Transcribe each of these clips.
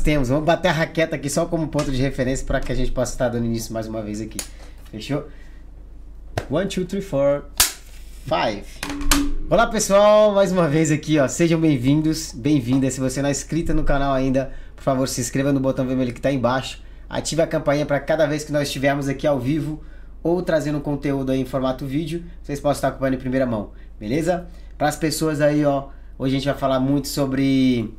temos. Vamos bater a raqueta aqui só como ponto de referência para que a gente possa estar dando início mais uma vez aqui. Fechou? One, two, three, four, five. Olá pessoal, mais uma vez aqui, ó. Sejam bem-vindos, bem-vindas. Se você não é inscrita no canal ainda, por favor, se inscreva no botão vermelho que está embaixo. Ative a campainha para cada vez que nós estivermos aqui ao vivo ou trazendo conteúdo aí em formato vídeo, vocês possam estar acompanhando em primeira mão, beleza? Para as pessoas aí, ó, hoje a gente vai falar muito sobre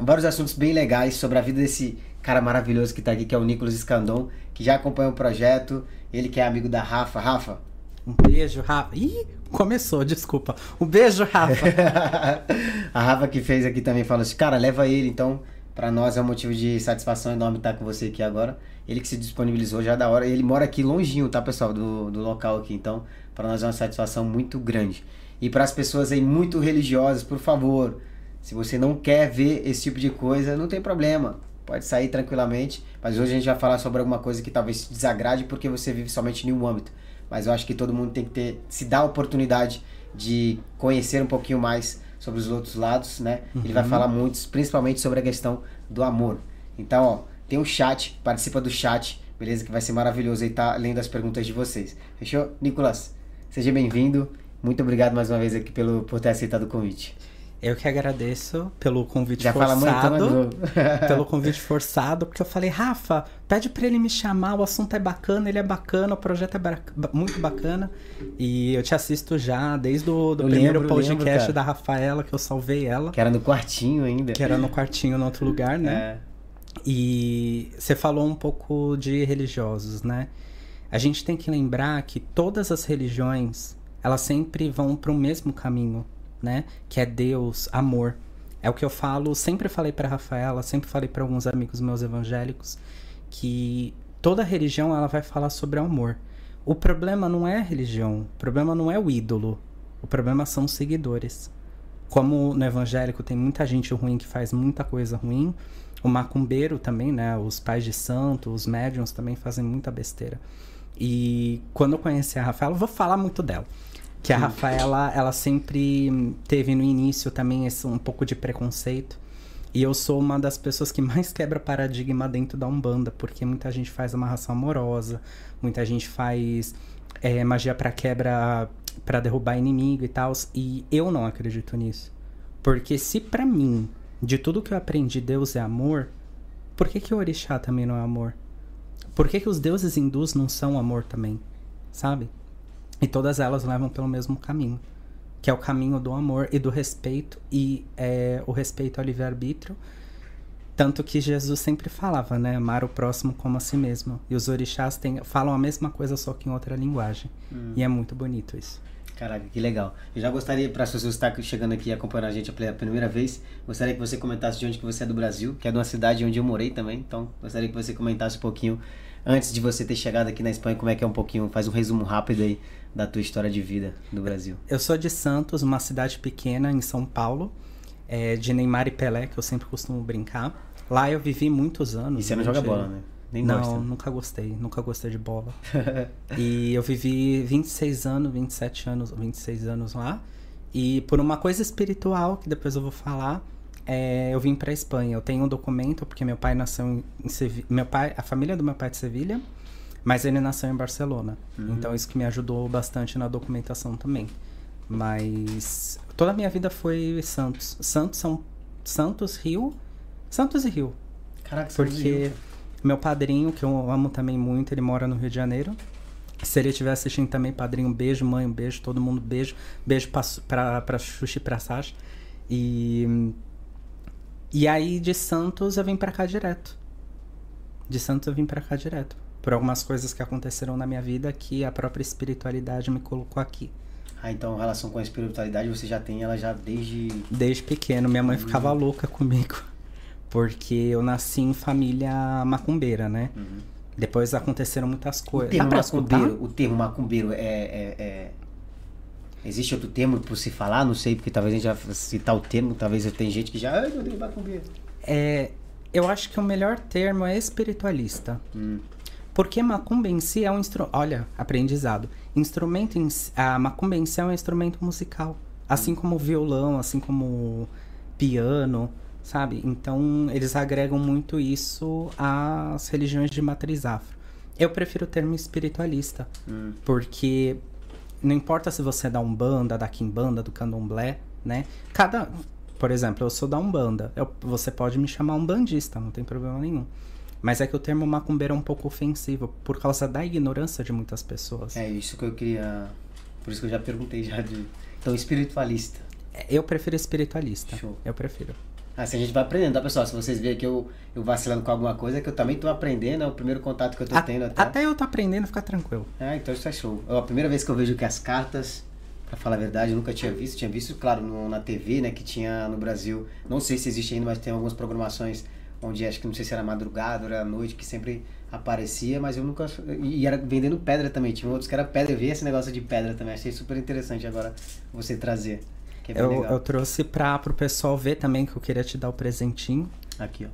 vários assuntos bem legais sobre a vida desse cara maravilhoso que está aqui, que é o Nicolas Escandon, que já acompanha o projeto, ele que é amigo da Rafa. Rafa. Um beijo, Rafa. Ih, começou, desculpa. Um beijo, Rafa. a Rafa que fez aqui também falou assim, cara, leva ele, então para nós é um motivo de satisfação enorme estar com você aqui agora. Ele que se disponibilizou já da hora. Ele mora aqui longinho, tá, pessoal, do, do local aqui. Então, para nós é uma satisfação muito grande. E para as pessoas aí muito religiosas, por favor, se você não quer ver esse tipo de coisa, não tem problema. Pode sair tranquilamente. Mas hoje a gente vai falar sobre alguma coisa que talvez te desagrade porque você vive somente em um âmbito. Mas eu acho que todo mundo tem que ter, se dar a oportunidade de conhecer um pouquinho mais sobre os outros lados, né? Uhum. Ele vai uhum. falar muito, principalmente sobre a questão do amor. Então, ó, tem um chat, participa do chat, beleza? Que vai ser maravilhoso aí tá lendo as perguntas de vocês. Fechou? Nicolas, seja bem-vindo. Muito obrigado mais uma vez aqui pelo, por ter aceitado o convite. Eu que agradeço pelo convite Já forçado. Fala muito, pelo convite forçado, porque eu falei, Rafa, pede para ele me chamar, o assunto é bacana, ele é bacana, o projeto é muito bacana. E eu te assisto já desde o do primeiro lembro, podcast lembro, da Rafaela, que eu salvei ela. Que era no quartinho ainda. Que era no quartinho, no outro lugar, né? É. E você falou um pouco de religiosos, né? A gente tem que lembrar que todas as religiões, elas sempre vão para o mesmo caminho, né? Que é Deus, amor. É o que eu falo, sempre falei para Rafaela, sempre falei para alguns amigos meus evangélicos que toda religião ela vai falar sobre amor. O problema não é a religião, o problema não é o ídolo. O problema são os seguidores. Como no evangélico tem muita gente ruim que faz muita coisa ruim, o macumbeiro também, né? Os pais de santo, os médiums também fazem muita besteira. E quando eu conheci a Rafaela, vou falar muito dela. Que a Rafaela, ela sempre teve no início também esse, um pouco de preconceito. E eu sou uma das pessoas que mais quebra paradigma dentro da Umbanda, porque muita gente faz amarração amorosa, muita gente faz é, magia para quebra, para derrubar inimigo e tal. E eu não acredito nisso. Porque se para mim de tudo que eu aprendi, Deus é amor, por que, que o orixá também não é amor? Por que, que os deuses hindus não são amor também? Sabe? E todas elas levam pelo mesmo caminho, que é o caminho do amor e do respeito, e é, o respeito ao livre-arbítrio. Tanto que Jesus sempre falava, né? Amar o próximo como a si mesmo. E os orixás têm, falam a mesma coisa, só que em outra linguagem. Hum. E é muito bonito isso. Caraca, que legal. Eu já gostaria, para as pessoas que estão chegando aqui e acompanhando a gente a primeira vez, gostaria que você comentasse de onde que você é do Brasil, que é de uma cidade onde eu morei também. Então, gostaria que você comentasse um pouquinho, antes de você ter chegado aqui na Espanha, como é que é um pouquinho, faz um resumo rápido aí da tua história de vida do Brasil. Eu sou de Santos, uma cidade pequena em São Paulo, é, de Neymar e Pelé, que eu sempre costumo brincar. Lá eu vivi muitos anos. E você não joga bola, né? Nem não, gosta. nunca gostei. Nunca gostei de bola. e eu vivi 26 anos, 27 anos, 26 anos lá. E por uma coisa espiritual, que depois eu vou falar, é, eu vim para Espanha. Eu tenho um documento, porque meu pai nasceu em, em Sevilha. Meu pai, a família do meu pai é de Sevilha, mas ele nasceu em Barcelona. Uhum. Então isso que me ajudou bastante na documentação também. Mas toda a minha vida foi Santos. Santos são Santos, Rio, Santos e Rio. Caraca, porque Rio. Meu padrinho, que eu amo também muito, ele mora no Rio de Janeiro. Se ele estiver assistindo também, padrinho, um beijo, mãe, um beijo, todo mundo, beijo. Beijo pra, pra, pra Xuxa e pra Sasha. E. E aí de Santos eu vim para cá direto. De Santos eu vim para cá direto. Por algumas coisas que aconteceram na minha vida que a própria espiritualidade me colocou aqui. Ah, então a relação com a espiritualidade você já tem ela já desde. Desde pequeno. Minha mãe ficava louca comigo. Porque eu nasci em família macumbeira, né? Uhum. Depois aconteceram muitas coisas. O termo, macumbeiro, o termo macumbeiro é, é, é, Existe outro termo por se falar? Não sei, porque talvez a gente já citar o termo, talvez tem gente que já. Ai, meu Deus, macumbeiro. É, eu acho que o melhor termo é espiritualista. Hum. Porque macumba em si é um instrumento. Olha, aprendizado. Instrumento em a macumba em si é um instrumento musical. Assim hum. como violão, assim como piano sabe? Então, eles agregam muito isso às religiões de matriz afro. Eu prefiro o termo espiritualista, hum. porque não importa se você é da Umbanda, da Quimbanda, do Candomblé, né? Cada, por exemplo, eu sou da Umbanda, eu, você pode me chamar um bandista, não tem problema nenhum. Mas é que o termo macumbeiro é um pouco ofensivo por causa da ignorância de muitas pessoas. É isso que eu queria, por isso que eu já perguntei já de, então espiritualista. Eu prefiro espiritualista. Show. Eu prefiro. Assim a gente vai aprendendo, tá, pessoal? Se vocês verem que eu, eu vacilando com alguma coisa, que eu também tô aprendendo, é o primeiro contato que eu tô a, tendo até. Até eu tô aprendendo, fica tranquilo. É, então isso é show. É a primeira vez que eu vejo que as cartas, pra falar a verdade, eu nunca tinha visto. Tinha visto, claro, no, na TV, né, que tinha no Brasil. Não sei se existe ainda, mas tem algumas programações onde acho que não sei se era madrugada ou era noite, que sempre aparecia, mas eu nunca. E era vendendo pedra também. Tinha outros que era pedra. Eu vi esse negócio de pedra também. Achei super interessante agora você trazer. É eu, eu, trouxe para o pessoal ver também que eu queria te dar o presentinho. Aqui, ó.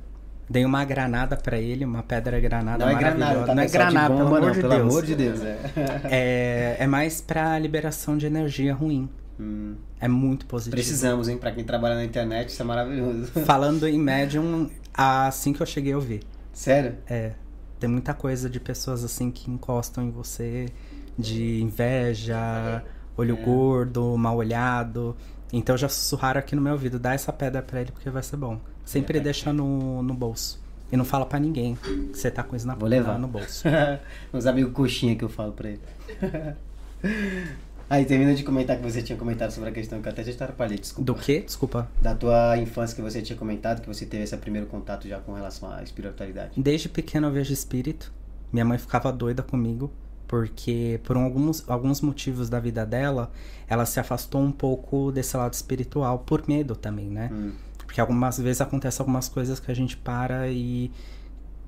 Dei uma granada para ele, uma pedra granada não é granada, tá não é granada, de bomba, pelo, amor, de pelo amor de Deus. É, é, é mais para liberação de energia ruim. Hum. É muito positivo. Precisamos, hein? Pra quem trabalha na internet, isso é maravilhoso. Falando em médium, assim que eu cheguei eu vi. Sério? É. Tem muita coisa de pessoas assim que encostam em você, de inveja, olho é. gordo, mal olhado. Então já sussurraram aqui no meu ouvido, dá essa pedra pra ele porque vai ser bom. Sempre é. deixa no, no bolso. E não fala para ninguém que você tá com isso na Vou levar. no bolso. Uns amigos coxinha que eu falo pra ele. Aí, termina de comentar que você tinha comentado sobre a questão que eu até já atrapalhei, desculpa. Do que? Desculpa. Da tua infância que você tinha comentado, que você teve esse primeiro contato já com relação à espiritualidade. Desde pequeno eu vejo espírito. Minha mãe ficava doida comigo porque por alguns, alguns motivos da vida dela, ela se afastou um pouco desse lado espiritual por medo também, né? Hum. Porque algumas vezes acontecem algumas coisas que a gente para e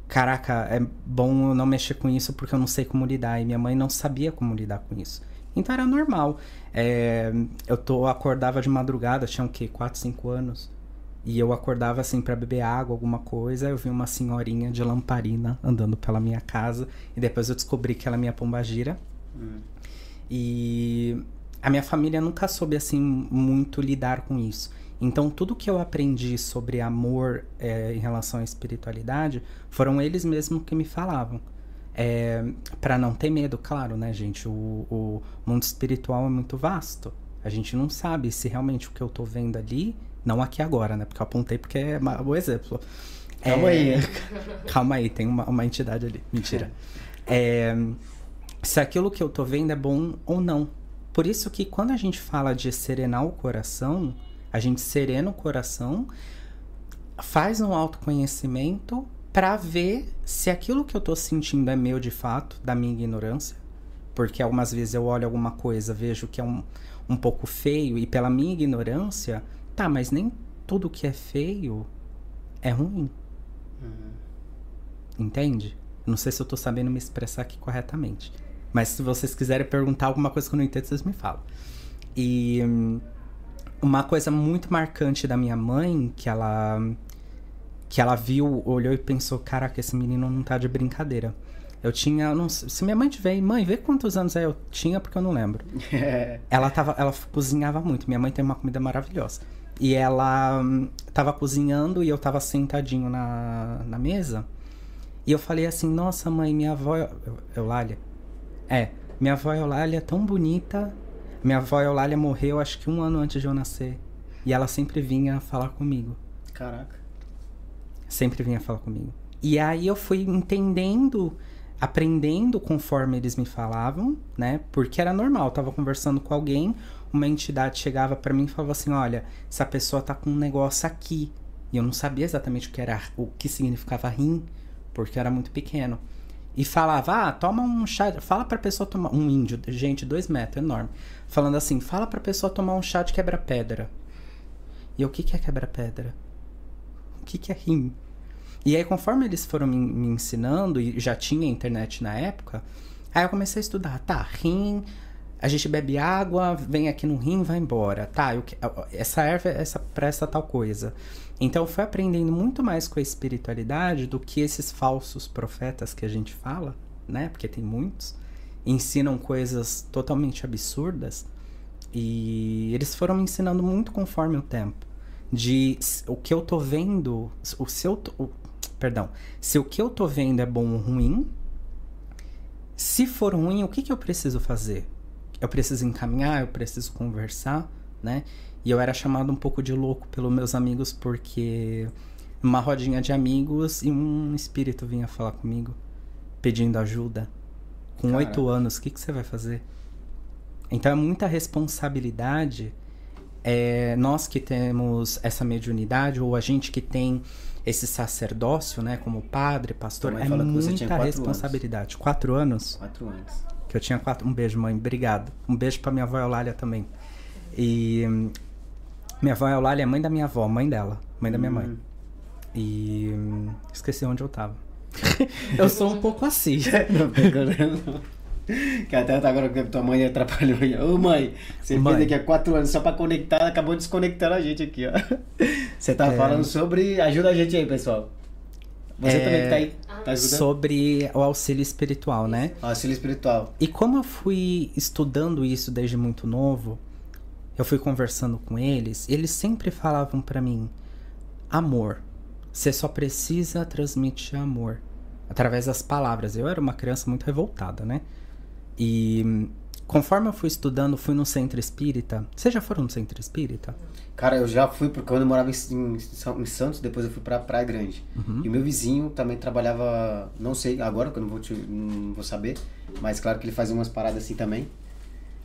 caraca, é bom eu não mexer com isso porque eu não sei como lidar. E minha mãe não sabia como lidar com isso. Então era normal. É, eu tô acordava de madrugada, tinha o quê? 4, 5 anos. E eu acordava assim para beber água, alguma coisa. Eu vi uma senhorinha de lamparina andando pela minha casa. E depois eu descobri que ela é minha pombagira. Hum. E a minha família nunca soube assim muito lidar com isso. Então tudo que eu aprendi sobre amor é, em relação à espiritualidade foram eles mesmos que me falavam. É, para não ter medo, claro, né, gente? O, o mundo espiritual é muito vasto. A gente não sabe se realmente o que eu tô vendo ali não aqui agora, né? Porque eu apontei porque é o exemplo. Calma é... aí. Calma aí, tem uma, uma entidade ali. Mentira. É... Se aquilo que eu tô vendo é bom ou não. Por isso que quando a gente fala de serenar o coração, a gente serena o coração, faz um autoconhecimento para ver se aquilo que eu tô sentindo é meu de fato, da minha ignorância. Porque algumas vezes eu olho alguma coisa, vejo que é um, um pouco feio e pela minha ignorância Tá, mas nem tudo que é feio é ruim. Uhum. Entende? Não sei se eu tô sabendo me expressar aqui corretamente. Mas se vocês quiserem perguntar alguma coisa que eu não entendo, vocês me falam. E hum, uma coisa muito marcante da minha mãe, que ela que ela viu, olhou e pensou, caraca, esse menino não tá de brincadeira. Eu tinha, não, se minha mãe tiver, mãe, vê quantos anos eu tinha, porque eu não lembro. ela tava, ela cozinhava muito. Minha mãe tem uma comida maravilhosa. E ela hum, tava cozinhando e eu tava sentadinho na, na mesa. E eu falei assim: Nossa, mãe, minha avó. Eulália? É, minha avó Eulália é tão bonita. Minha avó Eulália morreu acho que um ano antes de eu nascer. E ela sempre vinha falar comigo. Caraca. Sempre vinha falar comigo. E aí eu fui entendendo, aprendendo conforme eles me falavam, né? Porque era normal, eu tava conversando com alguém, uma entidade chegava para mim e falava assim: olha, essa pessoa tá com um negócio aqui. E eu não sabia exatamente o que era, o que significava rim, porque era muito pequeno. E falava, ah, toma um chá, fala pra pessoa tomar, um índio, gente, dois metros, enorme. Falando assim, fala pra pessoa tomar um chá de quebra-pedra. E eu, o que, que é quebra-pedra? Que, que é rim? E aí, conforme eles foram me, ensinando, e já tinha internet na época, aí eu comecei a estudar, tá, rim, a gente bebe água, vem aqui no rim, vai embora. Tá, eu, essa erva essa presta tal coisa. Então foi aprendendo muito mais com a espiritualidade do que esses falsos profetas que a gente fala, né? Porque tem muitos, ensinam coisas totalmente absurdas e eles foram me ensinando muito conforme o tempo. De o que eu tô vendo, o seu, o, perdão, se o que eu tô vendo é bom ou ruim. Se for ruim, o que, que eu preciso fazer? Eu preciso encaminhar, eu preciso conversar, né? E eu era chamado um pouco de louco pelos meus amigos porque uma rodinha de amigos e um espírito vinha falar comigo pedindo ajuda. Com oito anos, o que, que você vai fazer? Então é muita responsabilidade. É, nós que temos essa mediunidade, ou a gente que tem esse sacerdócio, né, como padre, pastor, é muita quatro responsabilidade. Anos. Quatro anos? Quatro anos. Que eu tinha quatro. Um beijo, mãe. Obrigado. Um beijo pra minha avó Eulália também. E minha avó Eulália é mãe da minha avó, mãe dela, mãe da minha mãe. Hum. E esqueci onde eu tava. eu sou um pouco assim. não, não. Que até agora que tua mãe atrapalhou. Ô mãe, você mãe. fez aqui há quatro anos só pra conectar, acabou desconectando a gente aqui, ó. Você tá é... falando sobre. Ajuda a gente aí, pessoal. Você é... também que tá aí. Tá sobre o auxílio espiritual, né? O auxílio espiritual. E como eu fui estudando isso desde muito novo, eu fui conversando com eles, eles sempre falavam para mim: amor. Você só precisa transmitir amor através das palavras. Eu era uma criança muito revoltada, né? E conforme eu fui estudando, fui no centro espírita. Vocês já foram no centro espírita? Cara, eu já fui porque quando eu morava em, em Santos, depois eu fui pra Praia Grande. Uhum. E o meu vizinho também trabalhava, não sei agora, que eu não vou, te, não vou saber, mas claro que ele fazia umas paradas assim também.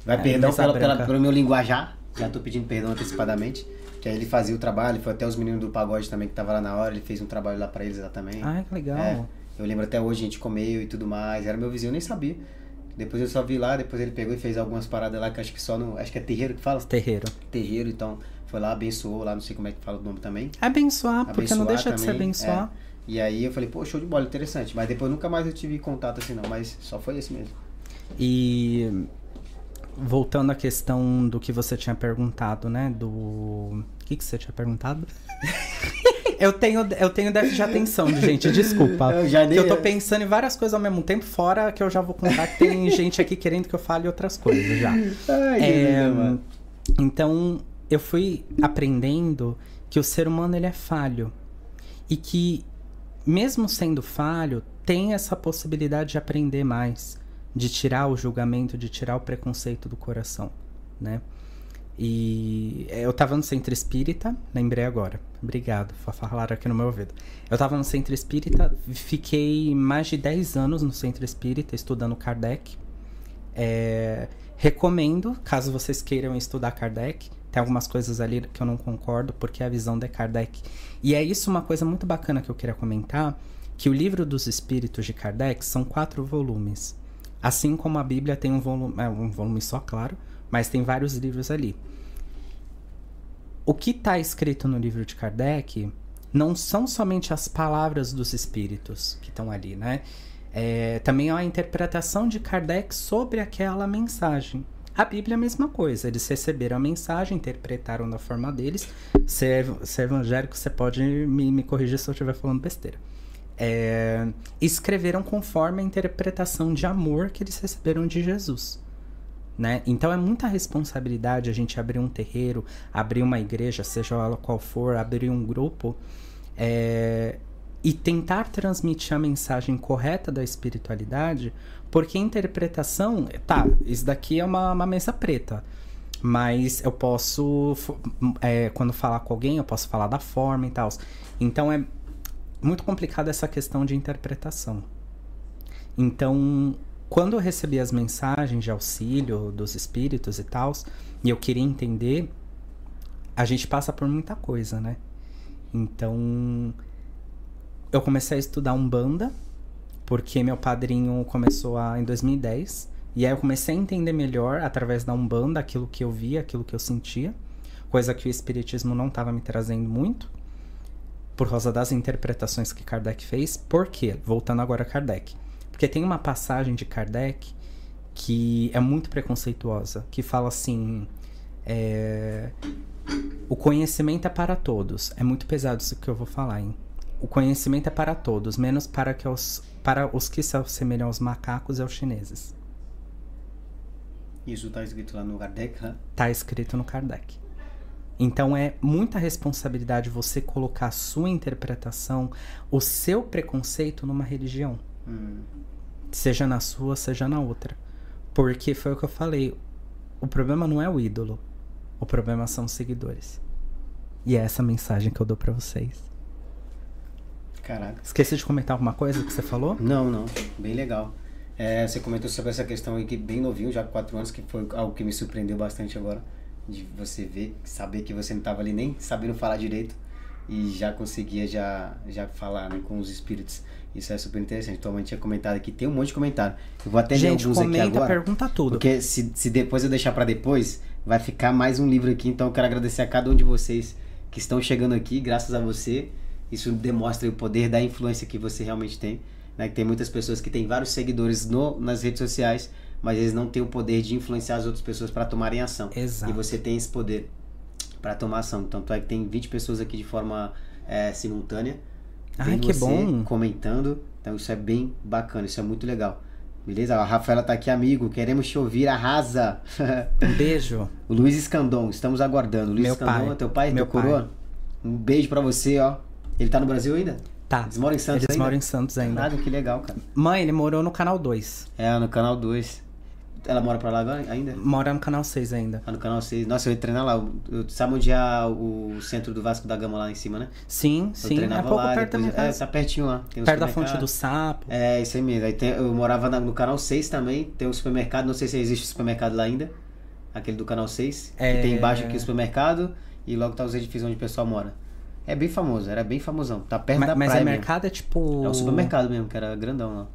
Vai é, perdão pela, pela, pelo meu linguajar, já tô pedindo perdão antecipadamente. Que aí ele fazia o trabalho, foi até os meninos do pagode também que tava lá na hora, ele fez um trabalho lá pra eles lá também. Ah, que legal. É, eu lembro até hoje, a gente comeu e tudo mais. Era meu vizinho, eu nem sabia. Depois eu só vi lá, depois ele pegou e fez algumas paradas lá que acho que só no. Acho que é terreiro que fala? Terreiro. Terreiro, então foi lá, abençoou lá, não sei como é que fala o nome também. Abençoar, abençoar porque não deixa também, de ser abençoar. É. E aí eu falei, pô, show de bola, interessante. Mas depois nunca mais eu tive contato assim não, mas só foi esse mesmo. E voltando à questão do que você tinha perguntado, né? Do. O que, que você tinha perguntado? eu tenho, eu tenho déficit de atenção, gente, desculpa. Eu, já dei... eu tô pensando em várias coisas ao mesmo tempo, fora que eu já vou contar que tem gente aqui querendo que eu fale outras coisas já. Ai, é, Deus, então, eu fui aprendendo que o ser humano ele é falho. E que, mesmo sendo falho, tem essa possibilidade de aprender mais, de tirar o julgamento, de tirar o preconceito do coração, né? E eu tava no centro espírita, lembrei agora. Obrigado, falaram aqui no meu ouvido. Eu tava no centro espírita, fiquei mais de 10 anos no centro espírita estudando Kardec. É, recomendo, caso vocês queiram estudar Kardec. Tem algumas coisas ali que eu não concordo, porque é a visão de Kardec. E é isso uma coisa muito bacana que eu queria comentar, que o livro dos Espíritos de Kardec são quatro volumes. Assim como a Bíblia tem um volume, é, um volume só, claro, mas tem vários livros ali. O que está escrito no livro de Kardec não são somente as palavras dos espíritos que estão ali, né? É, também há a interpretação de Kardec sobre aquela mensagem. A Bíblia é a mesma coisa. Eles receberam a mensagem, interpretaram da forma deles. Se é, se é evangélico, você pode me, me corrigir se eu estiver falando besteira. É, escreveram conforme a interpretação de amor que eles receberam de Jesus. Né? Então é muita responsabilidade a gente abrir um terreiro, abrir uma igreja, seja ela qual for, abrir um grupo é... e tentar transmitir a mensagem correta da espiritualidade, porque a interpretação, tá, isso daqui é uma, uma mesa preta, mas eu posso, é, quando falar com alguém, eu posso falar da forma e tal. Então é muito complicada essa questão de interpretação. Então, quando eu recebi as mensagens de auxílio dos espíritos e tal, e eu queria entender, a gente passa por muita coisa, né? Então, eu comecei a estudar Umbanda, porque meu padrinho começou a, em 2010, e aí eu comecei a entender melhor, através da Umbanda, aquilo que eu via, aquilo que eu sentia, coisa que o Espiritismo não estava me trazendo muito, por causa das interpretações que Kardec fez. Por quê? Voltando agora a Kardec. Porque tem uma passagem de Kardec que é muito preconceituosa, que fala assim: é, o conhecimento é para todos. É muito pesado isso que eu vou falar, hein? O conhecimento é para todos, menos para, que os, para os que se assemelham aos macacos e aos chineses. Isso está escrito lá no Kardec, né? Está escrito no Kardec. Então é muita responsabilidade você colocar a sua interpretação, o seu preconceito numa religião. Hum. Seja na sua, seja na outra. Porque foi o que eu falei. O problema não é o ídolo. O problema são os seguidores. E é essa mensagem que eu dou para vocês. Caraca. Esqueci de comentar alguma coisa que você falou? Não, não. Bem legal. É, você comentou sobre essa questão aí que bem novinho, já com 4 anos, que foi algo que me surpreendeu bastante agora. De você ver, saber que você não estava ali nem sabendo falar direito e já conseguia já, já falar né, com os espíritos. Isso é super interessante. Tua mãe tinha comentado aqui, tem um monte de comentário. Eu vou até Gente, ler alguns comenta, aqui agora. pergunta tudo. Porque se, se depois eu deixar para depois, vai ficar mais um livro aqui. Então eu quero agradecer a cada um de vocês que estão chegando aqui, graças a você. Isso demonstra o poder da influência que você realmente tem. Né? Tem muitas pessoas que têm vários seguidores no, nas redes sociais, mas eles não têm o poder de influenciar as outras pessoas para tomarem ação. Exato. E você tem esse poder para tomar ação. Tanto é que tem 20 pessoas aqui de forma é, simultânea. Ai, que bom. Comentando. Então isso é bem bacana, isso é muito legal. Beleza? A Rafaela tá aqui, amigo. Queremos te ouvir, arrasa. Um beijo. o Luiz Escandon, estamos aguardando. Luiz Meu Escandon, pai. teu pai, Meu teu coroa? Um beijo para você, ó. Ele tá no Brasil ainda? Tá. Eles moram em Santos Eles ainda? moram em Santos ainda. Nada, que legal, cara. Mãe, ele morou no canal 2. É, no canal 2. Ela mora pra lá agora ainda? Mora no canal 6 ainda. Ah, no canal 6. Nossa, eu ia treinar lá. Eu, sabe onde é o centro do Vasco da Gama lá em cima, né? Sim, Eu sim. É treinava pouco lá, perto da minha depois- É, casa. tá pertinho lá. Perto da fonte do sapo. É, isso aí mesmo. Aí tem- eu morava na- no canal 6 também, tem um supermercado, não sei se existe supermercado lá ainda. Aquele do canal 6. É. Que tem embaixo aqui o supermercado e logo tá os edifícios onde o pessoal mora. É bem famoso, era bem famosão. Tá perto mas da mas praia. é mesmo. mercado, é tipo. É um supermercado mesmo, que era grandão lá.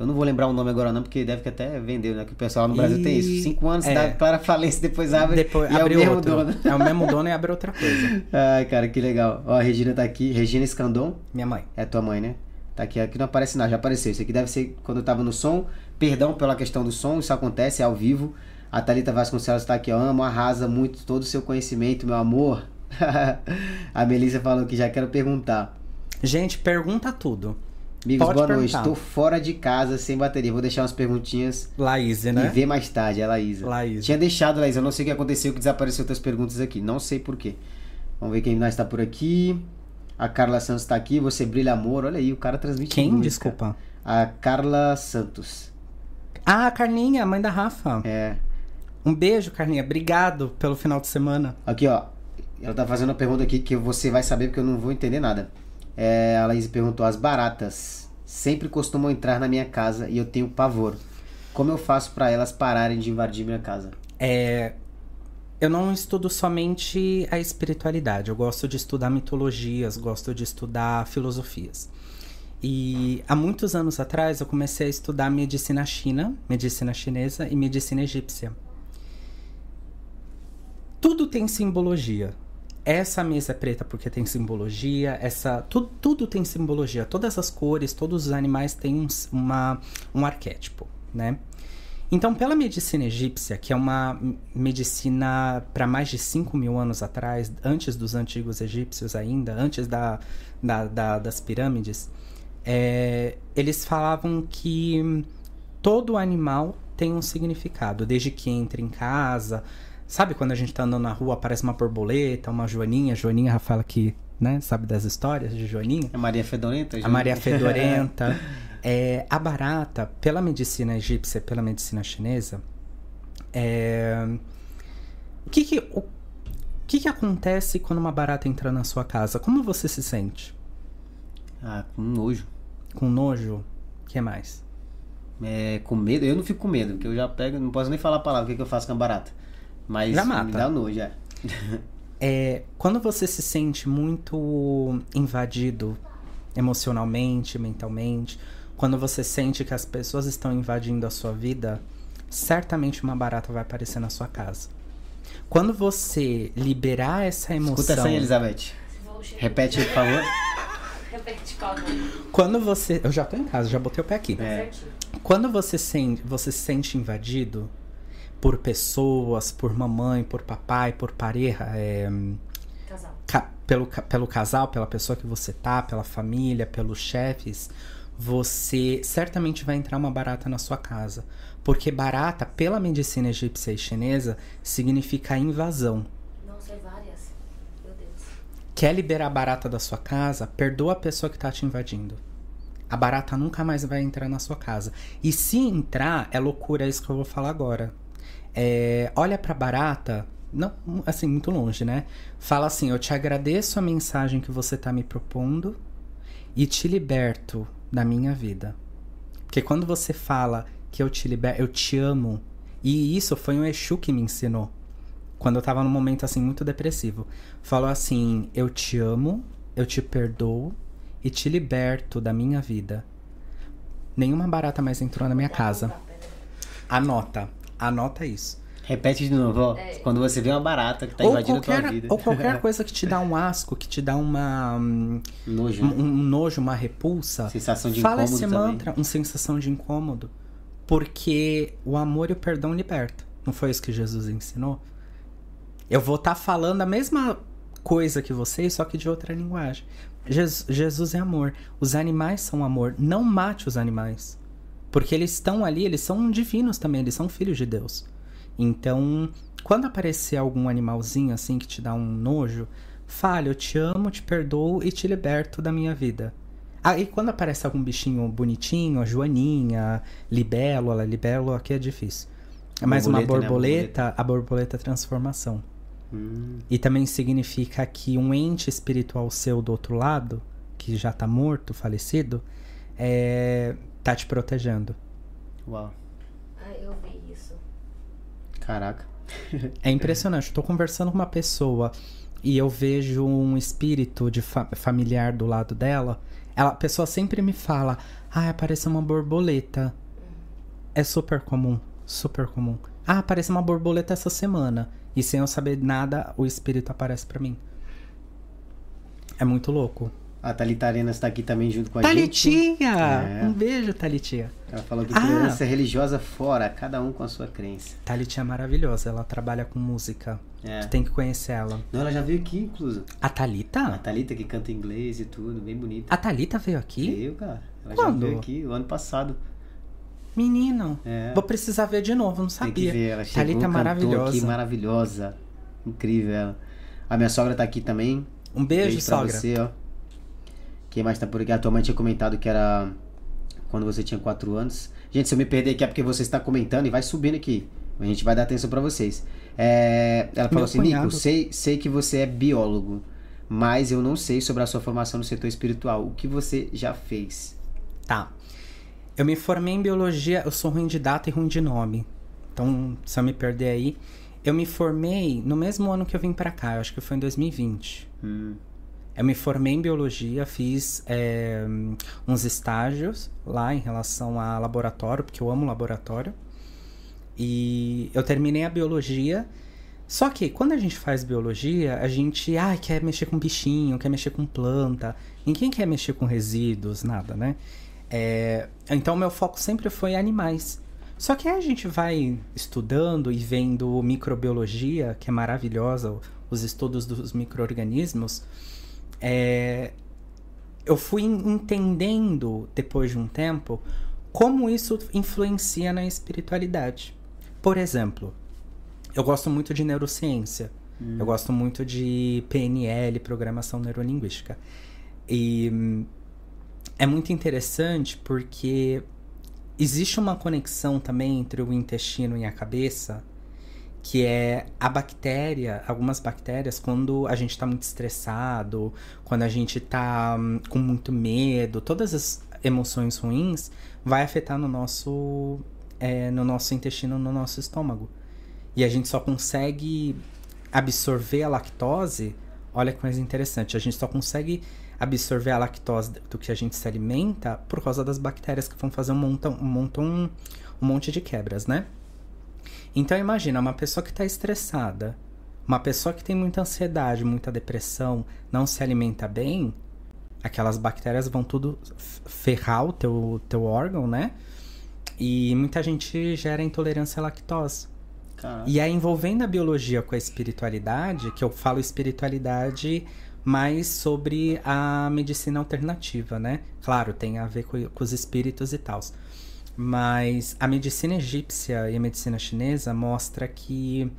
Eu não vou lembrar o nome agora não, porque deve que até vendeu, né? Que o pessoal no Brasil tem isso. E- Cinco anos, é. dá para falência, depois abre Depois e é o abre mesmo outro. dono. É o mesmo dono e abre outra coisa. Ai, cara, que legal. Ó, a Regina tá aqui. Regina Escandon. Minha mãe. É tua mãe, né? Tá aqui, aqui não aparece nada, já apareceu. Isso aqui deve ser quando eu tava no som. Perdão pela questão do som, isso acontece, é ao vivo. A Thalita Vasconcelos tá aqui, ó. Amo, arrasa muito todo o seu conhecimento, meu amor. a Melissa falou que já quero perguntar. Gente, pergunta tudo. Amigos, Pode boa noite. perguntar. Estou fora de casa, sem bateria. Vou deixar umas perguntinhas Laís, e né? ver mais tarde, é a Laísa. Laísa. Tinha deixado, Laísa. Eu não sei o que aconteceu, que desapareceu outras perguntas aqui. Não sei porquê. Vamos ver quem mais tá por aqui. A Carla Santos tá aqui. Você brilha amor. Olha aí, o cara transmite Quem? luz, Desculpa. A Carla Santos. Ah, a Carlinha, mãe da Rafa. É. Um beijo, Carlinha. Obrigado pelo final de semana. Aqui, ó. Ela tá fazendo uma pergunta aqui que você vai saber porque eu não vou entender nada. É, a Laís perguntou: as baratas sempre costumam entrar na minha casa e eu tenho pavor. Como eu faço pra elas pararem de invadir minha casa? É, eu não estudo somente a espiritualidade, eu gosto de estudar mitologias, gosto de estudar filosofias. E há muitos anos atrás eu comecei a estudar medicina china, medicina chinesa e medicina egípcia. Tudo tem simbologia. Essa mesa é preta porque tem simbologia, essa tudo, tudo tem simbologia. Todas as cores, todos os animais têm um, uma, um arquétipo, né? Então, pela medicina egípcia, que é uma medicina para mais de 5 mil anos atrás, antes dos antigos egípcios ainda, antes da, da- da- das pirâmides, é, eles falavam que todo animal tem um significado, desde que entra em casa. Sabe quando a gente tá andando na rua, aparece uma borboleta, uma joaninha, joaninha, Rafaela, que né, sabe das histórias de joaninha? A Maria Fedorenta? A Maria Fedorenta. É, a barata, pela medicina egípcia, pela medicina chinesa, é, o que que, o que que acontece quando uma barata entra na sua casa? Como você se sente? ah, com nojo. Com nojo? O que mais? É, com medo? Eu não fico com medo, porque eu já pego, não posso nem falar a palavra, o que, que eu faço com a barata. Mas Já mata. me dá nojo, é. É, quando você se sente muito invadido emocionalmente, mentalmente, quando você sente que as pessoas estão invadindo a sua vida, certamente uma barata vai aparecer na sua casa. Quando você liberar essa emoção, Escuta essa aí, Elizabeth. Repete por favor. Repete, por favor. quando você, eu já tô em casa, já botei o pé aqui. É. Quando você sente, você se sente invadido por pessoas, por mamãe, por papai, por pareja, é, Casal. ca- pelo, pelo casal, pela pessoa que você tá, pela família, pelos chefes, você certamente vai entrar uma barata na sua casa. Porque barata, pela medicina egípcia e chinesa, significa invasão. Não sei várias. Quer liberar a barata da sua casa? Perdoa a pessoa que tá te invadindo. A barata nunca mais vai entrar na sua casa. E se entrar, é loucura é isso que eu vou falar agora. É, olha pra barata, não, assim, muito longe, né? Fala assim: Eu te agradeço a mensagem que você tá me propondo e te liberto da minha vida. Porque quando você fala que eu te liberto, eu te amo, e isso foi um Exu que me ensinou. Quando eu tava num momento assim muito depressivo. Falou assim: Eu te amo, eu te perdoo e te liberto da minha vida. Nenhuma barata mais entrou na minha casa. Anota, anota isso. Repete de novo, ó. É. Quando você vê uma barata que tá ou invadindo qualquer, a tua vida. Ou qualquer coisa que te dá um asco, que te dá uma. Um, nojo. Um, um, nojo, uma repulsa. Sensação de Fala incômodo esse também. mantra, uma sensação de incômodo. Porque o amor e o perdão libertam. Não foi isso que Jesus ensinou? Eu vou estar tá falando a mesma coisa que vocês, só que de outra linguagem. Jesus, Jesus é amor. Os animais são amor. Não mate os animais. Porque eles estão ali, eles são divinos também, eles são filhos de Deus. Então, quando aparecer algum animalzinho assim que te dá um nojo, fale, eu te amo, te perdoo e te liberto da minha vida. Aí quando aparece algum bichinho bonitinho, a joaninha, libélula, libélula aqui é difícil. É mais uma borboleta, né? a borboleta é transformação. Hum. E também significa que um ente espiritual seu do outro lado, que já tá morto, falecido, é, tá te protegendo. Uau. Ah, eu vi isso. Caraca. É impressionante. Eu tô conversando com uma pessoa e eu vejo um espírito de fa familiar do lado dela. Ela, a pessoa sempre me fala: Ah, apareceu uma borboleta. É super comum. Super comum. Ah, apareceu uma borboleta essa semana. E sem eu saber nada, o espírito aparece para mim. É muito louco. A Thalita Arenas está aqui também junto com a Thalitinha! gente. É. Um beijo, Thalitinha. Ela falou que Ah. tolerância religiosa fora, cada um com a sua crença. Thalitinha é maravilhosa, ela trabalha com música. É. Tu tem que conhecer ela. Não, ela já veio aqui, incluso. A A Thalita? Thalita que canta inglês e tudo, bem bonita. A Thalita veio aqui? Veio, cara. Ela Quando? já veio aqui o ano passado. Menino, É. vou precisar ver de novo, não Tem que sabia. ver, ela chegou, Thalita é maravilhosa. aqui, maravilhosa. Incrível ela. A minha sogra tá aqui também. Um beijo, pra sogra. você, ó. Quem mais tá por aqui? A tua mãe tinha comentado que era quando você tinha 4 anos. Gente, se eu me perder aqui é porque você está comentando e vai subindo aqui. A gente vai dar atenção pra vocês. É, ela falou Meu assim, cunhado. Nico, sei, sei que você é biólogo, mas eu não sei sobre a sua formação no setor espiritual. O que você já fez? Tá. Eu me formei em biologia, eu sou ruim de data e ruim de nome. Então, se eu me perder aí, eu me formei no mesmo ano que eu vim pra cá, eu acho que foi em 2020. Hum, Eu me formei em biologia, fiz é, uns estágios lá em relação a laboratório, porque eu amo laboratório. E eu terminei a biologia. Só que quando a gente faz biologia, a gente ah, quer mexer com bichinho, quer mexer com planta. Ninguém quer mexer com resíduos, nada, né? É, então meu foco sempre foi animais. Só que aí a gente vai estudando e vendo microbiologia, que é maravilhosa, os estudos dos micro-organismos. É, eu fui entendendo, depois de um tempo, como isso influencia na espiritualidade. Por exemplo, eu gosto muito de neurociência. Eu gosto muito de PNL, programação neurolinguística. E hum, é muito interessante porque existe uma conexão também entre o intestino e a cabeça, que é a bactéria, algumas bactérias, quando a gente está muito estressado, quando a gente está hum, com muito medo, todas as emoções ruins, vai afetar no nosso, é, no nosso intestino, no nosso estômago. E a gente só consegue absorver a lactose. Olha que coisa interessante. A gente só consegue absorver a lactose do que a gente se alimenta por causa das bactérias que vão fazer um montão, um montão, um monte de quebras, né? Então imagina uma pessoa que está estressada, uma pessoa que tem muita ansiedade, muita depressão, não se alimenta bem, aquelas bactérias vão tudo ferrar o teu, teu órgão, né? E muita gente gera intolerância à lactose. Caraca. E aí, envolvendo a biologia com a espiritualidade, que eu falo espiritualidade mais sobre a medicina alternativa, né? Claro, tem a ver com, com os espíritos e tal. Mas a medicina egípcia e a medicina chinesa mostra que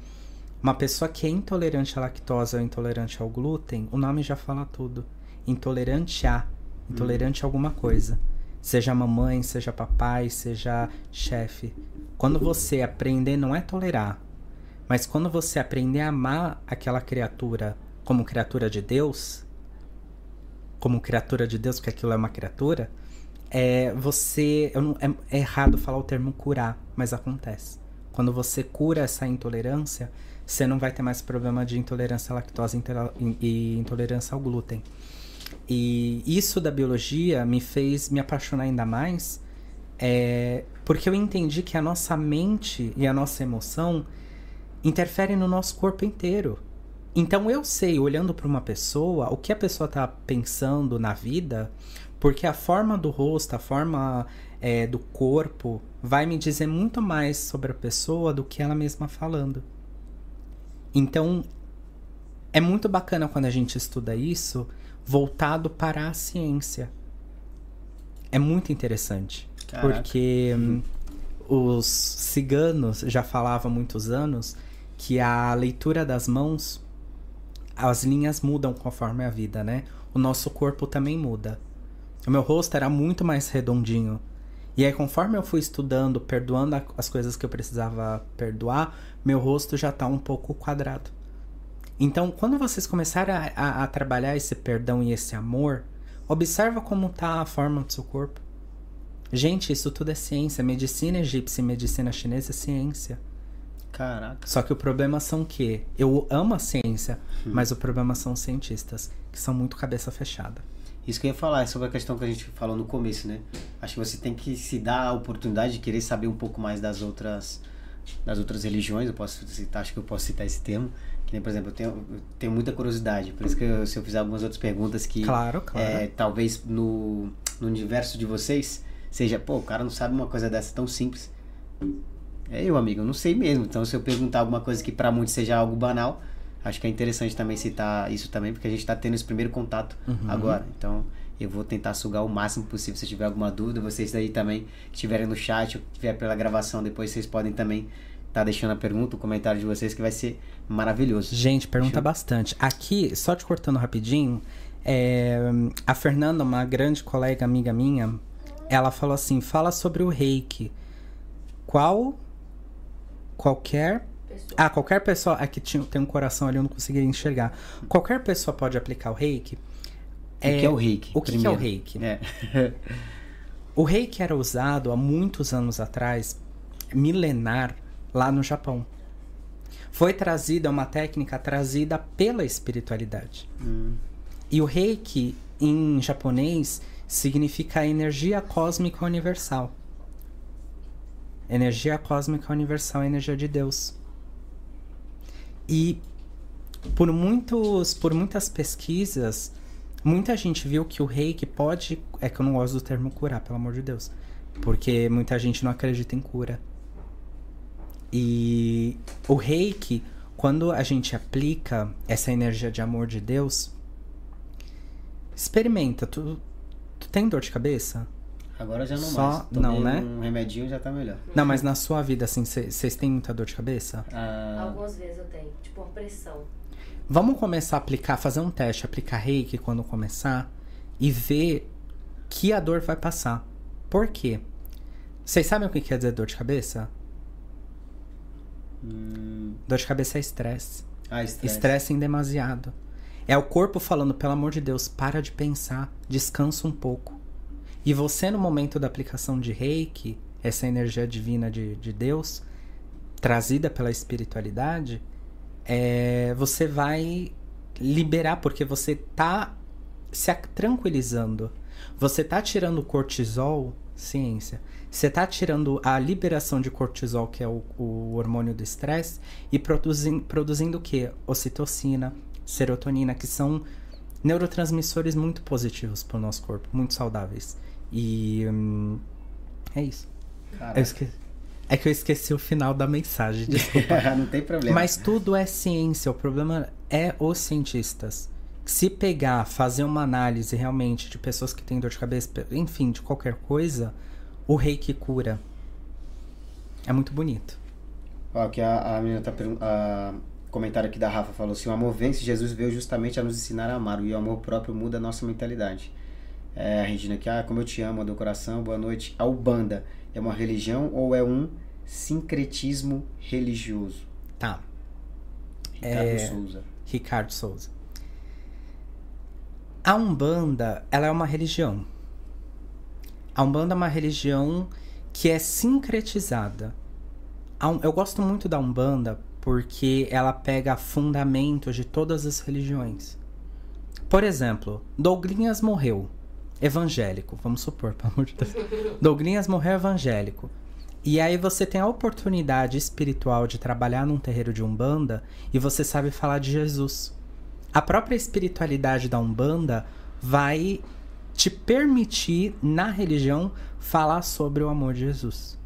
Uma pessoa que é intolerante à lactose ou intolerante ao glúten, o nome já fala tudo. Intolerante a, intolerante a alguma coisa. Seja mamãe, seja papai, seja chefe. Quando você aprender, não é tolerar, mas quando você aprender a amar aquela criatura como criatura de Deus, como criatura de Deus, porque aquilo é uma criatura, é você. Não, é, é errado falar o termo curar, mas acontece. Quando você cura essa intolerância, você não vai ter mais problema de intolerância à lactose e intolerância ao glúten. E isso da biologia me fez me apaixonar ainda mais, é, porque eu entendi que a nossa mente e a nossa emoção interferem no nosso corpo inteiro. Então eu sei, olhando para uma pessoa, o que a pessoa está pensando na vida, porque a forma do rosto, a forma é, do corpo, vai me dizer muito mais sobre a pessoa do que ela mesma falando. Então, é muito bacana quando a gente estuda isso voltado para a ciência. É muito interessante. Caraca. Porque hum, os ciganos já falavam há muitos anos que a leitura das mãos, as linhas mudam conforme a vida, né? O nosso corpo também muda. O meu rosto era muito mais redondinho. E aí, conforme eu fui estudando, perdoando as coisas que eu precisava perdoar, meu rosto já tá um pouco quadrado. Então, quando vocês começarem a, a, a trabalhar esse perdão e esse amor, observa como tá a forma do seu corpo. Gente, isso tudo é ciência. Medicina egípcia e medicina chinesa é ciência. Caraca. Só que o problema são que eu amo a ciência, hum. mas o problema são os cientistas, que são muito cabeça fechada. Isso que eu ia falar é sobre a questão que a gente falou no começo, né? Acho que você tem que se dar a oportunidade de querer saber um pouco mais das outras das outras religiões, eu posso citar, acho que eu posso citar esse termo, que nem, por exemplo, eu tenho, eu tenho muita curiosidade, por isso que eu, se eu fizer algumas outras perguntas que claro, claro. É, talvez no, no universo de vocês seja, pô, o cara não sabe uma coisa dessa tão simples. É eu, amigo, eu não sei mesmo. Então, se eu perguntar alguma coisa que para muitos seja algo banal, acho que é interessante também citar isso também, porque a gente está tendo esse primeiro contato uhum. agora. Então, eu vou tentar sugar o máximo possível. Se tiver alguma dúvida, vocês aí também que estiverem no chat ou que estiver pela gravação, depois vocês podem também tá deixando a pergunta, o comentário de vocês, que vai ser maravilhoso. Gente, pergunta bastante. Aqui, só te cortando rapidinho, é, a Fernanda, uma grande colega, amiga minha, ela falou assim: fala sobre o reiki. Qual. Qualquer. Pessoa. Ah, qualquer pessoa. Aqui tinha, tem um coração ali, eu não conseguia enxergar. Qualquer pessoa pode aplicar o reiki. O é, que é o reiki? O que, que é o reiki? É. o reiki era usado há muitos anos atrás, milenar, lá no Japão. Foi trazida uma técnica trazida pela espiritualidade. Hum. E o reiki, em japonês, significa energia cósmica universal. Energia cósmica universal, energia de Deus. E por muitos, por muitas pesquisas, muita gente viu que o reiki pode, é que eu não gosto do termo curar, pelo amor de Deus, porque muita gente não acredita em cura. E o reiki, quando a gente aplica essa energia de amor de Deus, experimenta. Tu, tu tem dor de cabeça? Agora já não Só, mais. Tomei não, né? Um remedinho já tá melhor. Não, mas na sua vida, assim, vocês têm muita dor de cabeça? Ah... Algumas vezes eu tenho, tipo uma pressão. Vamos começar a aplicar, fazer um teste, aplicar reiki quando começar e ver que a dor vai passar. Por quê? Vocês sabem o que quer dizer dor de cabeça? Hum... Dor de cabeça é estresse. Ah, estresse. Estresse em demasiado. É o corpo falando, pelo amor de Deus, para de pensar, descansa um pouco. E você, no momento da aplicação de reiki, essa energia divina de, de Deus, trazida pela espiritualidade, é, você vai liberar, porque você tá se tranquilizando. Você tá tirando cortisol, ciência, você está tirando a liberação de cortisol, que é o, o hormônio do estresse, e produzindo, produzindo o quê? Ocitocina, serotonina, que são neurotransmissores muito positivos para o nosso corpo, muito saudáveis. E hum, é isso. É que eu esqueci o final da mensagem, desculpa. Não tem problema. Mas tudo é ciência, o problema é os cientistas. Se pegar, fazer uma análise realmente de pessoas que têm dor de cabeça, enfim, de qualquer coisa, o rei que cura. É muito bonito. Ó, aqui a, a menina tá perguntando. comentário aqui da Rafa falou assim: o amor vence, Jesus veio justamente a nos ensinar a amar. E o amor próprio muda a nossa mentalidade. É, a Regina aqui, ah, como eu te amo do coração, boa noite. A Ubanda é uma religião ou é um sincretismo religioso? Tá. Ricardo É, Souza. Ricardo Souza. A Umbanda, ela é uma religião. A Umbanda é uma religião que é sincretizada. Eu gosto muito da Umbanda porque ela pega fundamentos de todas as religiões. Por exemplo, Douglinhas morreu, evangélico, vamos supor, pelo amor de Deus. Douglinhas morreu evangélico. E aí você tem a oportunidade espiritual de trabalhar num terreiro de Umbanda e você sabe falar de Jesus. A própria espiritualidade da Umbanda vai te permitir, na religião, falar sobre o amor de Jesus.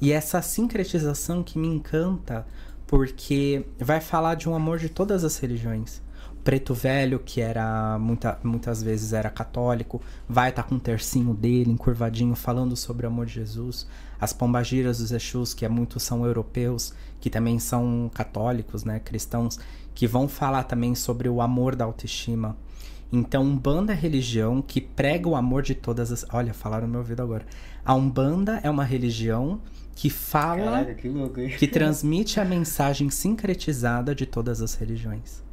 E essa sincretização que me encanta, porque vai falar de um amor de todas as religiões. O Preto Velho, que era muita, muitas vezes era católico, vai estar com um tercinho dele, encurvadinho, falando sobre o amor de Jesus. As pombagiras dos Exus, que é muito são europeus, que também são católicos, né, cristãos, que vão falar também sobre o amor da autoestima. Então, Umbanda é religião que prega o amor de todas as. Olha, falaram no meu ouvido agora. A Umbanda é uma religião que fala, Caraca, que louco, hein? que transmite a mensagem sincretizada de todas as religiões.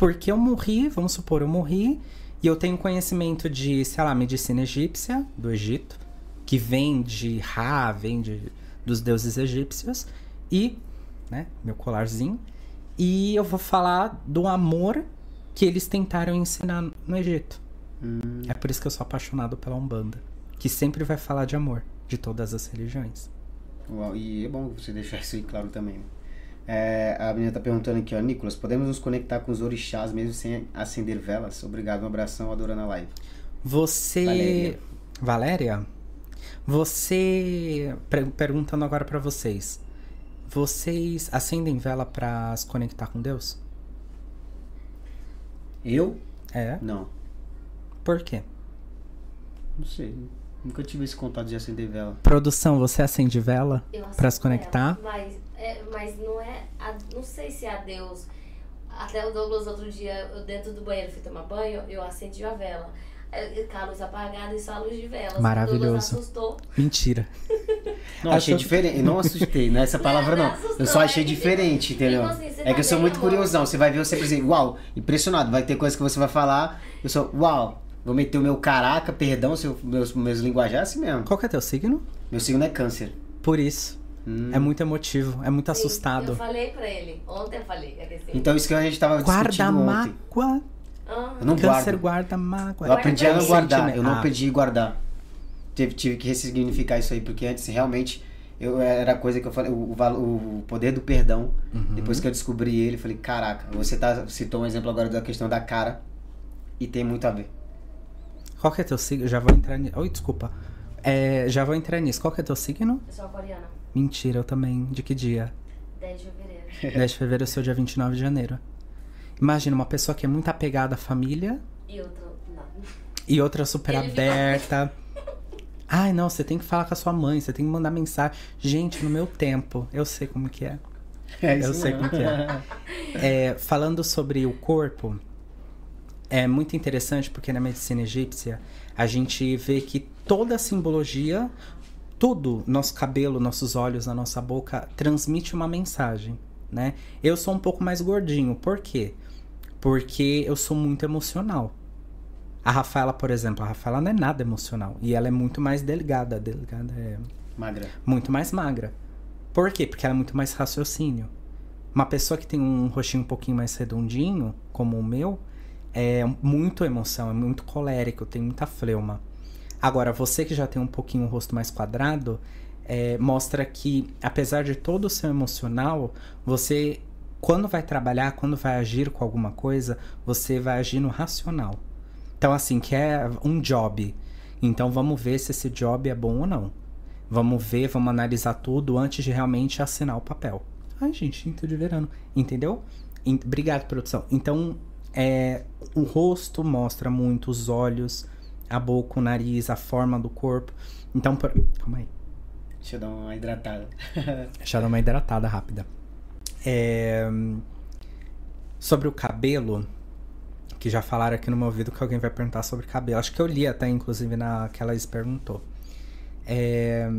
Porque eu morri, vamos supor, eu morri e eu tenho conhecimento de, sei lá, medicina egípcia, do Egito, que vem de Ra, vem de, dos deuses egípcios, e, né, meu colarzinho, e eu vou falar do amor que eles tentaram ensinar no Egito. Hum, É por isso que eu sou apaixonado pela Umbanda, que sempre vai falar de amor, de todas as religiões. uau, e é bom você deixar isso aí claro também. É, a menina tá perguntando aqui, ó, Nicolas, podemos nos conectar com os orixás mesmo sem acender velas? Obrigado, um abração, adorando a live. Você. Valéria. Valéria? Você. per- Perguntando agora pra vocês. Vocês acendem vela pra se conectar com Deus? Eu? É? Não. Por quê? Não sei. Nunca tive esse contato de acender vela. Produção, você acende vela aceito se conectar? ela, Mas, é, mas não é. a- não sei se é a Deus. Até o Douglas, outro dia, eu dentro do banheiro, fui tomar banho, eu acendi a vela. Aí, Com a luz apagada e só a luz de vela. O Maravilhoso. Douglas assustou. Mentira. Não, achei diferente. Não assustei, não é essa palavra Não, não. assustou, Eu só é achei que, diferente, tipo, entendeu? assim, É tá que eu sou bem, muito amor? curiosão. Você vai ver, você dizer, uau, impressionado. Vai ter coisa que você vai falar. Eu sou, uau, vou meter o meu caraca, perdão, se eu- meus, meus linguajar é assim mesmo. Qual que é teu signo? Meu signo é câncer. Por isso. Hum. É muito emotivo, é muito Sim, assustado. Eu falei pra ele. Ontem eu falei. É assim, Então isso que a gente tava Guarda discutindo ontem. mágoa. ah, Eu não Câncer guardo. guarda mágoa. Eu aprendi a não guardar. Eu não Ah, aprendi a guardar. Tive, tive que ressignificar isso aí, porque antes realmente eu era coisa que eu falei, o, o, o poder do perdão. Uhum. Depois que eu descobri ele, eu falei, caraca, você tá, citou um exemplo agora da questão da cara e tem muito a ver. Qual que é teu signo? Já vou entrar nisso. Oi, desculpa. É, já vou entrar nisso. Qual que é teu signo? eu sou aquariana. Mentira, eu também. De que dia? 10 de fevereiro. 10 de fevereiro, eu sou dia 29 de janeiro. Imagina uma pessoa que é muito apegada à família E outro. Não. e outra super Ele fica- aberta. Ai, não, você tem que falar com a sua mãe, você tem que mandar mensagem. Gente, no meu tempo, eu sei como que é. É Eu sei como que é. É, falando sobre o corpo, é muito interessante porque na medicina egípcia a gente vê que toda a simbologia, tudo, nosso cabelo, nossos olhos, a nossa boca, transmite uma mensagem, né? Eu sou um pouco mais gordinho, por quê? Porque eu sou muito emocional. A Rafaela, por exemplo, a Rafaela não é nada emocional. E ela é muito mais delgada. Delgada é Magra. muito mais magra. Por quê? Porque ela é muito mais raciocínio. Uma pessoa que tem um rostinho um pouquinho mais redondinho, como o meu, é muito emoção, é muito colérico, tem muita fleuma. Agora, você que já tem um pouquinho o rosto mais quadrado, é, mostra que, apesar de todo o seu emocional, você, quando vai trabalhar, quando vai agir com alguma coisa, você vai agir no racional. Então, assim, que é um job. Então, vamos ver se esse job é bom ou não. Vamos ver, vamos analisar tudo antes de realmente assinar o papel. Ai, gente, tinta de verano. Entendeu? En- Obrigado, produção. Então, é, o rosto mostra muito, os olhos, a boca, o nariz, a forma do corpo. Então, por... calma aí. Deixa eu dar uma hidratada. Deixa eu dar uma hidratada rápida. É... Sobre o cabelo, que já falaram aqui no meu ouvido que alguém vai perguntar sobre cabelo. Acho que eu li até, inclusive, naquela que perguntou. É...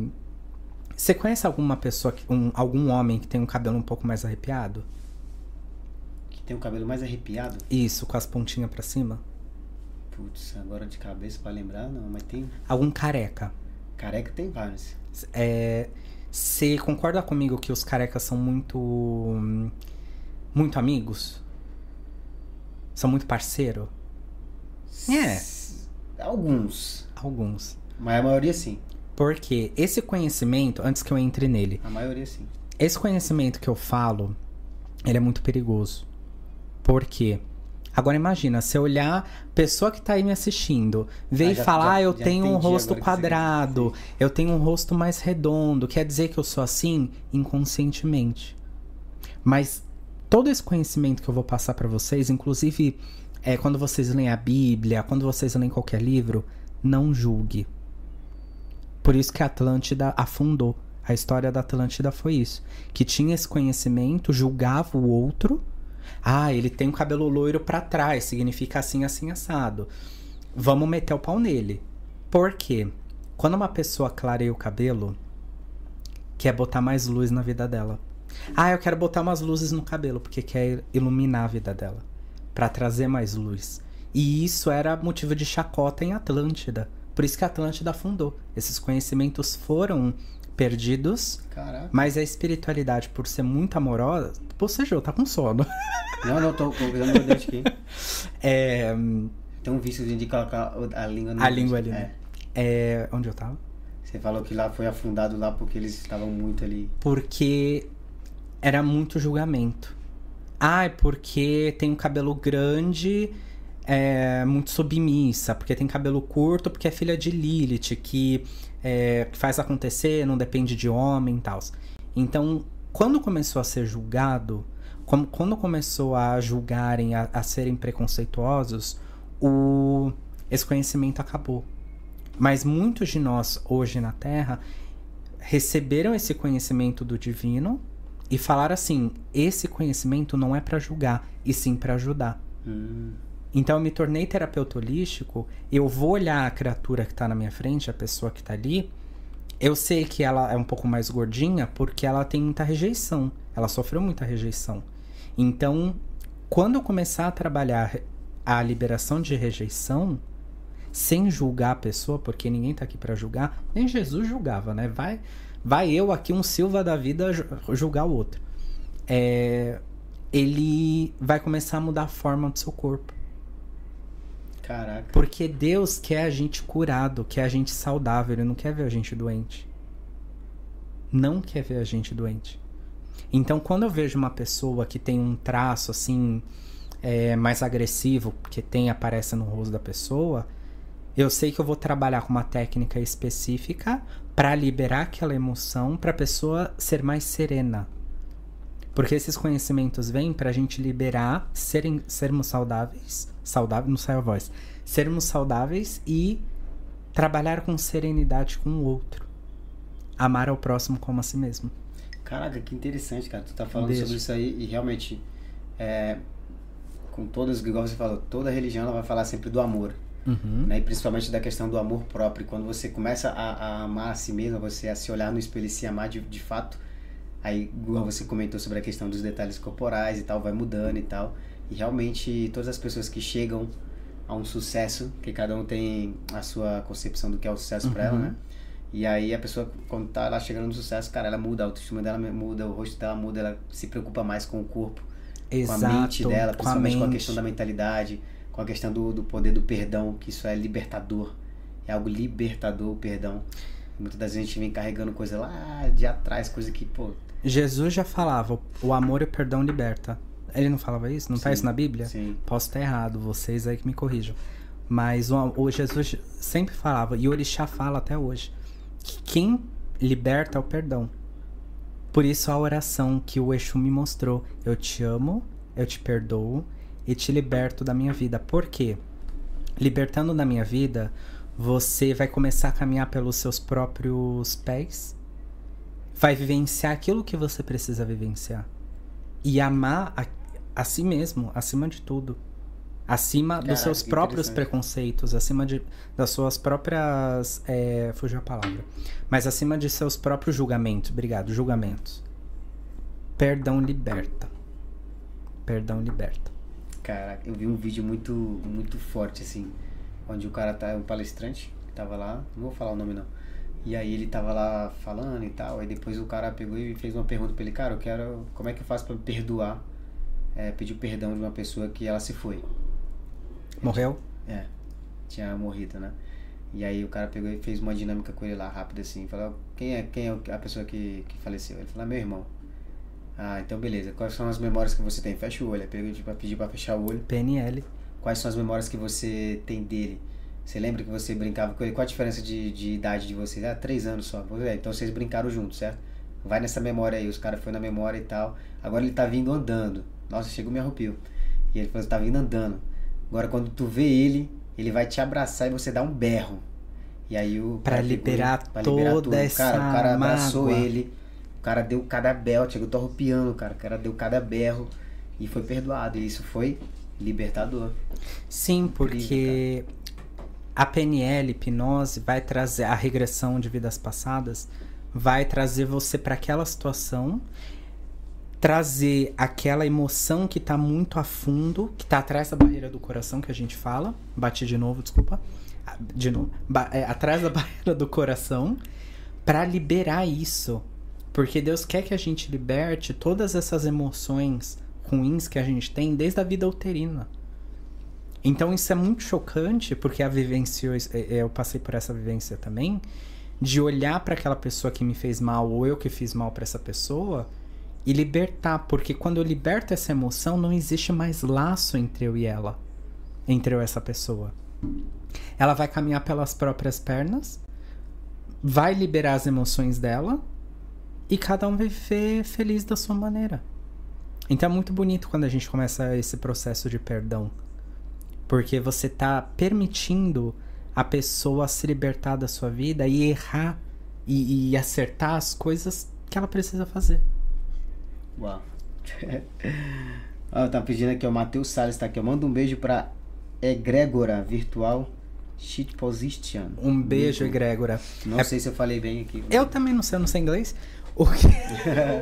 Você conhece alguma pessoa, que, um, algum homem que tem um cabelo um pouco mais arrepiado? Que tem o cabelo mais arrepiado? Isso, com as pontinhas para cima? Putz, agora de cabeça para lembrar, não, mas tem. Algum careca? Careca tem vários. É, você concorda comigo que os carecas são muito. muito amigos? São muito parceiro? É. Alguns. Alguns. Mas a maioria sim. Porque esse conhecimento, antes que eu entre nele. A maioria sim. Esse conhecimento que eu falo, ele é muito perigoso. Por quê? Agora imagina, se eu olhar pessoa que está aí me assistindo, veio ah, e falar, ah, eu já tenho um rosto quadrado, eu tenho um rosto mais redondo, quer dizer que eu sou assim inconscientemente. Mas todo esse conhecimento que eu vou passar para vocês, inclusive é, quando vocês leem a Bíblia, quando vocês leem qualquer livro, não julgue. Por isso que a Atlântida afundou. A história da Atlântida foi isso. Que tinha esse conhecimento, julgava o outro. Ah, ele tem o um cabelo loiro para trás, significa assim, assim, assado. Vamos meter o pau nele. Por quê? Quando uma pessoa clareia o cabelo, quer botar mais luz na vida dela. Ah, eu quero botar umas luzes no cabelo, porque quer iluminar a vida dela. para trazer mais luz. E isso era motivo de chacota em Atlântida. Por isso que a Atlântida afundou. Esses conhecimentos foram perdidos. Caraca. Mas a espiritualidade, por ser muito amorosa. Bocejou, tá com sono. Não, não, tô colocando meu dente aqui. É. Tem um vício de colocar a língua no A língua ali. Né? É. é. Onde eu tava? Você falou que lá foi afundado lá porque eles estavam muito ali. Porque era muito julgamento. Ah, é porque tem um cabelo grande é muito submissa, porque tem cabelo curto, porque é filha de Lilith, que, é, que faz acontecer, não depende de homem e tal. Então, quando começou a ser julgado, como, quando começou a julgarem, a, a serem preconceituosos, o, esse conhecimento acabou. Mas muitos de nós, hoje na Terra, receberam esse conhecimento do divino e falaram assim: esse conhecimento não é para julgar, e sim para ajudar. Hum. Então eu me tornei terapeuta holístico, eu vou olhar a criatura que está na minha frente, a pessoa que está ali, eu sei que ela é um pouco mais gordinha porque ela tem muita rejeição, ela sofreu muita rejeição. Então, quando eu começar a trabalhar a liberação de rejeição, sem julgar a pessoa, porque ninguém está aqui para julgar, nem Jesus julgava, né? Vai, vai eu aqui, um Silva da vida, julgar o outro. É, ele vai começar a mudar a forma do seu corpo. Caraca. Porque Deus quer a gente curado, quer a gente saudável, Ele não quer ver a gente doente. Não quer ver a gente doente. Então, quando eu vejo uma pessoa que tem um traço assim é, mais agressivo, que tem aparece no rosto da pessoa, eu sei que eu vou trabalhar com uma técnica específica para liberar aquela emoção, para a pessoa ser mais serena. Porque esses conhecimentos vêm para a gente liberar, serem, sermos saudáveis saudável, não sai a voz. Sermos saudáveis e trabalhar com serenidade com o outro. Amar ao próximo como a si mesmo. Caraca, que interessante, cara. Tu tá falando Beijo. sobre isso aí e realmente, é, com todas, igual você falou, toda religião ela vai falar sempre do amor. Uhum. Né? E principalmente da questão do amor próprio. Quando você começa a, a, amar a si mesmo, você a se olhar no espelho e se amar de, de fato, aí, igual você comentou sobre a questão dos detalhes corporais e tal, vai mudando e tal. E realmente todas as pessoas que chegam a um sucesso, que cada um tem a sua concepção do que é o sucesso uhum. para ela, né? E aí a pessoa, quando tá lá chegando no sucesso, cara, ela muda, a autoestima dela muda, o rosto dela muda, ela se preocupa mais com o corpo, Exato, com a mente dela, principalmente com a, com a questão da mentalidade, com a questão do, do poder do perdão, que isso é libertador. É algo libertador o perdão. Muitas das vezes a gente vem carregando coisa lá de atrás, coisa que, pô. Jesus já falava, o amor e o perdão liberta. Ele não falava isso? Não está isso na Bíblia? Sim. Posso estar errado, vocês aí que me corrijam. Mas o, o Jesus sempre falava, e o Orixá fala até hoje, que quem liberta é o perdão. Por isso a oração que o Exu me mostrou. Eu te amo, eu te perdoo e te liberto da minha vida. Por quê? Libertando da minha vida, você vai começar a caminhar pelos seus próprios pés. Vai vivenciar aquilo que você precisa vivenciar. e amar a, si mesmo, acima de tudo. Acima Caraca, dos seus próprios preconceitos, acima de, das suas próprias. É, fugiu a palavra. Mas acima de seus próprios julgamentos. Obrigado, julgamentos. Perdão liberta. Perdão liberta. Caraca, eu vi um vídeo muito, muito forte, assim, onde o cara tá, um palestrante, tava lá, não vou falar o nome não. E aí ele tava lá falando e tal, aí depois o cara pegou e fez uma pergunta pra ele, cara, eu quero. Como é que eu faço pra perdoar? É, pedir perdão de uma pessoa que ela se foi. Morreu? É, tinha morrido, né? E aí o cara pegou e fez uma dinâmica com ele lá, rápida assim, falou, quem é, quem é a pessoa que, que faleceu? Ele falou, ah, meu irmão. Ah, então beleza, quais são as memórias que você tem? Fecha o olho, pegou pra pedir pra fechar o olho. PNL. Quais são as memórias que você tem dele? Você lembra que você brincava com ele? Qual a diferença de, de idade de vocês? Ah, três anos só. É, Então vocês brincaram juntos, certo? Vai nessa memória aí. Os caras foram na memória e tal. Agora ele tá vindo andando. Nossa, chegou me arrepio. E ele falou, tá vindo andando. Agora quando tu vê ele, ele vai te abraçar e você dá um berro. E aí o. Pra pegou liberar pra liberar toda tudo. essa Cara, o cara abraçou mágoa. ele. O cara deu cada berro. Chegou, tô arrupiando, cara. O cara deu cada berro. E foi perdoado. E isso foi libertador. Sim, porque a PNL, hipnose, vai trazer a regressão de vidas passadas, vai trazer você para aquela situação, trazer aquela emoção que tá muito a fundo, que tá atrás da barreira do coração que a gente fala. Bati de novo, desculpa. Ah, De novo. Ba- é, atrás da barreira do coração, para liberar isso. Porque Deus quer que a gente liberte todas essas emoções ruins que a gente tem desde a vida uterina. Então isso é muito chocante, porque a vivência, eu passei por essa vivência também, de olhar para aquela pessoa que me fez mal ou eu que fiz mal para essa pessoa e libertar, porque quando eu liberto essa emoção, não existe mais laço entre eu e ela, entre eu e essa pessoa. Ela vai caminhar pelas próprias pernas, vai liberar as emoções dela e cada um vai viver feliz da sua maneira. Então é muito bonito quando a gente começa esse processo de perdão. Porque você tá permitindo a pessoa se libertar da sua vida e errar e, e acertar as coisas que ela precisa fazer. Uau. Tá pedindo aqui, o Matheus Salles tá aqui. ó. Manda um beijo pra Egrégora Virtual Shit Position. Um beijo, Muito- Egrégora. Não É- sei se eu falei bem aqui. Eu também não sei, eu não sei inglês. O que...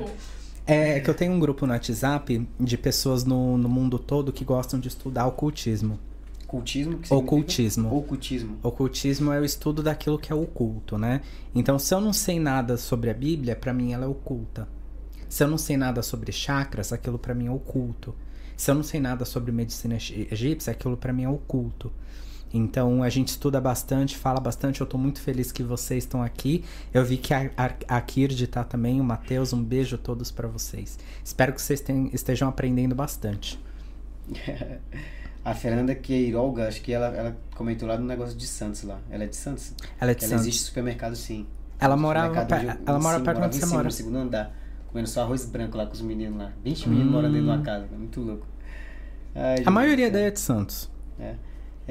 É que eu tenho um grupo no WhatsApp de pessoas no, no mundo todo que gostam de estudar ocultismo. Cultismo? Que? Ocultismo. Ocultismo. Ocultismo é o estudo daquilo que é oculto, né? Então, se eu não sei nada sobre a Bíblia, pra mim ela é oculta. Se eu não sei nada sobre chakras, aquilo pra mim é oculto. Se eu não sei nada sobre medicina egí- egípcia, aquilo pra mim é oculto. Então, a gente estuda bastante, fala bastante. Eu tô muito feliz que vocês estão aqui. Eu vi que a, a, a Kirdi tá também, o Matheus. Um beijo a todos pra vocês. Espero que vocês ten- estejam aprendendo bastante. A Fernanda Queiroga, acho que ela, ela comentou lá no negócio de Santos lá. Ela é de Santos? Ela é de ela Santos. existe supermercado sim. Ela morava ela mora perto onde você mora. No segundo andar. Comendo só arroz branco lá com os meninos lá. 20 meninos morando dentro de uma casa. Muito louco. Ai, A maioria céu. daí é de Santos. É.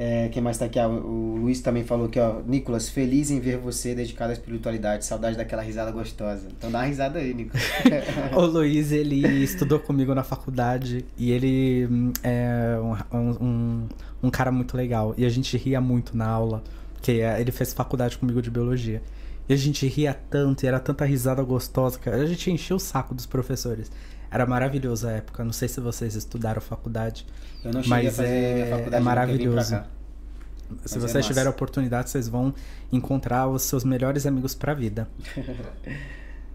É, quem mais tá aqui? Ah, o o Luiz também falou aqui, ó. Nicolas, feliz em ver você dedicado à espiritualidade. Saudade daquela risada gostosa. Então dá uma risada aí, Nicolas. O Luiz, ele estudou comigo na faculdade e ele hum, é um, um, um cara muito legal. E a gente ria muito na aula, porque é, ele fez faculdade comigo de biologia. E a gente ria tanto, e era tanta risada gostosa, cara. A gente encheu o saco dos professores. Era maravilhoso a época. Não sei se vocês estudaram faculdade. Eu não cheguei Mas a fazer é- minha é faculdade, vim maravilhoso. Se Mas é vocês massa. tiverem a oportunidade, vocês vão encontrar os seus melhores amigos pra vida.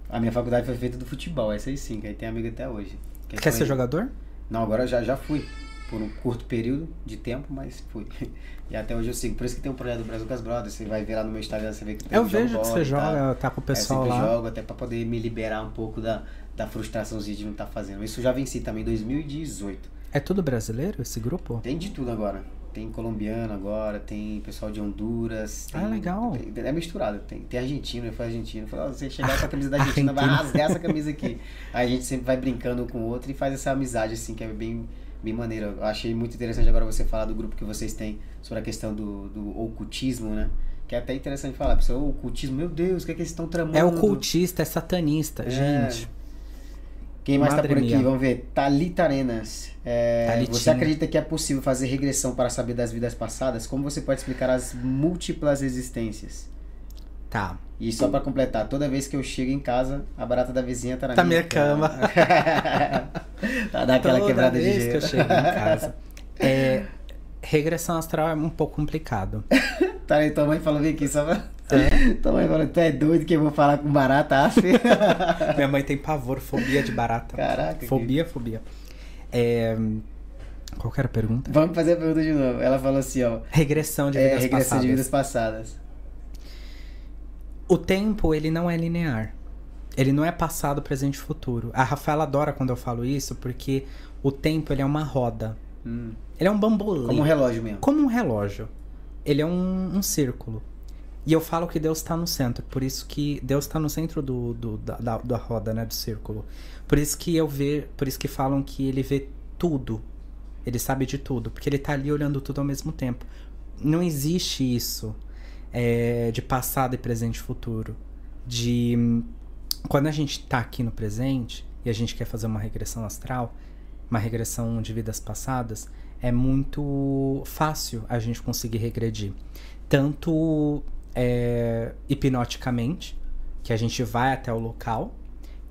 A minha faculdade foi feita do futebol, essa aí sim, que aí tem amigo até hoje. Que Quer foi- ser jogador? Não, agora já, já fui. Por um curto período de tempo, mas fui. E até hoje eu sigo. Por isso que tem um projeto do Brasil com as Brothers. Você vai ver lá no meu Instagram, você vê que tem Eu vejo que você joga, tá com o É, pessoal sempre lá. jogo até pra poder me liberar um pouco da, da frustraçãozinha de não estar fazendo. Isso eu já venci também em 2018. É tudo brasileiro esse grupo? Tem de tudo agora. Tem colombiano agora, tem pessoal de Honduras. Ah, tem- legal. tem- é misturado. Tem, tem argentino, eu fui argentino. Eu falei, ó, você chegar com a camisa da Argentina, vai rasgar essa camisa aqui. Aí a gente sempre vai brincando um com o outro e faz essa amizade, assim, que é bem, bem maneira. Eu achei muito interessante agora você falar do grupo que vocês têm sobre a questão do, do ocultismo, né? Que é até interessante falar, pessoal, ocultismo, meu Deus, o que é que eles estão tramando? É ocultista, é satanista, É. gente. Quem mais Madre tá por aqui? Vamos ver. Thalita Arenas. É, você acredita que é possível fazer regressão para saber das vidas passadas? Como você pode explicar as múltiplas existências? Tá. E só para completar, toda vez que eu chego em casa, a barata da vizinha tá na tá minha, minha cama. cama. tá daquela toda quebrada vez de jeito. que eu chego em casa. É, regressão astral é um pouco complicado. tá aí, tua mãe falou, vem aqui, só pra... É? Tua mãe falou, tu é doido que eu vou falar com barata? Minha mãe tem pavor, fobia de barata. Caraca. Fobia, que... fobia. É... Qual era a pergunta? Vamos fazer a pergunta de novo. Ela falou assim, ó. Regressão de é, vidas é, regressão passadas. de vidas passadas. O tempo, ele não é linear. Ele não é passado, presente e futuro. A Rafaela adora quando eu falo isso, porque o tempo, ele é uma roda. Hum. Ele é um bambolê. Como um relógio mesmo. Como um relógio. Ele é um, um círculo. E eu falo que Deus está no centro, por isso que Deus está no centro do, do da, da, roda, né, do círculo. Por isso que eu vejo, por isso que falam que ele vê tudo, ele sabe de tudo, porque ele está ali olhando tudo ao mesmo tempo. Não existe isso é, de passado e presente e futuro, de quando a gente está aqui no presente e a gente quer fazer uma regressão astral, uma regressão de vidas passadas, é muito fácil a gente conseguir regredir. Tanto é, hipnoticamente, que a gente vai até o local.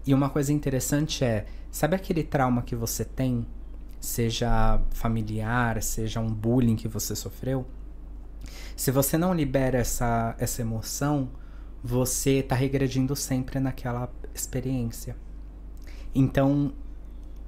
E uma coisa interessante é, sabe aquele trauma que você tem, seja familiar, seja um bullying que você sofreu? Se você não libera essa, essa emoção, você está regredindo sempre naquela experiência. Então,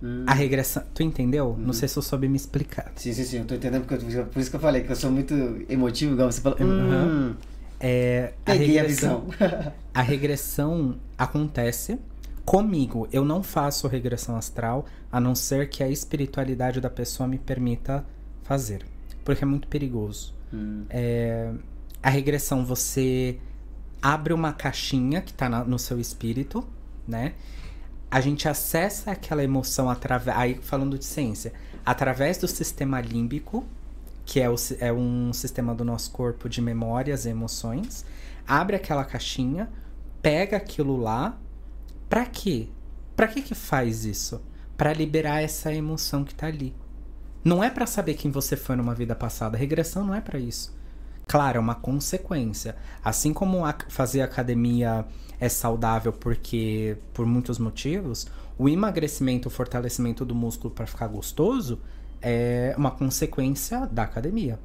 hum. a regressão. Tu entendeu? Uhum. Não sei se eu soube me explicar. Sim, sim, sim. Eu tô entendendo porque eu, por isso que eu falei que eu sou muito emotivo, igual você falou. Uhum. Hum. É, a regressão, a, a regressão acontece comigo. Eu não faço regressão astral a não ser que a espiritualidade da pessoa me permita fazer, porque é muito perigoso. Hum. É, a regressão você abre uma caixinha que está no seu espírito, né? A gente acessa aquela emoção através, aí falando de ciência, através do sistema límbico, que é, o, é um sistema do nosso corpo de memórias e emoções, abre aquela caixinha, pega aquilo lá, pra quê? Pra que que faz isso? Para liberar essa emoção que tá ali. Não é para saber quem você foi numa vida passada. Regressão não é para isso. Claro, é uma consequência. Assim como fazer academia é saudável porque por muitos motivos, o emagrecimento, o fortalecimento do músculo para ficar gostoso é uma consequência da academia.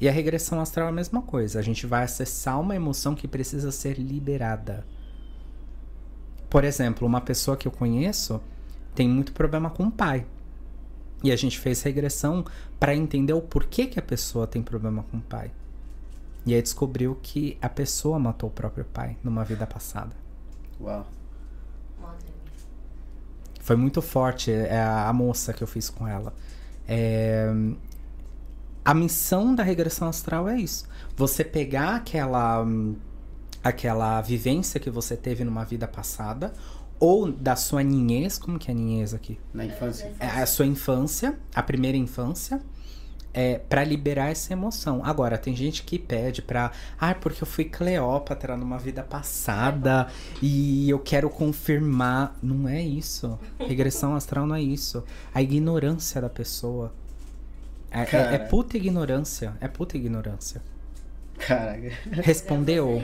E a regressão astral é a mesma coisa. A gente vai acessar uma emoção que precisa ser liberada. Por exemplo, uma pessoa que eu conheço tem muito problema com o pai. E a gente fez regressão para entender o porquê que a pessoa tem problema com o pai. E aí descobriu que a pessoa matou o próprio pai numa vida passada. Uau. Foi muito forte é a moça que eu fiz com ela. É... A missão da regressão astral é isso. Você pegar aquela, aquela vivência que você teve numa vida passada, ou da sua ninhez, como que é a ninhez aqui? Na infância. É a sua infância, a primeira infância, é, para liberar essa emoção. Agora, tem gente que pede pra. Ah, porque eu fui Cleópatra numa vida passada e eu quero confirmar. Não é isso. Regressão astral não é isso. A ignorância da pessoa. É, é, é puta ignorância. É puta ignorância. Caraca. Respondeu?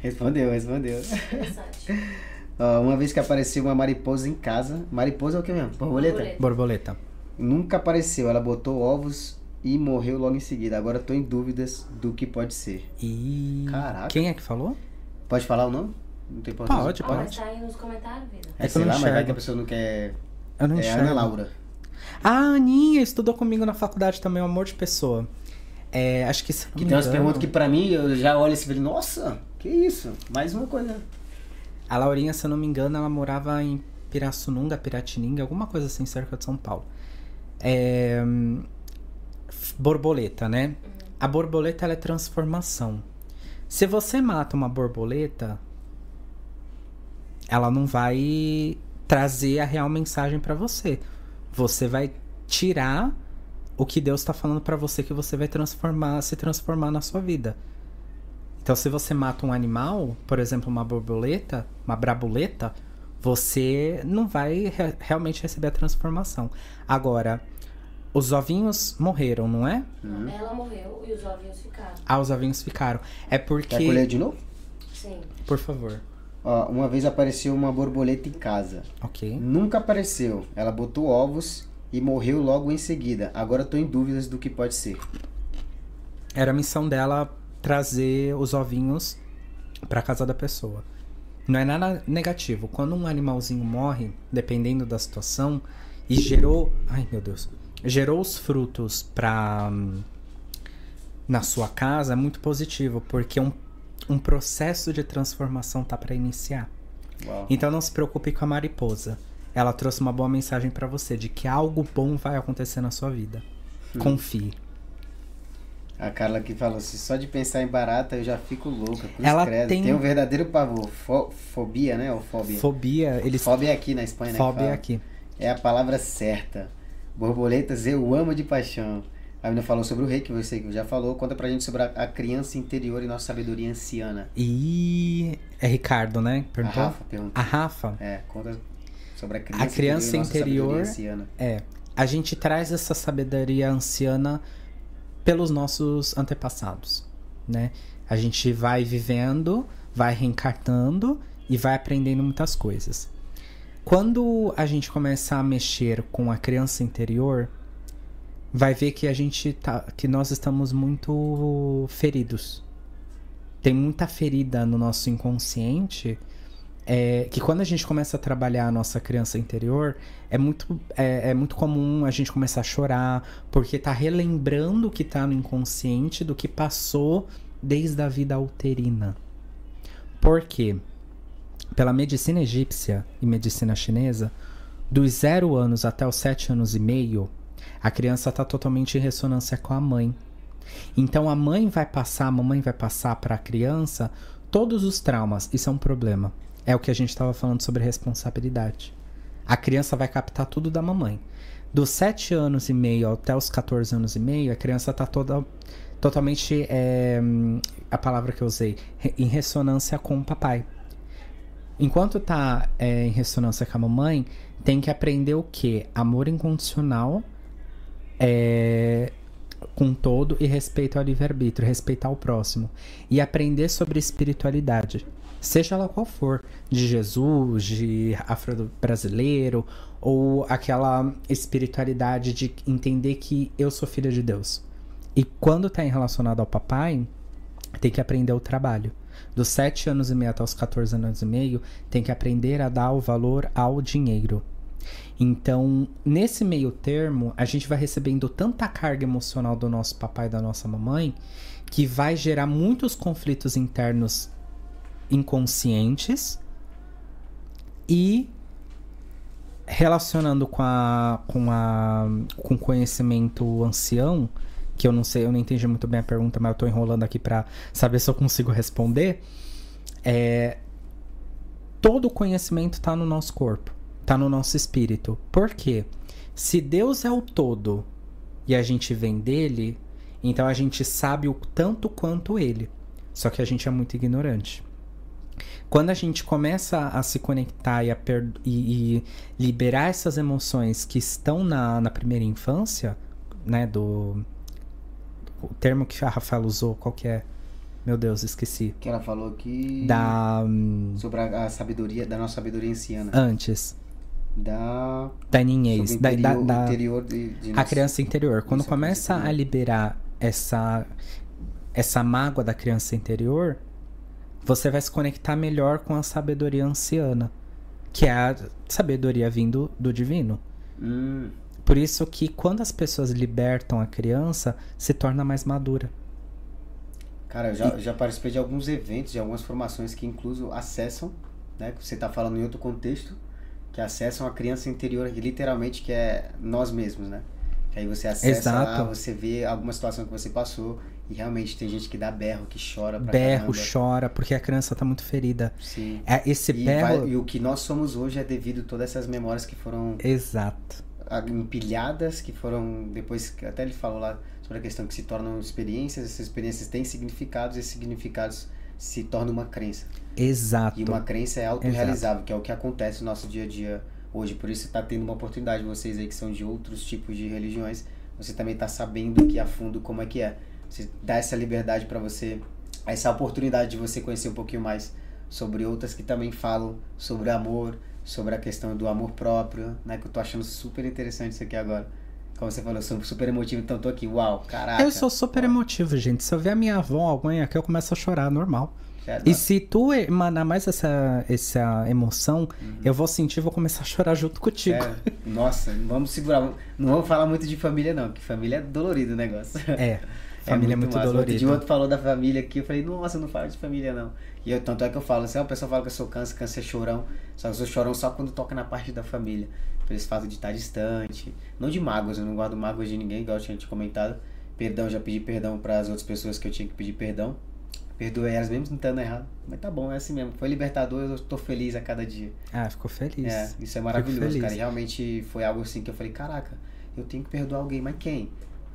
respondeu, respondeu. Uh, uma vez que apareceu uma mariposa em casa. Mariposa é o que mesmo? Borboleta? Borboleta. Nunca apareceu. Ela botou ovos e morreu logo em seguida. Agora eu tô em dúvidas do que pode ser. E. Caraca. Quem é que falou? Pode falar o nome? Não tem importância. Pode, pode. Pode tá aí nos comentários, vida. É, é sei lá, mas vai que a pessoa não quer. Eu não é enxergo. Ana Laura. Ah, a Aninha estudou comigo na faculdade também, um amor de pessoa. É, acho que. Que tem umas perguntas que pra mim eu já olho assim e falei, nossa, que isso? Mais uma coisa. A Laurinha, se eu não me engano, ela morava em Pirassununga, Piratininga, alguma coisa assim, cerca de São Paulo. É borboleta, né? A borboleta é transformação. Se você mata uma borboleta, ela não vai trazer a real mensagem para você. Você vai tirar o que Deus está falando para você que você vai transformar, se transformar na sua vida. Então, se você mata um animal, por exemplo, uma borboleta, uma brabuleta, você não vai re realmente receber a transformação. Agora, os ovinhos morreram, não é? Uhum. Ela morreu e os ovinhos ficaram. Ah, os ovinhos ficaram. É porque. Quer colher de novo? Sim. Por favor. Ó, uma vez apareceu uma borboleta em casa. Ok. Nunca apareceu. Ela botou ovos e morreu logo em seguida. Agora tô em dúvidas do que pode ser. Era a missão dela trazer os ovinhos para casa da pessoa. Não é nada negativo. Quando um animalzinho morre, dependendo da situação, e gerou, ai meu Deus, gerou os frutos para na sua casa, é muito positivo, porque um, um processo de transformação tá para iniciar. Uau. Então não se preocupe com a mariposa. Ela trouxe uma boa mensagem para você de que algo bom vai acontecer na sua vida. Hum. Confie. A Carla aqui falou assim, só de pensar em barata eu já fico louca. Cruz Ela credo. tem- tem um verdadeiro pavor. Fo- fobia, né? Ou fobia? Fobia, eles Fobia é aqui na Espanha, né? que fobia fala. aqui. É a palavra certa. Borboletas eu amo de paixão. A menina falou sobre o rei, que você já falou. Conta pra gente sobre a, a criança interior e nossa sabedoria anciana. E é Ricardo, né? A Perguntou? Rafa perguntou. A Rafa, É, conta sobre a criança, A criança e nossa interior- sabedoria anciana. é. A gente traz essa sabedoria anciana pelos nossos antepassados, né? A gente vai vivendo, vai reencarnando e vai aprendendo muitas coisas. Quando a gente começa a mexer com a criança interior, vai ver que a gente tá, que nós estamos muito feridos. Tem muita ferida no nosso inconsciente é, que quando a gente começa a trabalhar a nossa criança interior, é muito, é, é muito comum a gente começar a chorar, porque tá relembrando o que tá no inconsciente do que passou desde a vida uterina. Por quê? Pela medicina egípcia e medicina chinesa, dos zero anos até os sete anos e meio, a criança está totalmente em ressonância com a mãe. Então a mãe vai passar, a mamãe vai passar para a criança todos os traumas. Isso é um problema. É o que a gente estava falando sobre responsabilidade. A criança vai captar tudo da mamãe. Dos 7 anos e meio até os 14 anos e meio, a criança está toda totalmente é, a palavra que eu usei em ressonância com o papai. Enquanto tá é, em ressonância com a mamãe, tem que aprender o que? Amor incondicional, é, com todo e respeito ao livre-arbítrio, respeitar o próximo. E aprender sobre espiritualidade. Seja ela qual for, de Jesus, de afro-brasileiro, ou aquela espiritualidade de entender que eu sou filha de Deus. E quando está relacionado ao papai, tem que aprender o trabalho. Dos 7 anos e meio até os 14 anos e meio, tem que aprender a dar o valor ao dinheiro. Então, nesse meio termo, a gente vai recebendo tanta carga emocional do nosso papai e da nossa mamãe que vai gerar muitos conflitos internos inconscientes e relacionando com a com a com conhecimento ancião, que eu não sei, eu não entendi muito bem a pergunta, mas eu tô enrolando aqui para saber se eu consigo responder. É todo conhecimento está no nosso corpo, está no nosso espírito. Por quê? Se Deus é o todo e a gente vem dele, então a gente sabe o tanto quanto ele. Só que a gente é muito ignorante. Quando a gente começa a se conectar e, a e- e liberar essas emoções que estão na, na primeira infância, né, do o termo que a Rafaela usou, qual que é? Meu Deus, esqueci. Que ela falou que Da sobre a, a sabedoria, da nossa sabedoria anciana. antes Da da sobre da, da- da- interior de, de a criança interior. Quando criança começa a liberar essa essa mágoa da criança interior, você vai se conectar melhor com a sabedoria anciana, que é a sabedoria vindo do divino. Hum, Por isso que quando as pessoas libertam a criança, se torna mais madura. cara, eu já, já participei de alguns eventos, de algumas formações que incluso acessam, né? Que você tá falando em outro contexto, que acessam a criança interior, que literalmente que é nós mesmos, né? Que aí você acessa lá, Exato. você vê alguma situação que você passou e realmente tem gente que dá berro, que chora pra Berro, caramba. chora, porque a criança tá muito ferida. Sim. É, esse E, berro. vai- e o que nós somos hoje é devido a todas essas memórias que foram Exato. empilhadas, que foram depois, até ele falou lá sobre a questão que se tornam experiências, essas experiências têm significados, e esses significados se torna uma crença. Exato. E uma crença é autorrealizável, que é o que acontece no nosso dia a dia hoje. Por isso está tendo uma oportunidade, vocês aí que são de outros tipos de religiões, você também está sabendo que a fundo como é que é. Você dá essa liberdade para você, essa oportunidade de você conhecer um pouquinho mais sobre outras que também falam sobre amor, sobre a questão do amor próprio, né? Que eu tô achando super interessante isso aqui agora. Como você falou, eu sou super emotivo, então tô aqui, uau, caraca. Eu sou super emotivo, gente. Se eu ver a minha avó, alguém aqui, eu começo a chorar, normal. É, e se tu emanar mais essa, essa emoção, uhum. eu vou sentir vou começar a chorar junto contigo. É, nossa, vamos segurar. Não vamos falar muito de família, não, que família é dolorido o negócio. É. É família é muito, muito dolorida. De outro falou da família aqui, eu falei, nossa, não falo de família não. E eu, tanto é que eu falo, assim, a pessoa fala que eu sou câncer, câncer é chorão, só que eu sou chorão só quando toca na parte da família. Por esse fato de estar distante. Não de mágoas, eu não guardo mágoas de ninguém, igual eu tinha te comentado. Perdão, já pedi perdão para as outras pessoas que eu tinha que pedir perdão. Perdoei elas mesmo estando errado. Mas tá bom, é assim mesmo. Foi libertador, eu tô feliz a cada dia. Ah, ficou feliz. É, isso é maravilhoso, cara. E realmente foi algo assim que eu falei, caraca, eu tenho que perdoar alguém, mas quem?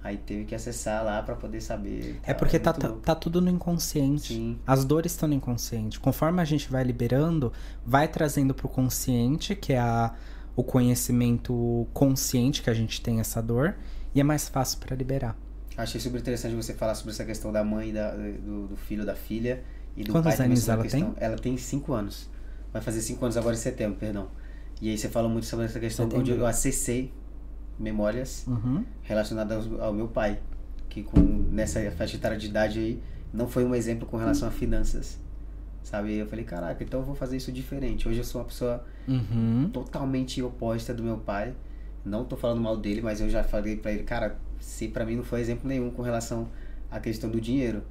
Aí teve que acessar lá para poder saber. É porque é tá, tá, tá, tudo no inconsciente. Sim. As dores estão no inconsciente. Conforme a gente vai liberando, vai trazendo pro consciente, que é a, o conhecimento consciente que a gente tem essa dor, e é mais fácil para liberar. Achei super interessante você falar sobre essa questão da mãe, da, do, do filho, da filha e do Quantos pai. anos ela questão. tem? Ela tem 5 anos. Vai fazer 5 anos agora em setembro, perdão. E aí você falou muito sobre essa questão onde eu acessei memórias uhum. relacionadas ao, ao, meu pai, que com nessa faixa etária de idade aí não foi um exemplo com relação a finanças. Sabe? Eu falei, caraca, então eu vou fazer isso diferente. Hoje eu sou uma pessoa uhum. totalmente oposta do meu pai. Não tô falando mal dele, mas eu já falei para ele, cara, se para mim não foi exemplo nenhum com relação à questão do dinheiro.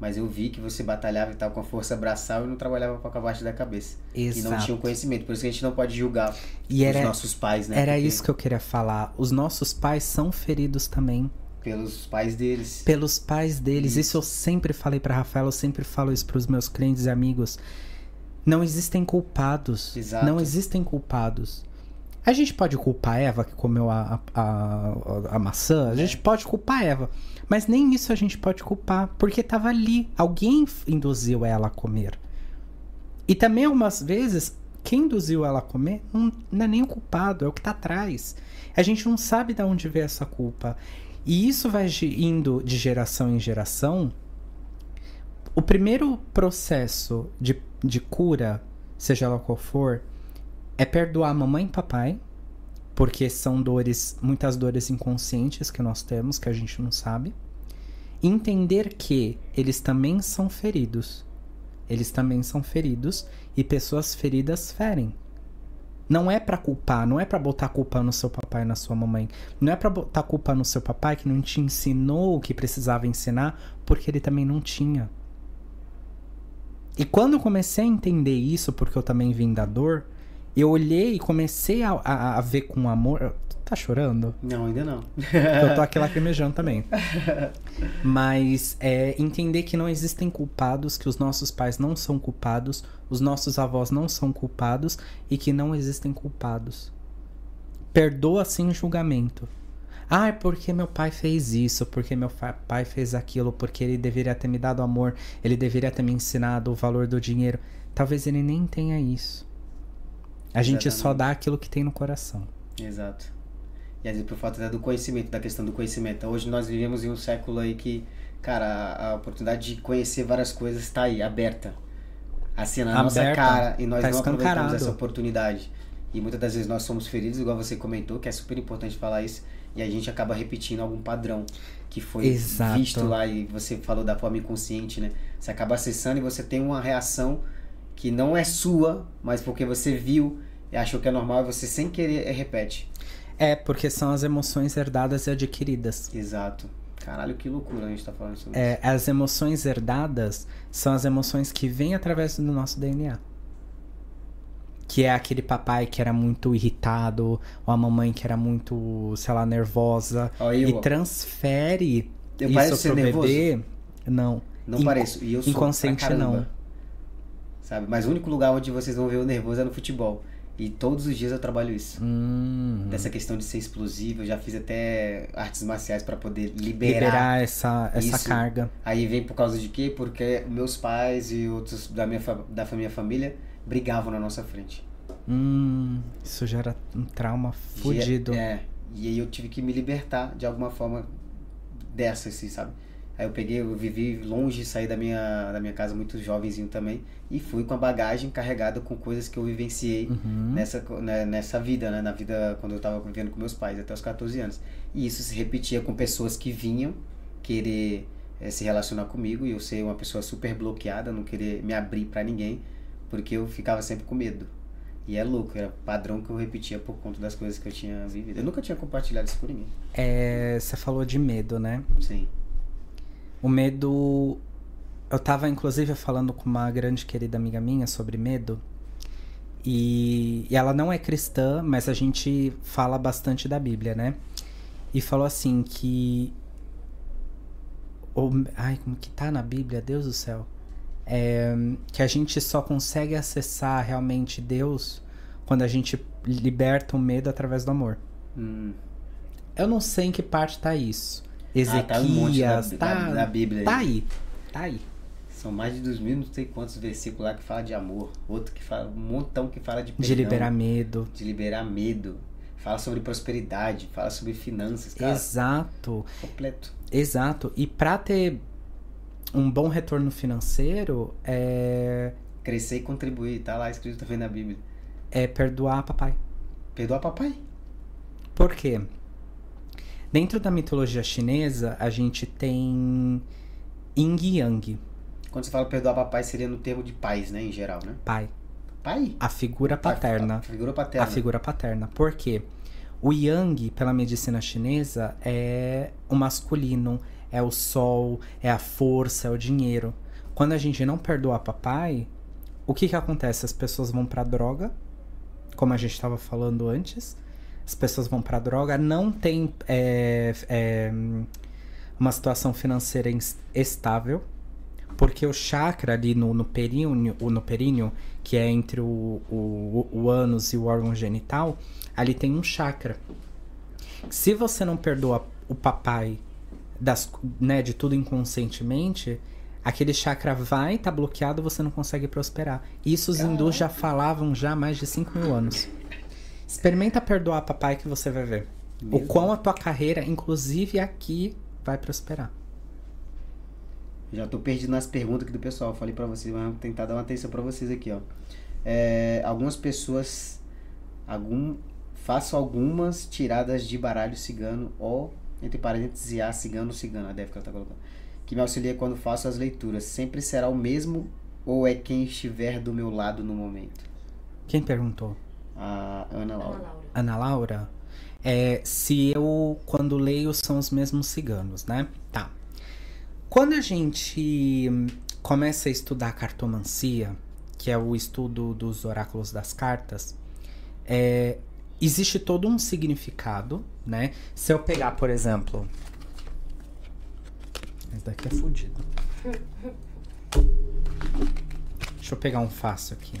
Mas eu vi que você batalhava e tal com a força braçal e não trabalhava com a parte da cabeça. Exato. E não tinha o conhecimento. Por isso que a gente não pode julgar e os nossos pais, né? Era Porque... isso que eu queria falar. Os nossos pais são feridos também. Pelos pais deles. Pelos pais deles. Isso, isso eu sempre falei para Rafael, eu sempre falo isso para os meus clientes e amigos. Não existem culpados. Exato. Não existem culpados. A gente pode culpar a Eva que comeu a, a, a, a maçã? A gente é. pode culpar a Eva. Mas nem isso a gente pode culpar, porque estava ali. Alguém induziu ela a comer. E também, algumas vezes, quem induziu ela a comer não, não é nem o culpado, é o que está atrás. A gente não sabe de onde veio essa culpa. E isso vai indo de geração em geração. O primeiro processo de, de cura, seja ela qual for, é perdoar mamãe e papai, porque são dores, muitas dores inconscientes que nós temos, que a gente não sabe. Entender que eles também são feridos. Eles também são feridos e pessoas feridas ferem. Não é para culpar, não é para botar culpa no seu papai e na sua mamãe. Não é para botar culpa no seu papai que não te ensinou o que precisava ensinar, porque ele também não tinha. E quando eu comecei a entender isso, porque eu também vim da dor, eu olhei e comecei a, a, a ver com amor. Tá chorando? Não, ainda não. eu tô aqui lacrimejando também. Mas é, entender que não existem culpados, que os nossos pais não são culpados, os nossos avós não são culpados e que não existem culpados. Perdoa sem julgamento. Ah, é porque meu pai fez isso, porque meu pai fez aquilo, porque ele deveria ter me dado amor, ele deveria ter me ensinado o valor do dinheiro. Talvez ele nem tenha isso. A gente só dá aquilo que tem no coração. Exato. E às vezes por falta do conhecimento, da questão do conhecimento. Hoje nós vivemos em um século aí que, cara, a, oportunidade de conhecer várias coisas está aí, aberta. Assim, na aberta, nossa cara. E nós tá não aproveitamos essa oportunidade. E muitas das vezes nós somos feridos, igual você comentou, que é super importante falar isso. E a gente acaba repetindo algum padrão que foi Exato. visto lá e você falou da forma inconsciente, né? Você acaba acessando e você tem uma reação que não é sua, mas porque você viu e achou que é normal e você sem querer repete. É, porque são as emoções herdadas e adquiridas. Exato. Caralho, que loucura a gente tá falando sobre é, isso. As emoções herdadas são as emoções que vêm através do nosso DNA. Que é aquele papai que era muito irritado, ou a mamãe que era muito, sei lá, nervosa. Oh, e transfere eu isso pro bebê. Não. Não Inco pareço. E eu sou Inconsciente não sabe? Mas o único lugar onde vocês vão ver o nervoso é no futebol. E todos os dias eu trabalho isso. Hum. Dessa questão de ser explosivo, eu já fiz até artes marciais para poder liberar, Liberar essa, essa Isso. carga. Aí vem por causa de quê? Porque meus pais e outros da minha, da minha família brigavam na nossa frente. Hum, isso gera um trauma fudido. É, e aí eu tive que me libertar de alguma forma dessa, assim, sabe? Aí eu peguei, eu vivi longe, saí da minha, da minha casa muito jovenzinho também e fui com a bagagem carregada com coisas que eu vivenciei Uhum. nessa, né, nessa vida, né? Na vida quando eu tava vivendo com meus pais até os 14 anos. E isso se repetia com pessoas que vinham querer eh, se relacionar comigo e eu ser uma pessoa super bloqueada, não querer me abrir pra ninguém, porque eu ficava sempre com medo. E é louco, era padrão que eu repetia por conta das coisas que eu tinha vivido. Eu nunca tinha compartilhado isso com ninguém. É, você falou de medo, né? Sim. O medo. Eu tava, inclusive, falando com uma grande querida amiga minha sobre medo. E, e ela não é cristã, mas a gente fala bastante da Bíblia, né? E falou assim que. O, ai, como que tá na Bíblia? Deus do céu. É, que a gente só consegue acessar realmente Deus quando a gente liberta o medo através do amor. Hum. Eu não sei em que parte tá isso. Ezequias, Ah, tá um monte da, tá, da, da Bíblia aí. tá aí. Tá aí. São mais de dois mil, não sei quantos versículos lá que fala de amor. Outro que fala, um montão que fala de perdão. De liberar medo. de liberar medo. Fala sobre prosperidade, fala sobre finanças, cara. Exato. Completo. Exato. E pra ter um bom retorno financeiro, é, Crescer e contribuir, tá lá escrito também na Bíblia. é perdoar papai. Perdoar papai. Por quê? Dentro da mitologia chinesa, a gente tem Yin e Yang, Quando você fala perdoar papai, seria no termo de pais, né, em geral, né? pai. Pai? A figura paterna. A, figura paterna. A figura paterna. Por quê? O Yang, pela medicina chinesa, é o masculino, é o sol, é a força, é o dinheiro. Quando a gente não perdoa papai, o que que acontece? As pessoas vão pra droga, como a gente estava falando antes. As pessoas vão pra droga, não tem é, é, uma situação financeira estável, porque o chakra ali no, no períneo, no períneo, que é entre o, o, o ânus e o órgão genital, ali tem um chakra. Se você não perdoa o papai das, né, de tudo inconscientemente, aquele chakra vai estar bloqueado você não consegue prosperar. Isso os hindus já falavam já há mais de 5 mil anos. Experimenta perdoar papai que você vai ver. O Mesmo? quão a tua carreira, inclusive aqui, vai prosperar. Já tô perdido nas perguntas aqui do pessoal. Falei pra vocês, mas vou tentar dar uma atenção pra vocês aqui, ó. É, algumas pessoas. Algum, faço algumas tiradas de baralho cigano ou, entre parênteses, a cigano cigana, deve que ela tá colocando. Que me auxilia quando faço as leituras. Sempre será o mesmo ou é quem estiver do meu lado no momento? Quem perguntou? A Ana Laura. Ana Laura? É, se eu, quando leio, são os mesmos ciganos, né? Tá. Quando a gente começa a estudar cartomancia, que é o estudo dos oráculos das cartas, é, existe todo um significado, né? Se eu pegar, por exemplo. Esse daqui é fudido. Deixa eu pegar um fácil aqui.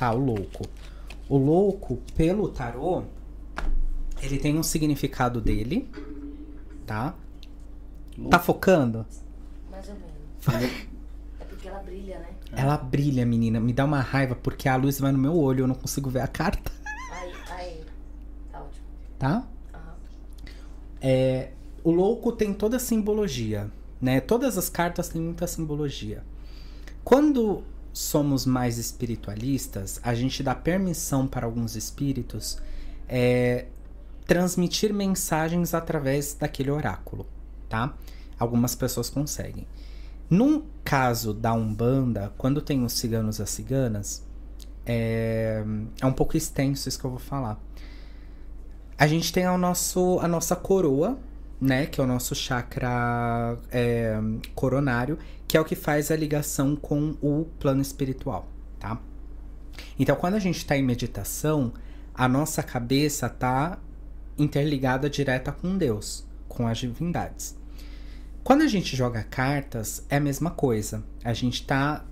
Tá, o louco. O louco, pelo tarô, ele tem um significado dele, tá? Tá focando? Mais ou menos. É porque ela brilha, né? Ela brilha, menina. Me dá uma raiva porque a luz vai no meu olho, eu não consigo ver a carta, Aí, aí. Tá ótimo. tá? Aham. É, o louco tem toda a simbologia, né? Todas as cartas têm muita simbologia. Quando somos mais espiritualistas, a gente dá permissão para alguns espíritos é, transmitir mensagens através daquele oráculo, tá? Algumas pessoas conseguem. No caso da Umbanda, quando tem os ciganos e as ciganas, é, é um pouco extenso isso que eu vou falar. A gente tem o nosso, a nossa coroa, né? Que é o nosso chakra é, coronário, que é o que faz a ligação com o plano espiritual, tá? Então, quando a gente está em meditação, a nossa cabeça tá interligada direta com Deus, com as divindades. Quando a gente joga cartas, é a mesma coisa. A gente tá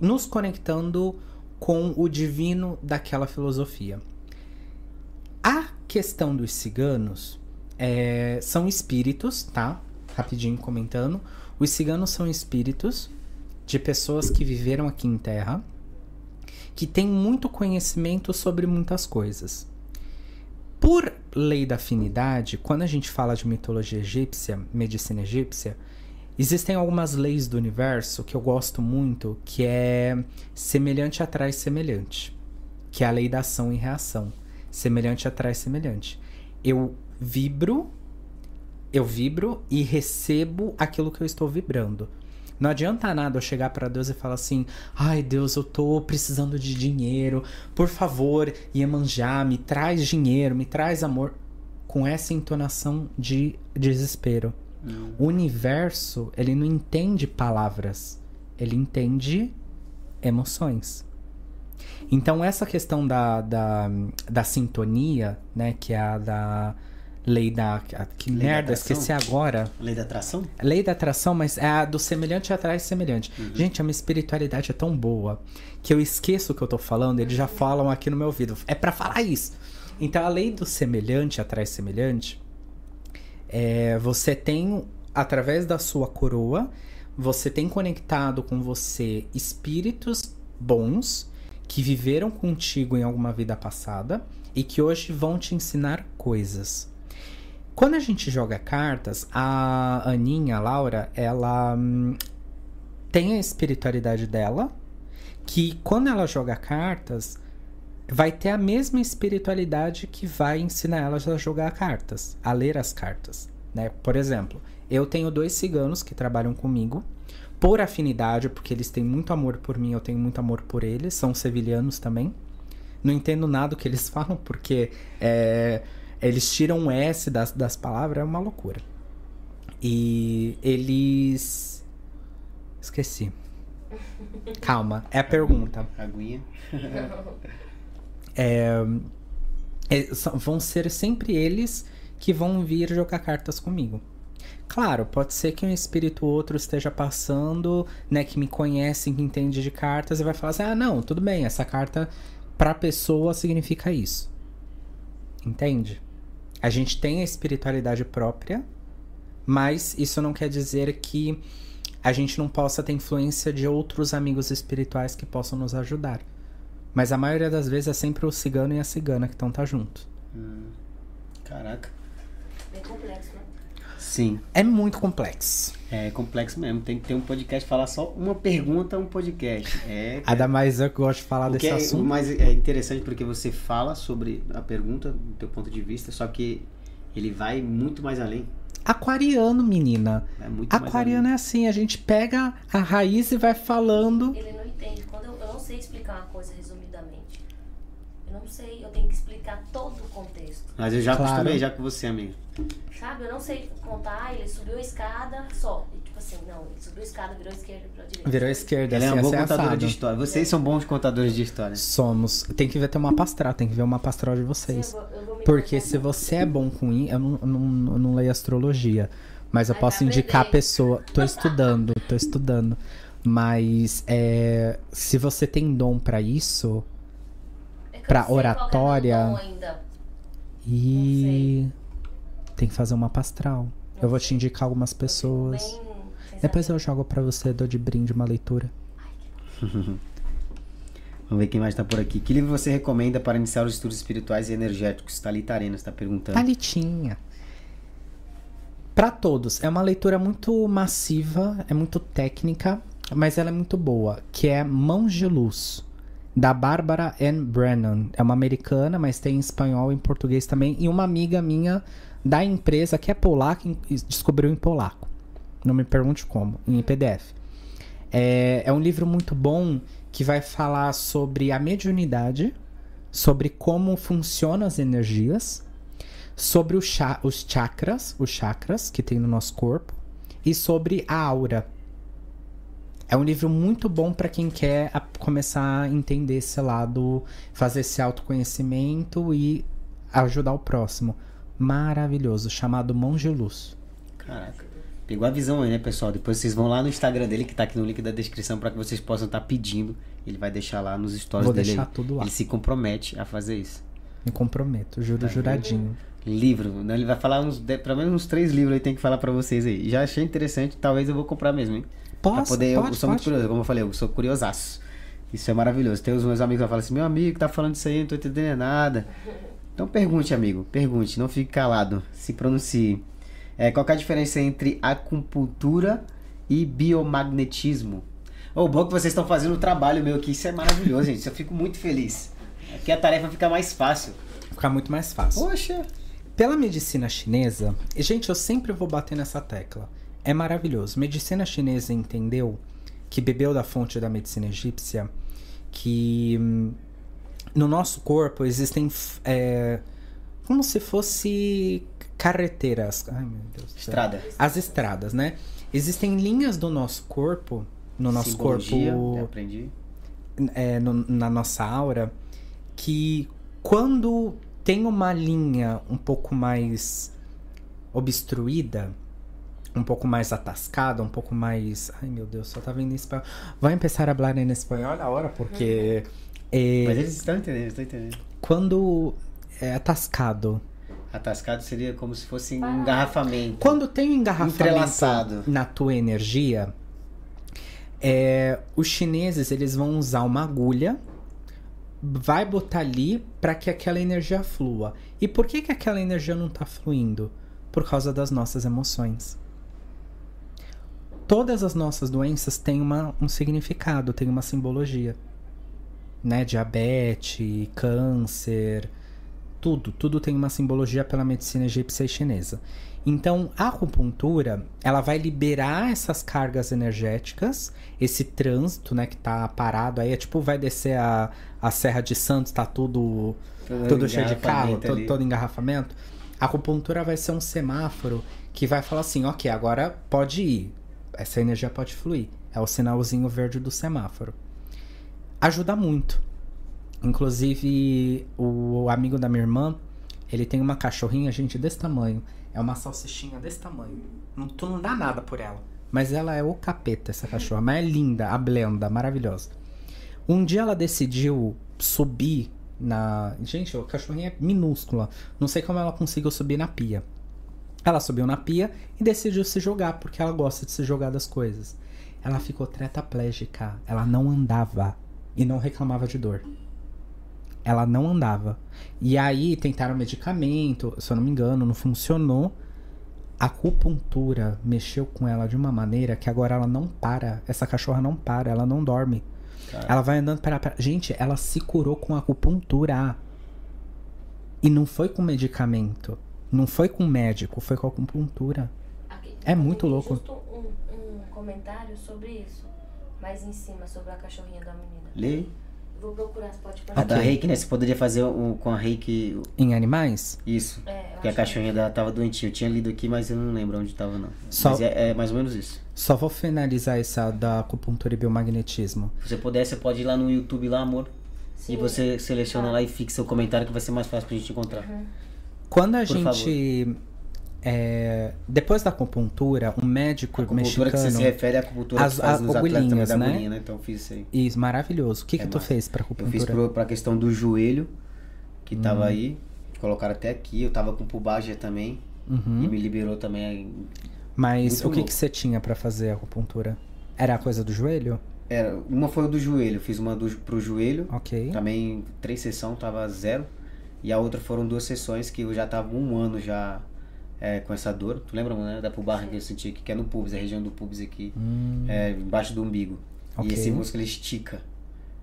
nos conectando com o divino daquela filosofia. A questão dos ciganos é, são espíritos, tá? Rapidinho comentando. Os ciganos são espíritos de pessoas que viveram aqui em Terra, que têm muito conhecimento sobre muitas coisas. Por lei da afinidade, quando a gente fala de mitologia egípcia, medicina egípcia, existem algumas leis do universo que eu gosto muito, que é semelhante atrai semelhante, que é a lei da ação e reação. Semelhante atrai semelhante. Eu vibro, eu vibro e recebo aquilo que eu estou vibrando. Não adianta nada eu chegar para Deus e falar assim: ai Deus, eu tô precisando de dinheiro, por favor, Iemanjá, me traz dinheiro, me traz amor. Com essa entonação de desespero. Não. O universo, ele não entende palavras, ele entende emoções. Então, essa questão da, da, da sintonia, né, que é a da Lei da. Que lei merda, esqueci agora. Lei da atração? Lei da atração, mas é a do semelhante atrás semelhante. Uhum. Gente, a minha espiritualidade é tão boa que eu esqueço o que eu tô falando, eles já falam aqui no meu ouvido. É para falar isso. Então a lei do semelhante atrás semelhante é, você tem, através da sua coroa, você tem conectado com você espíritos bons que viveram contigo em alguma vida passada e que hoje vão te ensinar coisas. Quando a gente joga cartas, a Aninha, a Laura, ela hum, tem a espiritualidade dela, que quando ela joga cartas, vai ter a mesma espiritualidade que vai ensinar ela a jogar cartas, a ler as cartas. Né? Por exemplo, eu tenho dois ciganos que trabalham comigo, por afinidade, porque eles têm muito amor por mim, eu tenho muito amor por eles, são sevilhanos também. Não entendo nada do que eles falam, porque é, eles tiram um S das, das palavras, é uma loucura. E eles. Esqueci. Calma, é a pergunta. Aguinha. é, é, vão ser sempre eles que vão vir jogar cartas comigo. Claro, pode ser que um espírito ou outro esteja passando, né, que me conhece, que entende de cartas e vai falar assim: "Ah, não, tudo bem, essa carta para a pessoa significa isso". Entende? A gente tem a espiritualidade própria, mas isso não quer dizer que a gente não possa ter influência de outros amigos espirituais que possam nos ajudar. Mas a maioria das vezes é sempre o cigano e a cigana que estão tá junto. Hum. Caraca. Bem complexo, né? Sim. É muito complexo. É complexo mesmo. Tem que ter um podcast falar só uma pergunta, um podcast. É. Ainda mais eu que gosto de falar desse é, assunto. Mas é interessante porque você fala sobre a pergunta do teu ponto de vista, só que ele vai muito mais além. Aquariano, menina. É muito Aquariano é assim, a gente pega a raiz e vai falando. Ele não entende. Quando eu, eu não sei explicar uma coisa resumidamente. Eu não sei, eu tenho que explicar todo o contexto. Mas eu já claro. acostumei já com você, amigo. Sabe, eu não sei contar, ele subiu a escada só. E, tipo assim, não, ele subiu a escada, virou a esquerda, virou a direita. Virou a esquerda, Ela é uma boa contadora de história. Vocês é. são bons contadores de história. Somos. Tem que ver ter uma pastral, tem que ver uma pastral de vocês. Sim, eu vou, eu vou Porque se você é bom com eu não, eu não, eu não leio astrologia. Mas eu Vai posso indicar a pessoa. Tô estudando, tô estudando. Mas é, se você tem dom para isso, é para é oratória. E tem que fazer uma pastral. Eu vou te indicar algumas pessoas. Depois eu jogo para você, dou de brinde uma leitura. Vamos ver quem mais tá por aqui. Que livro você recomenda para iniciar os estudos espirituais e energéticos? Thalita Arena está perguntando. Thalitinha. Para todos. É uma leitura muito massiva, é muito técnica, mas ela é muito boa. Que é Mãos de Luz, da Bárbara Ann Brennan. É uma americana, mas tem em espanhol e em português também. E uma amiga minha da empresa que é polaca descobriu em polaco. Não me pergunte como, em PDF. É, é um livro muito bom que vai falar sobre a mediunidade, sobre como funcionam as energias, sobre cha os chakras, os chakras que tem no nosso corpo e sobre a aura. É um livro muito bom para quem quer começar a entender esse lado, fazer esse autoconhecimento e ajudar o próximo maravilhoso chamado Monge Luz. Caraca. Pegou a visão aí, né, pessoal? Depois vocês vão lá no Instagram dele, que tá aqui no link da descrição, para que vocês possam estar tá pedindo. Ele vai deixar lá nos stories Vou dele. deixar tudo lá. Ele se compromete a fazer isso. Me comprometo, juro Tá juradinho. Livro, né? Ele vai falar uns, pelo menos uns três livros aí, tem que falar pra vocês aí. Já achei interessante, talvez eu vou comprar mesmo, hein? Pra Posso? poder, eu pode, sou muito pode. curioso, como eu falei, eu sou curiosaço. Isso é maravilhoso. Tem os meus amigos que falam assim, meu amigo tá falando isso aí, não tô entendendo nada. Então pergunte, amigo, pergunte, não fique calado, se pronuncie. É, qual que é a diferença entre acupuntura e biomagnetismo? O bom que vocês estão fazendo o trabalho meu aqui, isso é maravilhoso, gente. Eu fico muito feliz. Aqui a tarefa fica mais fácil. Ficar muito mais fácil. Poxa! Pela medicina chinesa, gente, eu sempre vou bater nessa tecla. É maravilhoso. Medicina chinesa entendeu que bebeu da fonte da medicina egípcia que hum, no nosso corpo existem é, como se fosse carreteiras. Ai, meu Deus. Estrada. As estradas, né? Existem linhas do nosso corpo, no nosso Simbologia, corpo aprendi. é, no- na nossa aura que quando tem uma linha um pouco mais obstruída, um pouco mais atascada, um pouco mais. Ai meu Deus, só tá vendo em espanhol. Vai começar a falar em espanhol agora, porque. é, Mas eles estão entendendo, eles estão entendendo. quando é atascado. Atascado seria como se fosse um engarrafamento. Quando tem um engarrafamento Entrelaçado. na tua energia, é, os chineses eles vão usar uma agulha, vai botar ali para que aquela energia flua. E por que, que aquela energia não tá fluindo? Por causa das nossas emoções. Todas as nossas doenças têm uma, um significado, têm uma simbologia. Né? Diabetes, câncer, tudo, tudo tem uma simbologia pela medicina egípcia e chinesa. Então, a acupuntura, ela vai liberar essas cargas energéticas, esse trânsito, né, que tá parado aí, é tipo, vai descer a, a Serra de Santos, tá tudo, tudo cheio de carro, todo, todo engarrafamento. A acupuntura vai ser um semáforo que vai falar assim, ok, agora pode ir, essa energia pode fluir. É o sinalzinho verde do semáforo. Ajuda muito. Inclusive, o amigo da minha irmã, ele tem uma cachorrinha, gente, desse tamanho. É uma salsichinha desse tamanho. Não, tu não dá nada por ela. Mas ela é o capeta, essa cachorra. Mas é linda, a blenda, maravilhosa. Um dia ela decidiu subir na. Gente, a cachorrinha é minúscula. Não sei como ela conseguiu subir na pia. Ela subiu na pia e decidiu se jogar, porque ela gosta de se jogar das coisas. Ela ficou tetraplégica. Ela não andava e não reclamava de dor. Ela não andava. E aí tentaram medicamento, se eu não me engano, não funcionou. A acupuntura mexeu com ela de uma maneira que agora ela não para. Essa cachorra não para, ela não dorme. Cara. Ela vai andando para. Gente, ela se curou com acupuntura. E não foi com medicamento. Não foi com médico, foi com acupuntura. Aqui, É muito louco. Justo um, um comentário sobre isso. Mais em cima, sobre a cachorrinha da menina. Lê. Vou procurar, você pode A da reiki, né? Você poderia fazer um, com a reiki Em animais? isso. É, eu Porque a acho cachorrinha dela tava doentinha. Eu tinha lido aqui, mas eu não lembro onde tava, não. Só- Mas é, é mais ou menos isso. Só vou finalizar essa da acupuntura e biomagnetismo. Se você puder, você pode ir lá no YouTube, lá, amor. Sim. E você seleciona Tá. lá e fixa o comentário que vai ser mais fácil pra gente encontrar. Quando a Por gente. É, depois da acupuntura, um médico A acupuntura que você mexicano. se refere à acupuntura As- que faz nos agulhinhas, né? agulhinha, né? Então fiz isso aí. Isso, maravilhoso. O que, É que tu massa. fez pra Eu fiz acupuntura? pra questão do joelho, que tava Hum. aí. Colocaram até aqui. Eu tava com pubalgia também. E Uhum. me liberou também. Mas o que, louco. que você tinha pra fazer a acupuntura? Era a coisa do joelho? Era, uma foi do joelho. Fiz uma do, pro joelho. Ok. Também três sessões, tava zero. E a outra foram duas sessões que eu já tava um ano já é, com essa dor. Tu lembra, né? Da pubarra que eu senti aqui, que é no pubis, a região do pubis aqui, Hum, é, embaixo do umbigo. Ok. E esse músculo ele estica.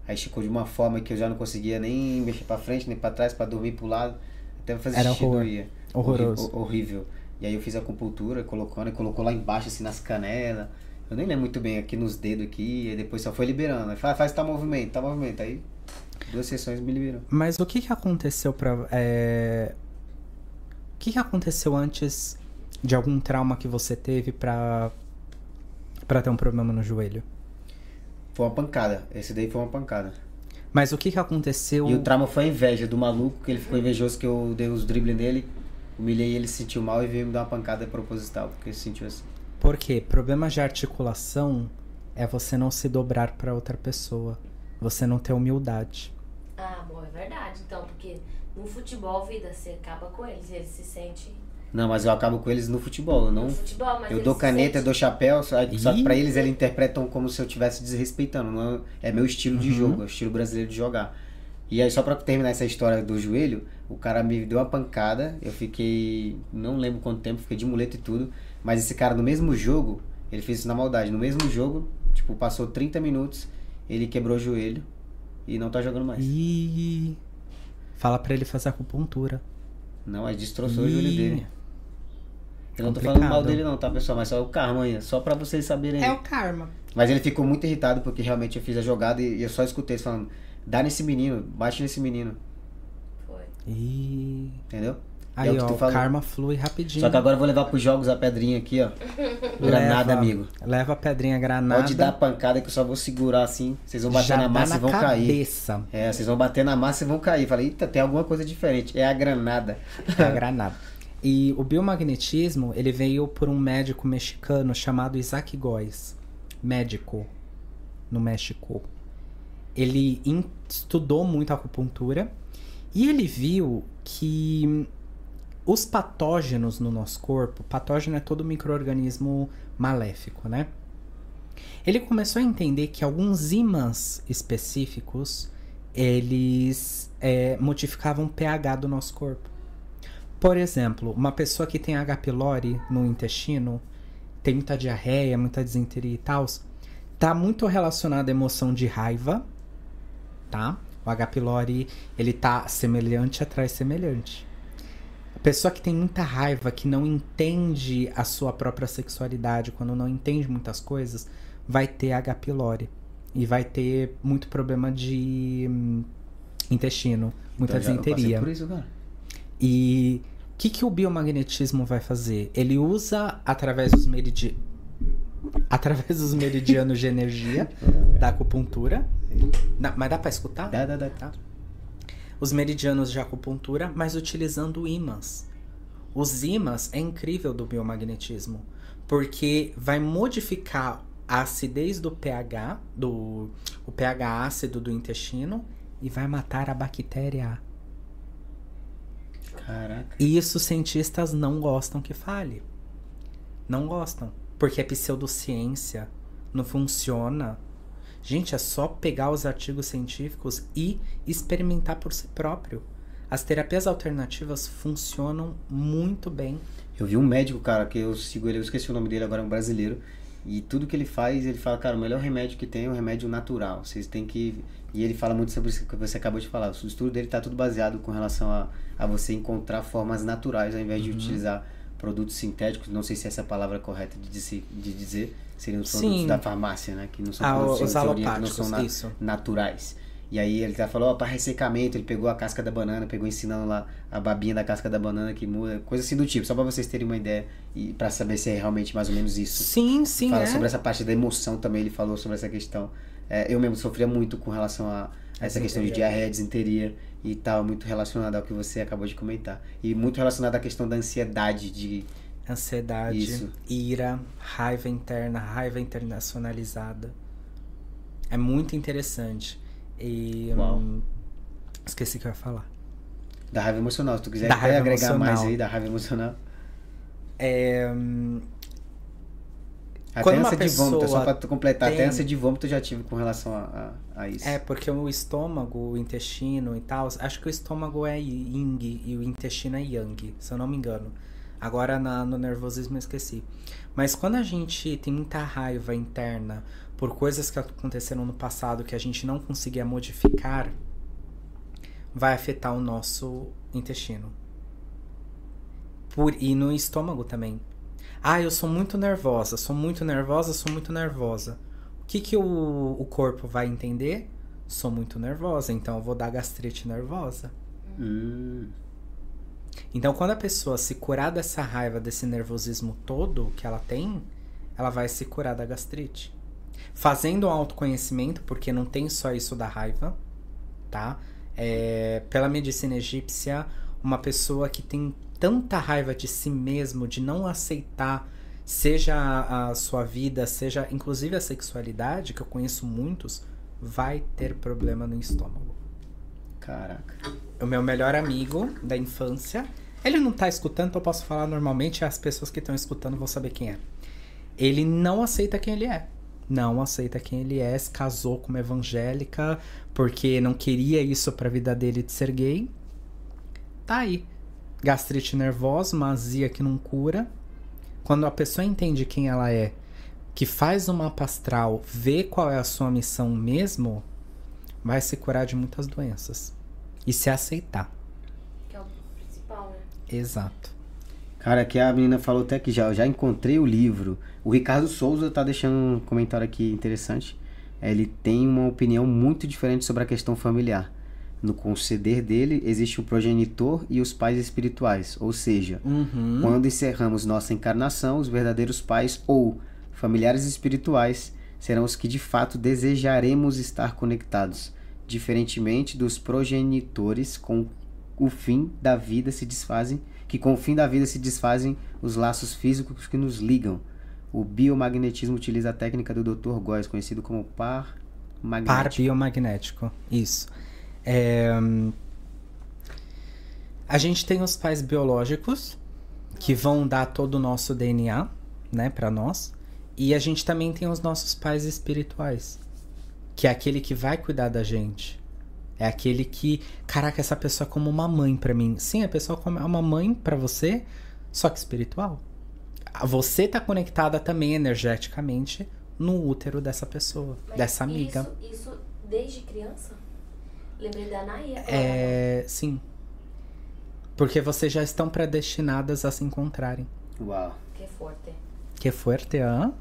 Aí esticou de uma forma que eu já não conseguia nem mexer pra frente, nem pra trás, pra dormir pro lado. Até fazer Era xixi horror. doía. Horroroso. Horri- horrível. E aí eu fiz a acupuntura, colocando, e colocou lá embaixo, assim, nas canelas. Eu nem lembro muito bem aqui nos dedos aqui, e depois só foi liberando. Aí faz, faz tal movimento, tal movimento. Aí duas sessões me liberou. Mas o que que aconteceu pra. é, que que aconteceu antes de algum trauma que você teve pra. pra ter um problema no joelho? Foi uma pancada. Esse daí foi uma pancada. Mas o que que aconteceu. E o trauma foi a inveja do maluco, que ele ficou invejoso que eu dei os dribles nele, humilhei ele, se sentiu mal e veio me dar uma pancada proposital, porque ele se sentiu assim. Por quê? Problemas de articulação é você não se dobrar para outra pessoa. Você não ter humildade. Ah, bom, é verdade. Então, porque no futebol, vida, você acaba com eles, eles se sentem. Não, mas eu acabo com eles no futebol, não. No futebol, mas eu dou caneta, eu dou chapéu, só, só que pra eles eles interpretam como se eu estivesse desrespeitando. Não é meu estilo de Uhum. jogo, é o estilo brasileiro de jogar. E aí, só pra terminar essa história do joelho, o cara me deu uma pancada, eu fiquei. não lembro quanto tempo, fiquei de muleta e tudo. Mas esse cara, no mesmo jogo, ele fez isso na maldade. No mesmo jogo, tipo, passou 30 minutos, ele quebrou o joelho e não tá jogando mais. E fala pra ele fazer acupuntura. Não, mas destroçou o joelho dele. Eu não tô Complicado. falando mal dele não, tá, pessoal? Mas só o karma aí, só pra vocês saberem. É o karma. Mas ele ficou muito irritado porque realmente eu fiz a jogada e e eu só escutei eles falando, dá nesse menino, bate nesse menino, Foi. E entendeu? Aí, É o que ó, o karma flui rapidinho. Só que agora eu vou levar pros jogos a pedrinha aqui, ó. Granada, Leva- amigo. Leva a pedrinha granada. Pode dar pancada que eu só vou segurar assim. Vocês vão bater já na massa na e vão cair. cabeça. É, vocês vão bater na massa e vão cair. Falei, eita, tem alguma coisa diferente. É a granada. É a granada. E o biomagnetismo, ele veio por um médico mexicano chamado Isaac Góes. Médico no México. Ele estudou muito acupuntura e ele viu que os patógenos no nosso corpo, patógeno é todo microorganismo maléfico, né? Ele começou a entender que alguns ímãs específicos eles é, modificavam o pH do nosso corpo. Por exemplo, uma pessoa que tem H. pylori no intestino, tem muita diarreia, muita disenteria e tal, tá muito relacionada à emoção de raiva, tá? O H. pylori, ele tá semelhante atrai semelhante. Pessoa que tem muita raiva, que não entende a sua própria sexualidade, quando não entende muitas coisas, vai ter H. pylori. E vai ter muito problema de hum, intestino, muita Então, disenteria. por isso, cara. E o que, que o biomagnetismo vai fazer? Ele usa através dos meridi... através dos meridianos de energia da acupuntura. Na- mas dá pra escutar? Dá, dá, dá. Tá. Os meridianos de acupuntura, mas utilizando ímãs. Os ímãs é incrível do biomagnetismo, porque vai modificar a acidez do pH, do o pH ácido do intestino e vai matar a bactéria. Caraca. E isso os cientistas não gostam que fale. Não gostam. Porque é pseudociência. Não funciona. Gente, é só pegar os artigos científicos e experimentar por si próprio. As terapias alternativas funcionam muito bem. Eu vi um médico, cara, que eu sigo ele, eu esqueci o nome dele agora, é um brasileiro. E tudo que ele faz, ele fala, cara, o melhor remédio que tem é o remédio natural. Vocês têm que. E ele fala muito sobre isso que você acabou de falar. O estudo dele tá tudo baseado com relação a, a você encontrar formas naturais ao invés de utilizar produtos sintéticos. Não sei se essa é a palavra correta de dizer, de dizer seriam os produtos Sim. da farmácia, né? Que não são Ah, produtos os teoria, que não são na- isso. naturais. E aí ele tá falou, ó, para ressecamento, ele pegou a casca da banana, pegou ensinando lá a babinha da casca da banana que muda, coisa assim do tipo, só pra vocês terem uma ideia e para saber se é realmente mais ou menos isso. Sim, sim, Fala é. sobre essa parte da emoção também, ele falou sobre essa questão. É, eu mesmo sofria muito com relação a, a essa questão de diarreia, disenteria e tal, muito relacionado ao que você acabou de comentar. E muito relacionado à questão da ansiedade de Ansiedade, Isso. ira, raiva interna, raiva internacionalizada. É muito interessante. E. Hum, esqueci o que eu ia falar. da raiva emocional. Se tu quiser até agregar mais emocional. aí da raiva emocional. É, hum, Até Quando uma ânsia de vômito, só pessoa pra tu completar, até tem- ânsia de vômito eu já tive com relação a, a, a isso. É, porque o estômago, o intestino e tal. Acho que o estômago é yin e o intestino é yang, se eu não me engano. Agora na- no nervosismo eu esqueci. Mas quando a gente tem muita raiva interna por coisas que aconteceram no passado que a gente não conseguia modificar, vai afetar o nosso intestino. Por, e no estômago também. Ah, eu sou muito nervosa, sou muito nervosa, sou muito nervosa. O que, que o, o corpo vai entender? Sou muito nervosa, então eu vou dar gastrite nervosa. Hum, Então, quando a pessoa se curar dessa raiva, desse nervosismo todo que ela tem, ela vai se curar da gastrite. Fazendo um autoconhecimento, porque não tem só isso da raiva, tá? É, pela medicina egípcia, uma pessoa que tem tanta raiva de si mesmo, de não aceitar Seja a, a sua vida, seja inclusive a sexualidade, que eu conheço muitos, vai ter problema no estômago. Caraca. O meu melhor amigo da infância, ele não tá escutando, então eu posso falar normalmente, as pessoas que estão escutando vão saber quem é. Ele não aceita quem ele é. Não aceita quem ele é, se casou com uma evangélica porque não queria isso pra vida dele de ser gay. Tá aí. Gastrite nervosa, uma azia que não cura. Quando a pessoa entende quem ela é, que faz uma mapa astral, vê qual é a sua missão mesmo, vai se curar de muitas doenças. E se aceitar. Que é o principal, né? Exato. Cara, aqui a menina falou até que já, eu já encontrei o livro. O Ricardo Souza tá deixando um comentário aqui interessante. Ele tem uma opinião muito diferente sobre a questão familiar. No conceder dele, existe o progenitor e os pais espirituais. Ou seja, Uhum. quando encerramos nossa encarnação, os verdadeiros pais ou familiares espirituais serão os que de fato desejaremos estar conectados, diferentemente dos progenitores com o fim da vida se desfazem, que com o fim da vida se desfazem os laços físicos que nos ligam. O biomagnetismo utiliza a técnica do Dr. Góes, conhecido como par Par magnético. biomagnético. Isso. É, A gente tem os pais biológicos, que vão dar todo o nosso DNA, né, pra nós. E a gente também tem os nossos pais espirituais, que é aquele que vai cuidar da gente. É aquele que, caraca, essa pessoa é como uma mãe pra mim. Sim, a pessoa como- é uma mãe pra você, só que espiritual. Você tá conectada também energeticamente no útero dessa pessoa, Mas dessa amiga. Isso, isso desde criança? Lembrei da Anaia. É, sim. Porque vocês já estão predestinadas a se encontrarem. Uau. Que é forte. Que fuerte, hã?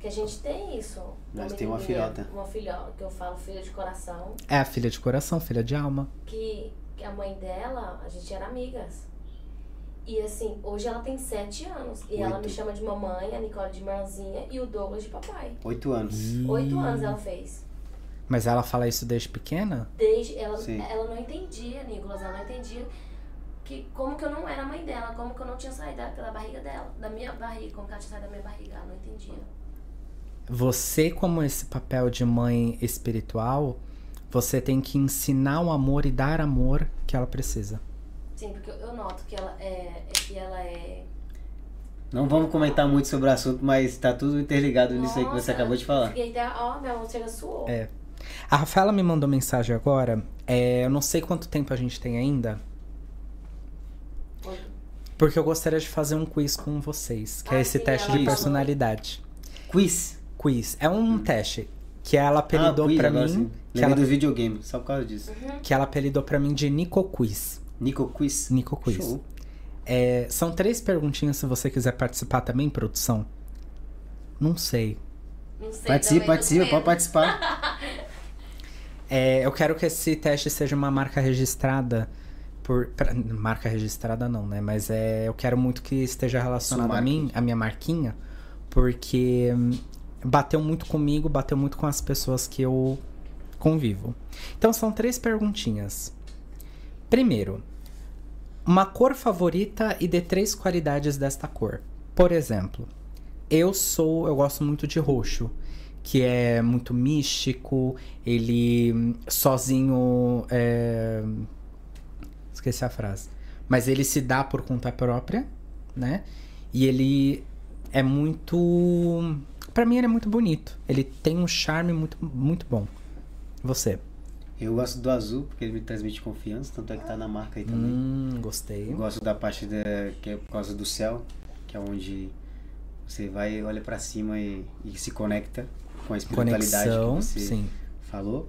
Que a gente tem isso. Nós tem uma filhota. Uma filhota, que eu falo filha de coração. É a filha de coração, filha de alma. Que, que a mãe dela, a gente era amigas. E assim, hoje ela tem sete anos. E ela Oito. me chama de mamãe, a Nicole de irmãzinha e o Douglas de papai. Oito anos. Oito anos ela fez. Mas ela fala isso desde pequena? Desde ela, Sim. ela não entendia, Nicolas, ela não entendia que como que eu não era mãe dela, como que eu não tinha saído da, da barriga dela, da minha barriga, como que ela tinha saído da minha barriga, ela não entendia. Você, como esse papel de mãe espiritual, você tem que ensinar o amor e dar amor que ela precisa. Sim, porque eu- noto que ela é, é que ela é Não vamos comentar muito sobre o assunto, mas tá tudo interligado nisso aí que você Nossa, acabou de falar. Fiquei até, ó, minha mão chega suou. É. A Rafaela me mandou mensagem agora. É, eu não sei quanto tempo a gente tem ainda, porque eu gostaria de fazer um quiz com vocês, que é Ah, esse sim, teste de falou. personalidade. Quiz. Quiz. É um teste que ela apelidou ah, quiz, pra agora mim. sim. Que ela, do videogame, só por causa disso. que ela apelidou pra mim de Nico Quiz. Nico Quiz. Nico Quiz. Show. É, são três perguntinhas se você quiser participar também, produção. Não sei. Não sei Participa, participa, pode participar. É, eu quero que esse teste seja uma marca registrada. Por, pra- marca registrada não, né? Mas é, eu quero muito que esteja relacionado Sua a mim, a minha marquinha, porque hum, bateu muito comigo, bateu muito com as pessoas que eu convivo. Então são três perguntinhas. Primeiro, uma cor favorita e dê três qualidades desta cor. Por exemplo, eu sou, eu gosto muito de roxo, que é muito místico, ele hum, sozinho é... esqueci a frase. Mas ele se dá por conta própria, né? E ele é muito Pra mim ele é muito bonito. Ele tem um charme muito muito bom. Você? Eu gosto do azul, porque ele me transmite confiança, tanto é que tá na marca aí também. Hum, gostei. Eu gosto da parte da, que é por causa do céu, que é onde você vai, e olha pra cima e, e se conecta com a espiritualidade Conexão, que você sim. falou.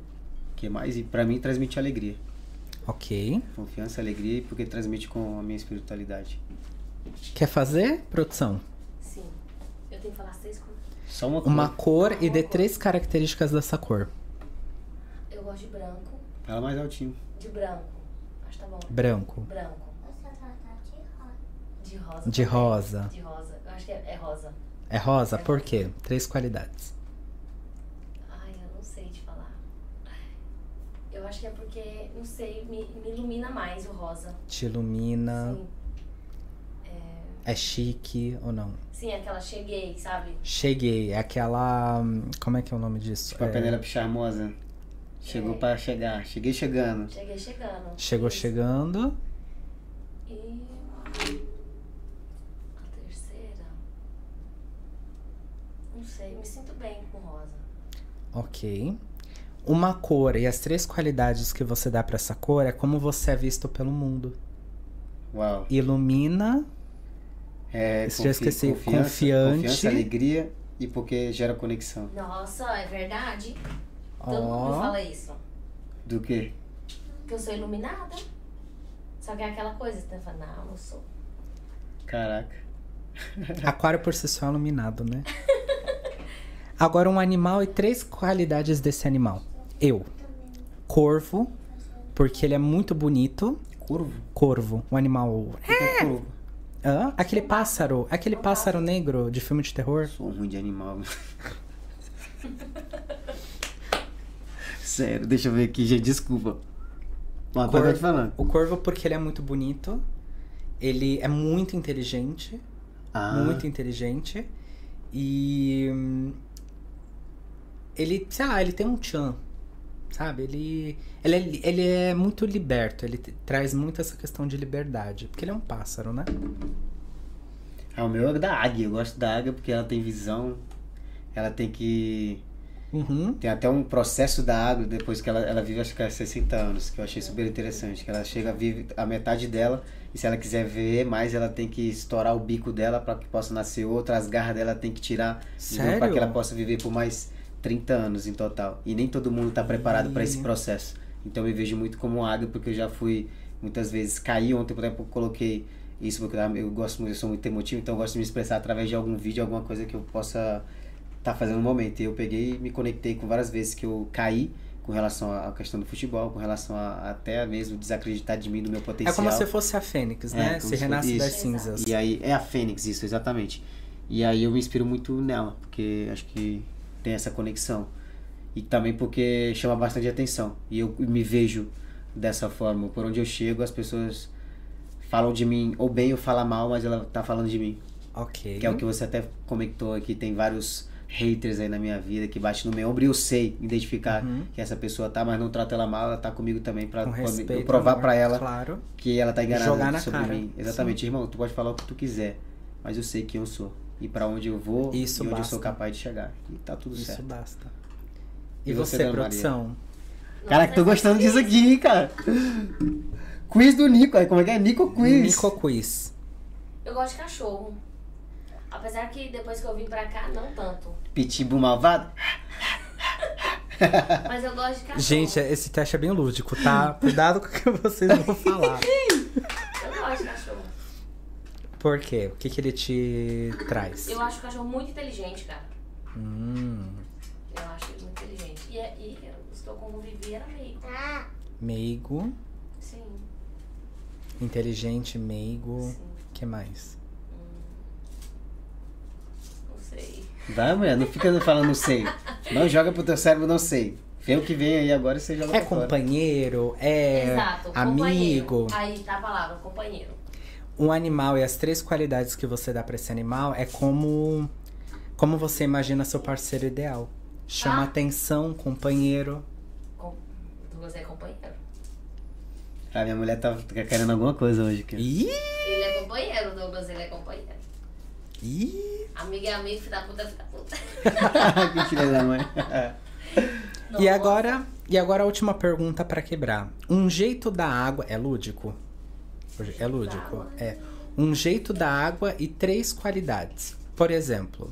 que mais? E pra mim transmite alegria. Ok. Confiança, alegria, porque transmite com a minha espiritualidade. Quer fazer, produção? Sim. Eu tenho que falar seis coisas. Só uma, Uma cor. cor e dê três características dessa cor. Eu gosto de branco. Fala mais altinho. De branco. Acho que tá bom. Branco. Branco. De rosa. De rosa. De rosa. Eu acho que é, é rosa. É rosa? Por quê? Três qualidades. Ai, eu não sei te falar. Eu acho que é porque, não sei, me, me ilumina mais o rosa. Te ilumina. Sim. É, É chique ou não? Sim, aquela cheguei, sabe? Cheguei. É aquela. Como é que é o nome disso? Tipo a É, Penélope Charmosa. Chegou É. pra chegar. Cheguei chegando. Cheguei chegando. Chegou Isso. chegando. E. A terceira. Não sei, me sinto bem com rosa. Ok. Uma cor e as três qualidades que você dá pra essa cor é como você é visto pelo mundo. Uau. Ilumina. É, Esse já esqueci. Confiança, Confiante. confiança, alegria e porque gera conexão. Nossa, é verdade? Todo mundo fala isso. Do quê? Que eu sou iluminada. Só que é aquela coisa, você fala, não, não sou. Caraca. Aquário por si só é iluminado, né? Agora um animal e três qualidades desse animal. Eu. Corvo, porque ele é muito bonito. Corvo? Corvo, um animal. Que é corvo? Hã? Aquele pássaro, aquele pássaro negro de filme de terror. Sou ruim de animal. Sério, deixa eu ver aqui, gente. Desculpa. Uma Corvo. coisa falando. O corvo porque ele é muito bonito. Ele é muito inteligente. Ah, Muito inteligente. E. hum, Ele, sei lá, ele tem um tchan. Sabe? Ele. Ele é, ele é muito liberto. Ele traz muito essa questão de liberdade. Porque ele é um pássaro, né? Ah, o meu é da águia. Eu gosto da águia porque ela tem visão. Ela tem que. Uhum. Tem até um processo da água depois que ela, ela vive, acho que há 60 anos, que eu achei super interessante. Que ela chega, vive a metade dela, e se ela quiser ver mais, ela tem que estourar o bico dela para que possa nascer outra, as garras dela tem que tirar, para que ela possa viver por mais 30 anos em total. E nem todo mundo está preparado para esse processo. Então eu me vejo muito como águia, porque eu já fui muitas vezes caí ontem, por exemplo, eu coloquei isso porque eu eu gosto eu sou muito emotivo, então eu gosto de me expressar através de algum vídeo, alguma coisa que eu possa tá fazendo no momento. E eu peguei e me conectei com várias vezes que eu caí com relação à questão do futebol, com relação a até mesmo desacreditar de mim, do meu potencial. É como se fosse a Fênix, É, né? como se renasce das cinzas. E aí é a Fênix, isso, exatamente. E aí eu me inspiro muito nela, porque acho que tem essa conexão. E também porque chama bastante atenção. E eu me vejo dessa forma. Por onde eu chego, as pessoas falam de mim, ou bem ou falam mal, mas ela tá falando de mim. Ok. Que é o que você até comentou aqui, tem vários haters aí na minha vida que bate no meu ombro e eu sei identificar Uhum. que essa pessoa tá, mas não trato ela mal, ela tá comigo também pra Com respeito. eu provar amor, pra ela Claro. que ela tá enganada sobre cara. mim. Exatamente, irmão, tu pode falar o que tu quiser, mas eu sei quem eu sou e pra onde eu vou Isso e onde eu basta. sou capaz de chegar. E tá tudo Isso certo. basta. E, E você, você, produção? Caraca, tô gostando disso aqui, hein, cara. Quiz do Nico, aí, como é que é? Nico Quiz. Nico Quiz. Eu gosto de cachorro. Apesar que depois que eu vim pra cá, não tanto. Pitbull malvado. Mas eu gosto de cachorro. Gente, esse teste é bem lúdico, tá? Cuidado com o que vocês vão falar. Eu gosto de cachorro. Por quê? O que, que ele te traz? Eu acho o cachorro muito inteligente, cara. Hum, Eu acho ele muito inteligente. E, é- e os que eu convivi era meio. meigo, Sim, inteligente, meigo. sim. O que mais? Não sei. Vai, mulher, não fica falando não sei. Não joga pro teu cérebro não sei. Vê o que vem aí agora e você joga É companheiro? É Exato. amigo? companheiro. Aí tá a palavra, companheiro. Um animal e as três qualidades que você dá pra esse animal é como como você imagina seu parceiro ideal. Chama Ah. atenção, companheiro. Com... Douglas é companheiro. Ah, minha mulher tá querendo alguma coisa hoje aqui. Ih! Ele é companheiro, Douglas, ele é companheiro. Ih! Amigo é amigo, filho da puta filho da puta. que filha da mãe. E agora, e agora a última pergunta pra quebrar. Um jeito da água é lúdico? É lúdico. É. Um jeito da água e três qualidades. Por exemplo,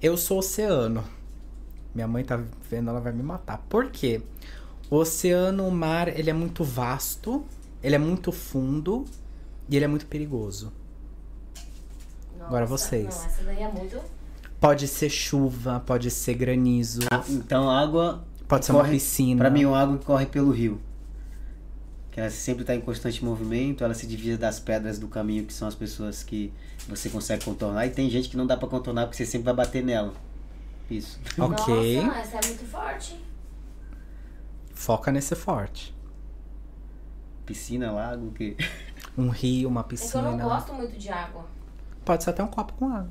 eu sou oceano. Minha mãe tá vendo, ela vai me matar. Por quê? O oceano, o mar, ele é muito vasto, ele é muito fundo e ele é muito perigoso. Agora Nossa, vocês. Não, essa daí é muito. Pode ser chuva, pode ser granizo, Ah, então água. pode ser uma corre- piscina. Pra mim, uma água que corre pelo rio. Que ela sempre tá em constante movimento, ela se divide das pedras do caminho, que são as pessoas que você consegue contornar. E tem gente que não dá pra contornar porque você sempre vai bater nela. Isso. Ok. Nossa, essa é muito forte. Foca nesse forte. Piscina, lago, que. Um rio, uma É que eu piscina. não gosto muito de água. Pode ser até um copo com água.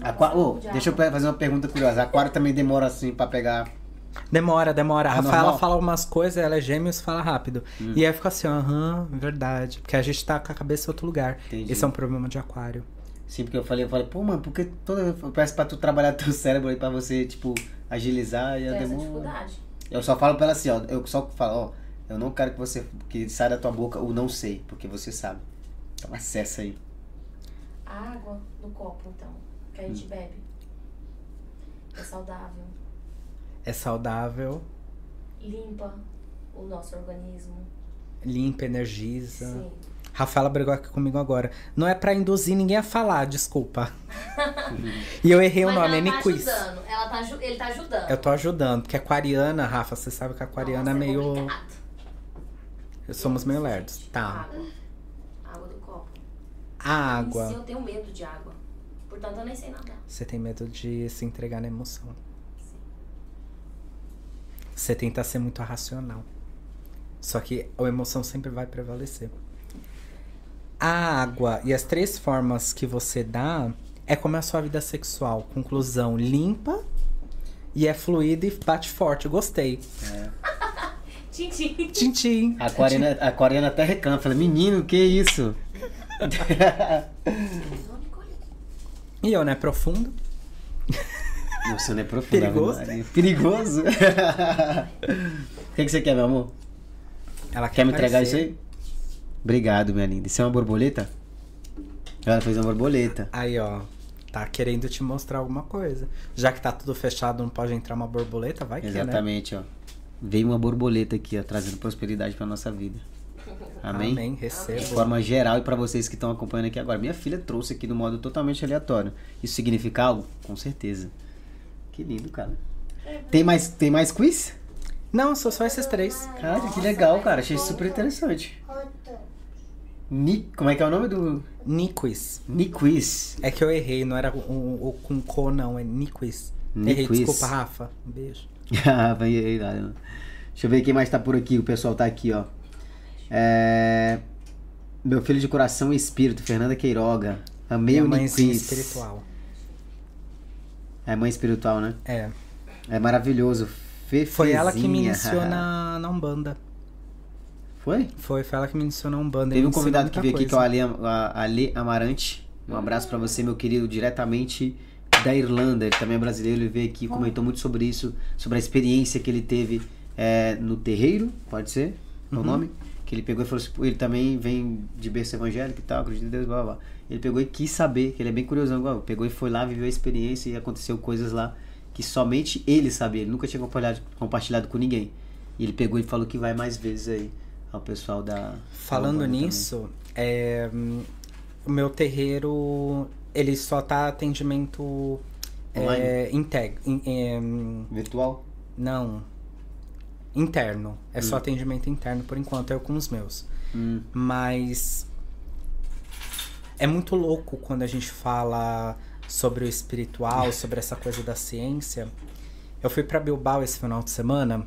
Aqua... Oh, deixa eu fazer uma pergunta curiosa. Aquário também demora assim pra pegar. Demora, demora. A É Rafaela normal? fala umas coisas, ela é gêmeos, fala rápido. Hum. E aí fica assim, aham, verdade. Porque a gente tá com a cabeça em outro lugar. Entendi. Esse é um problema de aquário. Sim, porque eu falei, eu falei, pô, mano, porque toda parece pra tu trabalhar teu cérebro aí pra você, tipo, agilizar e essa demora. dificuldade. Eu só falo pra ela assim, ó, eu só falo, ó, eu não quero que você que saia da tua boca o não sei, porque você sabe. Então acessa aí. A água do copo, então, que a Hum. gente bebe. É saudável. É saudável, Limpa o nosso organismo. limpa, energiza. Sim. Rafaela brigou aqui comigo agora. Não é pra induzir ninguém a falar, desculpa. e eu errei o Mas nome, é ela tá ajudando. Ela tá, ele tá ajudando. Eu tô ajudando, porque aquariana, Rafa, você sabe que a aquariana Nossa, é meio. complicado. Somos meio lerdos. Tá. Água. Água do copo. A água. si, eu tenho medo de água. Portanto, eu nem sei nadar. Você tem medo de se entregar na emoção. Você tenta ser muito racional. Só que a emoção sempre vai prevalecer. A água e as três formas que você dá é como é a sua vida sexual. Conclusão, limpa e é fluida e bate forte. Gostei. Tintim. Tintim. A aquariana, a até reclama, fala, menino, que isso? E eu, né? Profundo. Nossa, não é profundo. Perigoso? Maria. Perigoso? O que, que você quer, meu amor? Ela Quer me entregar isso aí? Obrigado, minha linda. Isso é uma borboleta? Ela fez uma borboleta. Aí, ó. Tá querendo te mostrar alguma coisa. Já que tá tudo fechado, não pode entrar uma borboleta, vai que, né? Exatamente, ó. Veio uma borboleta aqui, ó, trazendo prosperidade pra nossa vida. Amém? Amém, De recebo. forma geral e pra vocês que estão acompanhando aqui agora. Minha filha trouxe aqui no modo totalmente aleatório. Isso significa algo? Com certeza. Que lindo, cara. Tem mais, tem mais quiz? Não, são só esses três. Cara, que legal, cara. Achei super interessante. Ni, como é que é o nome do. Niquis. Niquiz. É que eu errei, não era o, o, o com co, não, é Niquis. Errei, desculpa, Rafa. Um beijo. Ah, vai aí, vai. Deixa eu ver quem mais tá por aqui. O pessoal tá aqui, ó. É... Meu filho de coração e espírito, Fernanda Queiroga. Amei o Niquiz. espiritual. É mãe espiritual, né? É. É maravilhoso. Fefezinha. Foi ela que me iniciou na, na Umbanda. Foi? Foi, foi ela que me iniciou na Umbanda. Teve e um convidado que veio aqui, que é o coisa. Ale, a- Ale Amarante. Um abraço pra você, meu querido, diretamente da Irlanda. Ele também é brasileiro, ele veio aqui, comentou muito sobre isso, sobre a experiência que ele teve é, no terreiro, pode ser é o Uhum. nome? Que ele pegou e falou assim, ele também vem de berço evangélico e tal, acredita em Deus, blá blá blá. Ele pegou e quis saber, que ele é bem curiosão, eu. pegou e foi lá, viveu a experiência e aconteceu coisas lá que somente ele sabia, ele nunca tinha compartilhado, compartilhado com ninguém. E ele pegou e falou que vai mais vezes aí ao pessoal da... Falando da nisso, é, o meu terreiro, ele só tá atendimento Online? é, integ, in- é. Virtual? não, interno. É só atendimento interno por enquanto, eu com os meus. Hum. Mas é muito louco quando a gente fala sobre o espiritual, sobre essa coisa da ciência. Eu fui pra Bilbao esse final de semana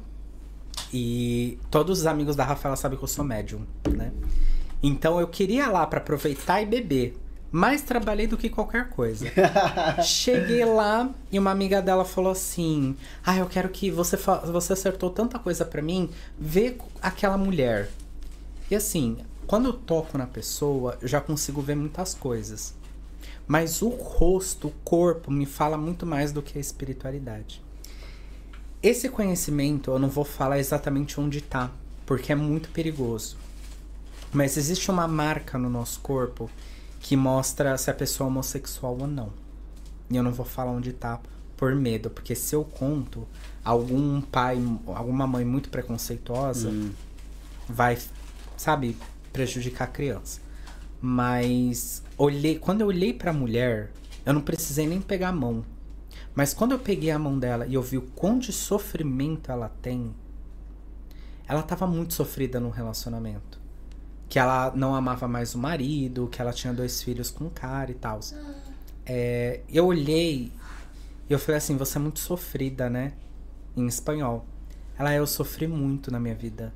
e todos os amigos da Rafaela sabem que eu sou médium, né? Então eu queria ir lá pra aproveitar e beber. Mais trabalhei do que qualquer coisa. Cheguei lá e uma amiga dela falou assim: Ah, eu quero que você, você acertou tanta coisa pra mim, vê aquela mulher. E assim, quando eu toco na pessoa, eu já consigo ver muitas coisas. Mas o rosto, o corpo, me fala muito mais do que a espiritualidade. Esse conhecimento, eu não vou falar exatamente onde tá, porque é muito perigoso. Mas existe uma marca no nosso corpo que mostra se a pessoa é homossexual ou não. E eu não vou falar onde tá por medo, porque se eu conto, algum pai, alguma mãe muito preconceituosa vai, sabe, prejudicar a criança. Mas olhei, quando eu olhei pra mulher, eu não precisei nem pegar a mão. Mas quando eu peguei a mão dela e eu vi o quão de sofrimento ela tem, ela tava muito sofrida no relacionamento. Que ela não amava mais o marido, que ela tinha dois filhos com um cara e tal. É, eu olhei e eu falei assim, você é muito sofrida, né? Em espanhol. Ela, eu sofri muito na minha vida.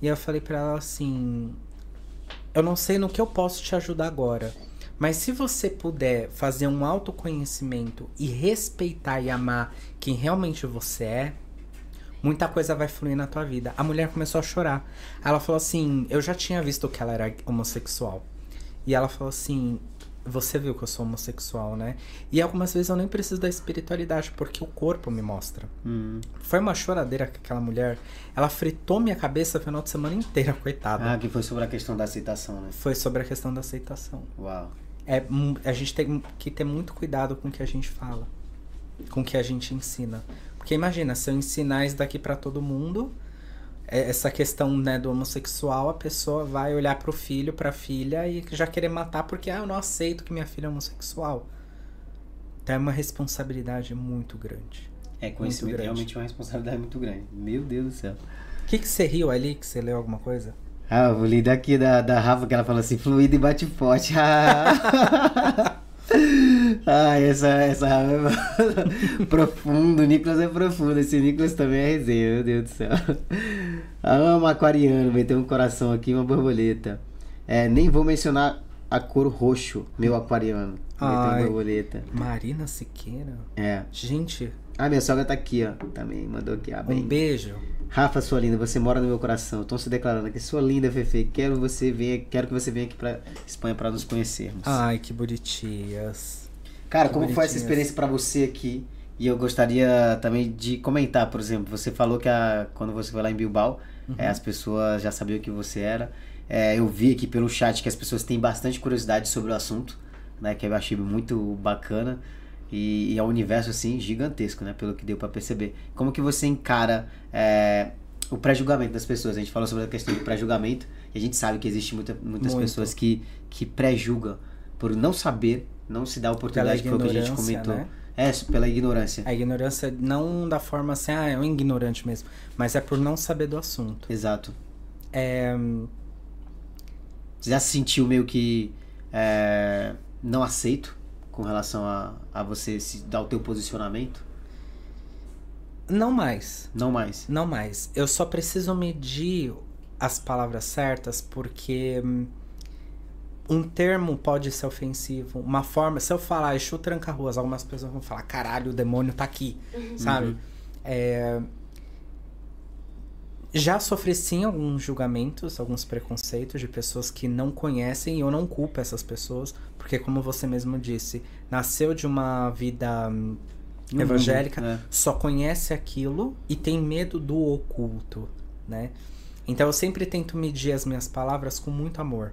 E eu falei para ela assim: eu não sei no que eu posso te ajudar agora. Mas se você puder fazer um autoconhecimento e respeitar e amar quem realmente você é, muita coisa vai fluir na tua vida. A mulher começou a chorar. Ela falou assim: Eu já tinha visto que ela era homossexual. E ela falou assim: Você viu que eu sou homossexual, né? E algumas vezes eu nem preciso da espiritualidade, porque o corpo me mostra. Hum. Foi uma choradeira que aquela mulher. Ela fritou minha cabeça o final de semana inteira, coitada. Ah, que foi sobre a questão da aceitação, né? Foi sobre a questão da aceitação. Uau. É, a gente tem que ter muito cuidado com o que a gente fala, com o que a gente ensina. Porque imagina, se eu ensinar isso daqui para todo mundo, essa questão né, do homossexual, a pessoa vai olhar pro filho, pra filha e já querer matar porque ah, eu não aceito que minha filha é homossexual. Então é uma responsabilidade muito grande. É, conhecimento grande. realmente é uma responsabilidade muito grande. Meu Deus do céu. O que, que você riu ali? Que você leu alguma coisa? Ah, eu vou ler daqui da, da Rafa que ela fala assim, fluido e bate forte. Ah, essa, essa é profundo, o Nicolas é profundo, esse Nicolas também é resenha, meu Deus do céu. Amo aquariano, vai ter um coração aqui, uma borboleta. É, nem vou mencionar a cor roxo, meu aquariano. Uma borboleta. Marina Siqueira? É. Gente. Ah, minha sogra tá aqui, ó. Também mandou aqui. Ah, bem. Um beijo. Rafa, sua linda, você mora no meu coração. Estou se declarando aqui, sua linda Fefe. Quero você ver, quero que você venha aqui para Espanha para nos conhecermos. Ai, que bonitinhas. Cara, que como bonitinhas. foi essa experiência para você aqui? E eu gostaria também de comentar, por exemplo, você falou que a, quando você foi lá em Bilbao, uhum. é, as pessoas já sabiam que você era. É, eu vi aqui pelo chat que as pessoas têm bastante curiosidade sobre o assunto, né? Que eu achei muito bacana. E, e é um universo assim gigantesco, né? Pelo que deu para perceber. Como que você encara é, o pré-julgamento das pessoas? A gente falou sobre a questão do pré-julgamento e a gente sabe que existe muita, muitas Muito. pessoas que, que pré-julgam por não saber, não se dá a oportunidade, que foi o que a gente comentou. Né? É, pela ignorância. A ignorância não da forma assim, ah, é um ignorante mesmo, mas é por não saber do assunto. Exato. É... Você já se sentiu meio que é, não aceito com relação a, a você se dar o teu posicionamento? Não mais. Não mais. Não mais. Eu só preciso medir as palavras certas porque hum, um termo pode ser ofensivo. Uma forma, se eu falar Exu tranca-ruas, algumas pessoas vão falar, caralho, o demônio tá aqui, uhum. sabe? É, já sofri sim alguns julgamentos, alguns preconceitos de pessoas que não conhecem e eu não culpo essas pessoas, porque como você mesmo disse, nasceu de uma vida hum, evangélica, é. só conhece aquilo e tem medo do oculto, né? Então eu sempre tento medir as minhas palavras com muito amor.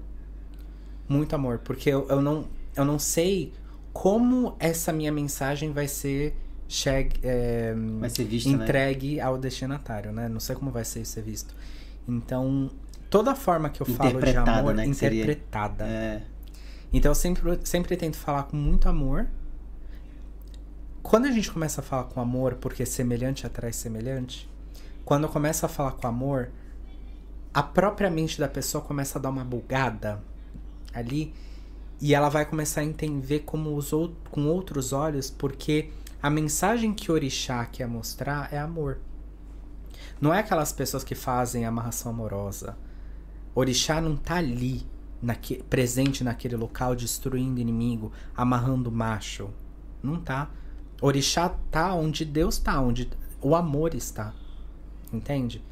Muito amor, porque eu, eu não eu não sei como essa minha mensagem vai ser chegue, é, vai ser visto, né? entregue né? ao destinatário, né? Não sei como vai ser ser visto. Então, toda forma que eu falo de amor, né, interpretada. Seria... É. Então, eu sempre, sempre tento falar com muito amor. Quando a gente começa a falar com amor, porque semelhante atrai semelhante, quando eu começo a falar com amor, a própria mente da pessoa começa a dar uma bugada ali e ela vai começar a entender como os com outros olhos, porque a mensagem que Orixá quer mostrar é amor. Não é aquelas pessoas que fazem amarração amorosa. Orixá não tá ali, naque, presente naquele local, destruindo inimigo, amarrando macho. Não tá. Orixá tá onde Deus tá, onde o amor está. Entende?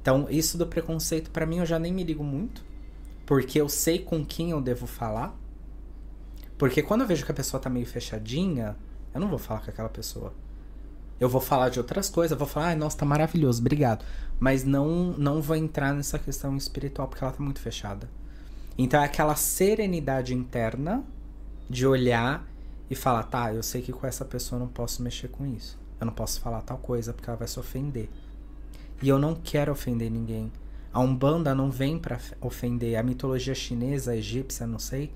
Então, isso do preconceito, para mim, eu já nem me ligo muito. Porque eu sei com quem eu devo falar. Porque quando eu vejo que a pessoa tá meio fechadinha, eu não vou falar com aquela pessoa. Eu vou falar de outras coisas, vou falar, ai, nossa, tá maravilhoso, obrigado. Mas não, não vou entrar nessa questão espiritual, porque ela tá muito fechada. Então é aquela serenidade interna de olhar e falar, tá, eu sei que com essa pessoa eu não posso mexer com isso. Eu não posso falar tal coisa porque ela vai se ofender. E eu não quero ofender ninguém. A Umbanda não vem para ofender. A mitologia chinesa, egípcia, não sei,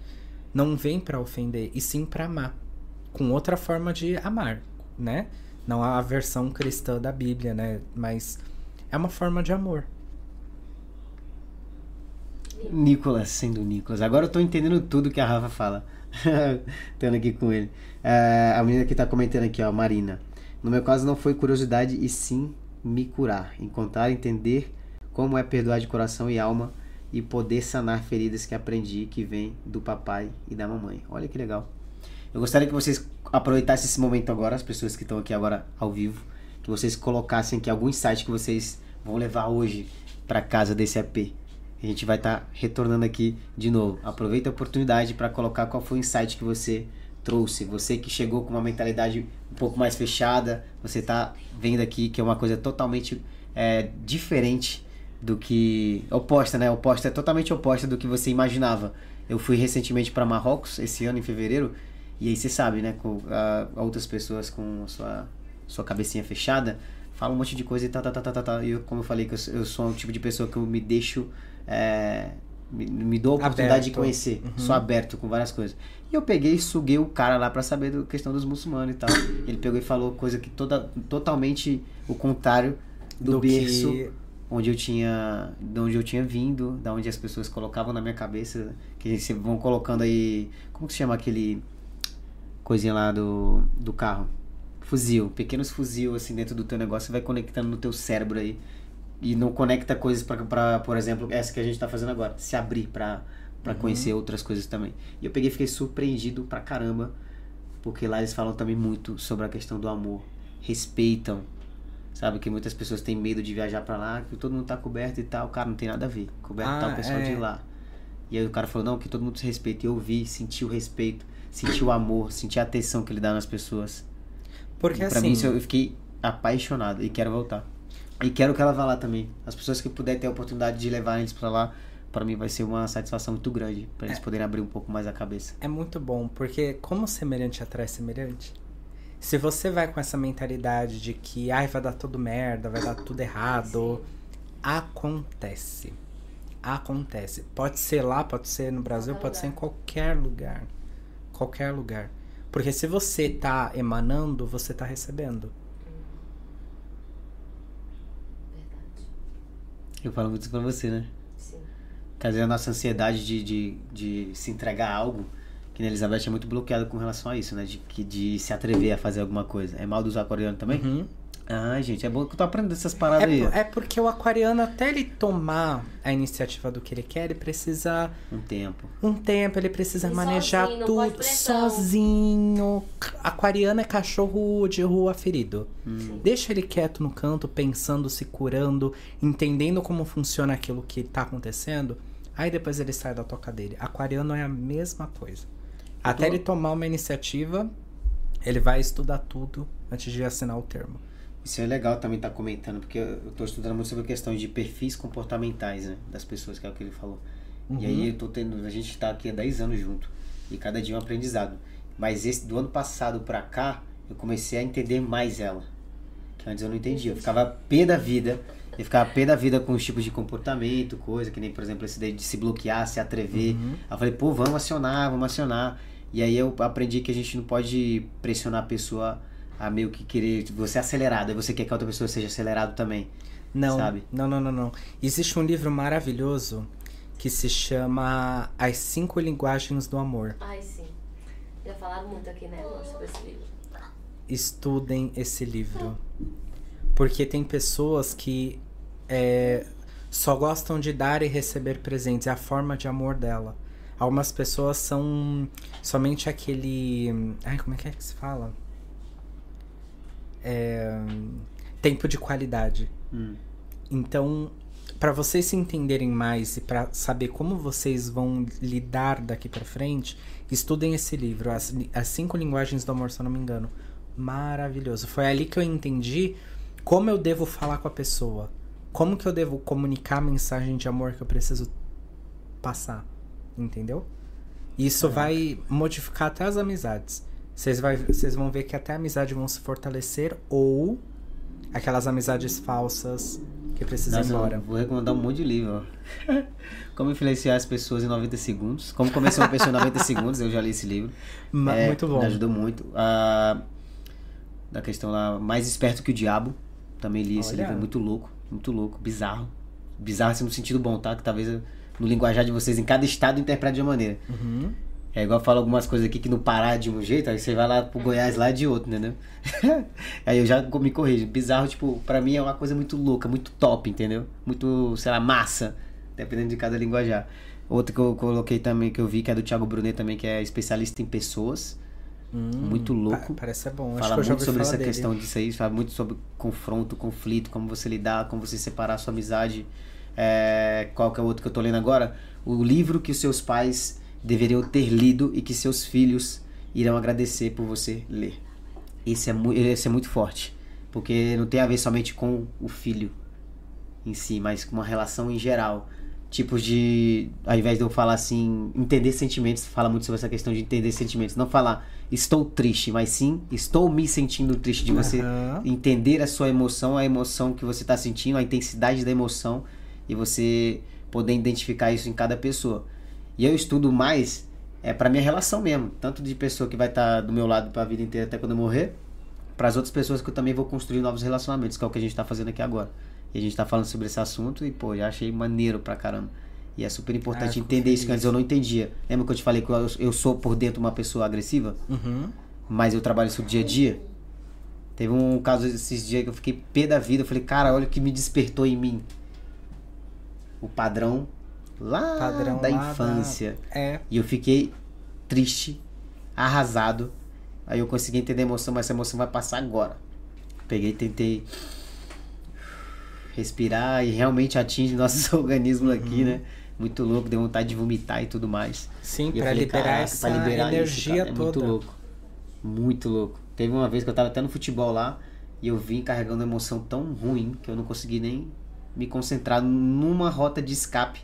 não vem para ofender, e sim para amar com outra forma de amar, né? Não a versão cristã da Bíblia, né? Mas é uma forma de amor. Nicolas, sendo Nicolas. Agora eu tô entendendo tudo que a Rafa fala. Tendo aqui com ele. É, a menina que tá comentando aqui, ó, Marina. No meu caso não foi curiosidade e sim me curar. Encontrar, entender como é perdoar de coração e alma e poder sanar feridas que aprendi que vem do papai e da mamãe. Olha que legal. Eu gostaria que vocês aproveitassem esse momento agora, as pessoas que estão aqui agora ao vivo, que vocês colocassem aqui algum insight que vocês vão levar hoje para casa desse AP. A gente vai estar tá retornando aqui de novo. Aproveita a oportunidade para colocar qual foi o insight que você trouxe. Você que chegou com uma mentalidade um pouco mais fechada, você está vendo aqui que é uma coisa totalmente é, diferente do que oposta, né? Oposta é totalmente oposta do que você imaginava. Eu fui recentemente para Marrocos esse ano em fevereiro e aí você sabe, né? Com a, outras pessoas com a sua sua cabecinha fechada fala um monte de coisa e tá tá tá tá tá. tá. E eu, como eu falei que eu, eu sou um tipo de pessoa que eu me deixo é, me, me dou a oportunidade aberto. de conhecer. Uhum. Sou aberto com várias coisas. E eu peguei e suguei o cara lá para saber da questão dos muçulmanos e tal. Ele pegou e falou coisa que toda, totalmente o contrário do, do berço que... onde eu tinha de onde eu tinha vindo, da onde as pessoas colocavam na minha cabeça, que se vão colocando aí, como que se chama aquele coisinha lá do, do carro? Fuzil, pequenos fuzil assim dentro do teu negócio, vai conectando no teu cérebro aí e não conecta coisas para, por exemplo, essa que a gente está fazendo agora, se abrir para para uhum. conhecer outras coisas também. E eu peguei fiquei surpreendido pra caramba, porque lá eles falam também muito sobre a questão do amor, respeitam Sabe que muitas pessoas têm medo de viajar para lá, que todo mundo tá coberto e tal. Cara, não tem nada a ver. Coberto ah, tá o pessoal é. de lá. E aí o cara falou, não, que todo mundo se respeita. E eu vi, senti o respeito, senti o amor, senti a atenção que ele dá nas pessoas. Porque e pra assim... mim eu fiquei apaixonado e quero voltar. E quero que ela vá lá também. As pessoas que puderem ter a oportunidade de levar eles para lá, para mim vai ser uma satisfação muito grande, para eles é, poderem abrir um pouco mais a cabeça. É muito bom, porque como semelhante atrai semelhante, se você vai com essa mentalidade de que ai, vai dar tudo merda, vai dar tudo errado, acontece. Acontece. Pode ser lá, pode ser no Brasil, pode ser em qualquer lugar. Qualquer lugar. Porque se você tá emanando, você tá recebendo. Eu falo muito isso pra você, né? Sim. Quer dizer, a nossa ansiedade de, de, de se entregar a algo que a Elizabeth é muito bloqueada com relação a isso, né? De, que, de se atrever a fazer alguma coisa. É mal dos aquarianos também? Uhum. Ah, gente, é bom que eu tô aprendendo essas paradas é, aí. É porque o aquariano, até ele tomar a iniciativa do que ele quer, ele precisa. Um tempo. Um tempo, ele precisa e manejar sozinho, tudo sozinho. Aquariano é cachorro de rua ferido. Hum. Deixa ele quieto no canto, pensando, se curando, entendendo como funciona aquilo que tá acontecendo. Aí depois ele sai da toca dele. Aquariano é a mesma coisa. Até ele tomar uma iniciativa, ele vai estudar tudo antes de assinar o termo. Isso é legal também estar tá comentando, porque eu estou estudando muito sobre a questão de perfis comportamentais né, das pessoas, que é o que ele falou. Uhum. E aí uhum. eu tô tendo, a gente está aqui há 10 anos junto, e cada dia é um aprendizado. Mas esse do ano passado para cá, eu comecei a entender mais ela. Que antes eu não entendia. Eu ficava pé da vida. Eu ficava pé da vida com os tipos de comportamento, coisa, que nem, por exemplo, esse de se bloquear, se atrever. Uhum. Aí eu falei, pô, vamos acionar, vamos acionar. E aí eu aprendi que a gente não pode pressionar a pessoa a meio que querer você é acelerado, aí você quer que a outra pessoa seja acelerado também. Não, sabe? não, não, não, não. Existe um livro maravilhoso que se chama As Cinco Linguagens do Amor. Ai, sim. Já falaram muito aqui, né, sobre esse livro. Estudem esse livro. Porque tem pessoas que é, só gostam de dar e receber presentes. É a forma de amor dela. Algumas pessoas são somente aquele. Ai, como é que é que se fala? É, tempo de qualidade. Hum. Então, para vocês se entenderem mais e para saber como vocês vão lidar daqui para frente, estudem esse livro, As, As Cinco Linguagens do Amor, se eu não me engano. Maravilhoso. Foi ali que eu entendi como eu devo falar com a pessoa. Como que eu devo comunicar a mensagem de amor que eu preciso passar entendeu? Isso vai modificar até as amizades. Vocês, vão ver que até a amizade vão se fortalecer ou aquelas amizades falsas que precisam Nossa, ir embora. Vou recomendar um monte de livro. Ó. Como influenciar as pessoas em 90 segundos. Como começar uma pessoa em 90 segundos, eu já li esse livro. é, muito bom. Me ajudou muito. Ah, da questão lá, Mais Esperto que o Diabo. Também li Olha. esse livro, é muito louco, muito louco, bizarro. Bizarro assim no sentido bom, tá? Que talvez no linguajar de vocês, em cada estado interpreta de uma maneira. Uhum. É igual fala algumas coisas aqui que no Pará de um jeito, aí você vai lá pro Goiás lá de outro, entendeu? aí eu já me corrijo. Bizarro, tipo, pra mim é uma coisa muito louca, muito top, entendeu? Muito, sei lá, massa, dependendo de cada linguajar. Outra que eu coloquei também, que eu vi, que é do Thiago Brunet também, que é especialista em pessoas. Hum, muito louco. Parece ser bom. Fala muito sobre essa dele. questão disso aí, fala muito sobre confronto, conflito, como você lidar, como você separar a sua amizade. É, qual que é o outro que eu tô lendo agora? O livro que os seus pais deveriam ter lido e que seus filhos irão agradecer por você ler. Esse é, esse é muito forte, porque não tem a ver somente com o filho em si, mas com uma relação em geral. Tipos de. Ao invés de eu falar assim, entender sentimentos, fala muito sobre essa questão de entender sentimentos. Não falar estou triste, mas sim estou me sentindo triste. De você uhum. entender a sua emoção, a emoção que você está sentindo, a intensidade da emoção e você poder identificar isso em cada pessoa. E eu estudo mais é para minha relação mesmo, tanto de pessoa que vai estar tá do meu lado para a vida inteira até quando eu morrer, para as outras pessoas que eu também vou construir novos relacionamentos, que é o que a gente está fazendo aqui agora. E a gente está falando sobre esse assunto e pô, já achei maneiro pra caramba. E é super importante ah, entender isso que antes eu não entendia. Lembra que eu te falei que eu, eu sou por dentro uma pessoa agressiva? Uhum. Mas eu trabalho isso dia a dia. Teve um caso esses dias que eu fiquei pé da vida. Eu falei, cara, olha o que me despertou em mim. O padrão lá Padrão da lá infância. Da... É. E eu fiquei triste, arrasado. Aí eu consegui entender a emoção, mas essa emoção vai passar agora. Peguei, tentei respirar e realmente atinge nossos organismos aqui, uhum. né? Muito louco, deu vontade de vomitar e tudo mais. Sim, para liberar essa liberar energia isso, é toda. muito louco. Muito louco. Teve uma vez que eu tava até no futebol lá e eu vim carregando uma emoção tão ruim que eu não consegui nem me concentrar numa rota de escape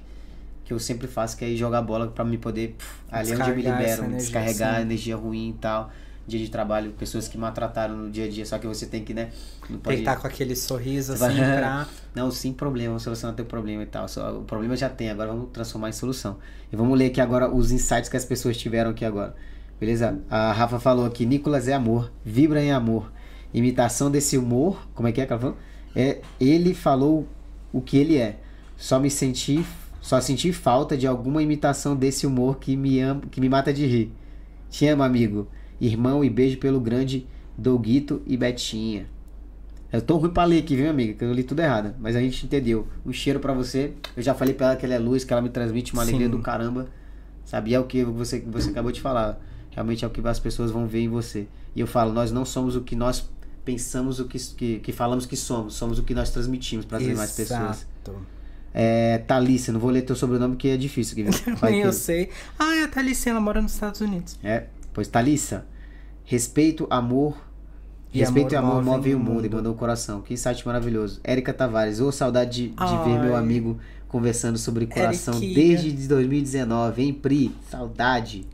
que eu sempre faço, que é jogar bola para me poder. Pff, ali é onde eu me libero, energia, descarregar sim. energia ruim e tal. Dia de trabalho, pessoas que maltrataram no dia a dia, só que você tem que, né? Não pode... Tem que estar com aquele sorriso assim pra. Não, sem problema, solucionar teu problema e tal. Só, o problema já tem, agora vamos transformar em solução. E vamos ler aqui agora os insights que as pessoas tiveram aqui agora. Beleza? A Rafa falou aqui: Nicolas é amor, vibra em amor. Imitação desse humor, como é que é que ela falou? É, ele falou o que ele é. Só me senti só senti falta de alguma imitação desse humor que me, ama, que me mata de rir. Te amo, amigo. Irmão e beijo pelo grande Doguito e Betinha. Eu tô ruim pra ler aqui, viu, amiga? Que eu li tudo errado. Mas a gente entendeu. Um cheiro para você. Eu já falei pra ela que ela é luz, que ela me transmite uma alegria do caramba. Sabia o que você, você acabou de falar. Realmente é o que as pessoas vão ver em você. E eu falo, nós não somos o que nós pensamos, o que, que, que falamos que somos. Somos o que nós transmitimos para as demais pessoas. É, Thalissa, não vou ler teu sobrenome que é difícil. Nem eu sei. Ah, é a Thalissa, ela mora nos Estados Unidos. É, pois Thalissa, respeito, amor. E respeito amor e amor move o mundo, mundo e mandou o coração. Que site maravilhoso. Érica Tavares, ô oh, saudade de, de ver meu amigo conversando sobre coração Eriquinha. desde 2019, hein, Pri? Saudade.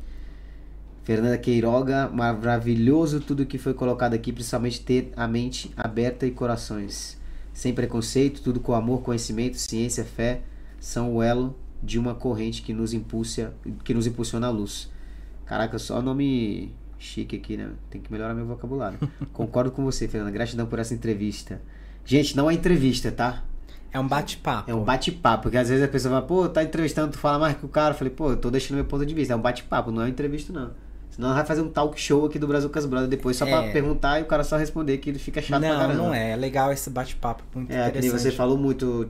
Fernanda Queiroga, maravilhoso tudo que foi colocado aqui, principalmente ter a mente aberta e corações sem preconceito, tudo com amor, conhecimento, ciência, fé, são o elo de uma corrente que nos impulsa, que nos impulsiona a luz. Caraca, só nome chique aqui, né? Tem que melhorar meu vocabulário. Concordo com você, Fernanda. Gratidão por essa entrevista. Gente, não é entrevista, tá? É um bate-papo. É um bate-papo, porque às vezes a pessoa fala, pô, tá entrevistando, tu fala mais que o cara. Eu falei, pô, eu tô deixando meu ponto de vista. É um bate-papo, não é uma entrevista, não. Senão vai fazer um talk show aqui do Brasil Cas Brothers depois, só é. pra perguntar e o cara só responder que ele fica chato não, pra caramba. Não, é. É legal esse bate-papo, muito é, interessante. você falou muito,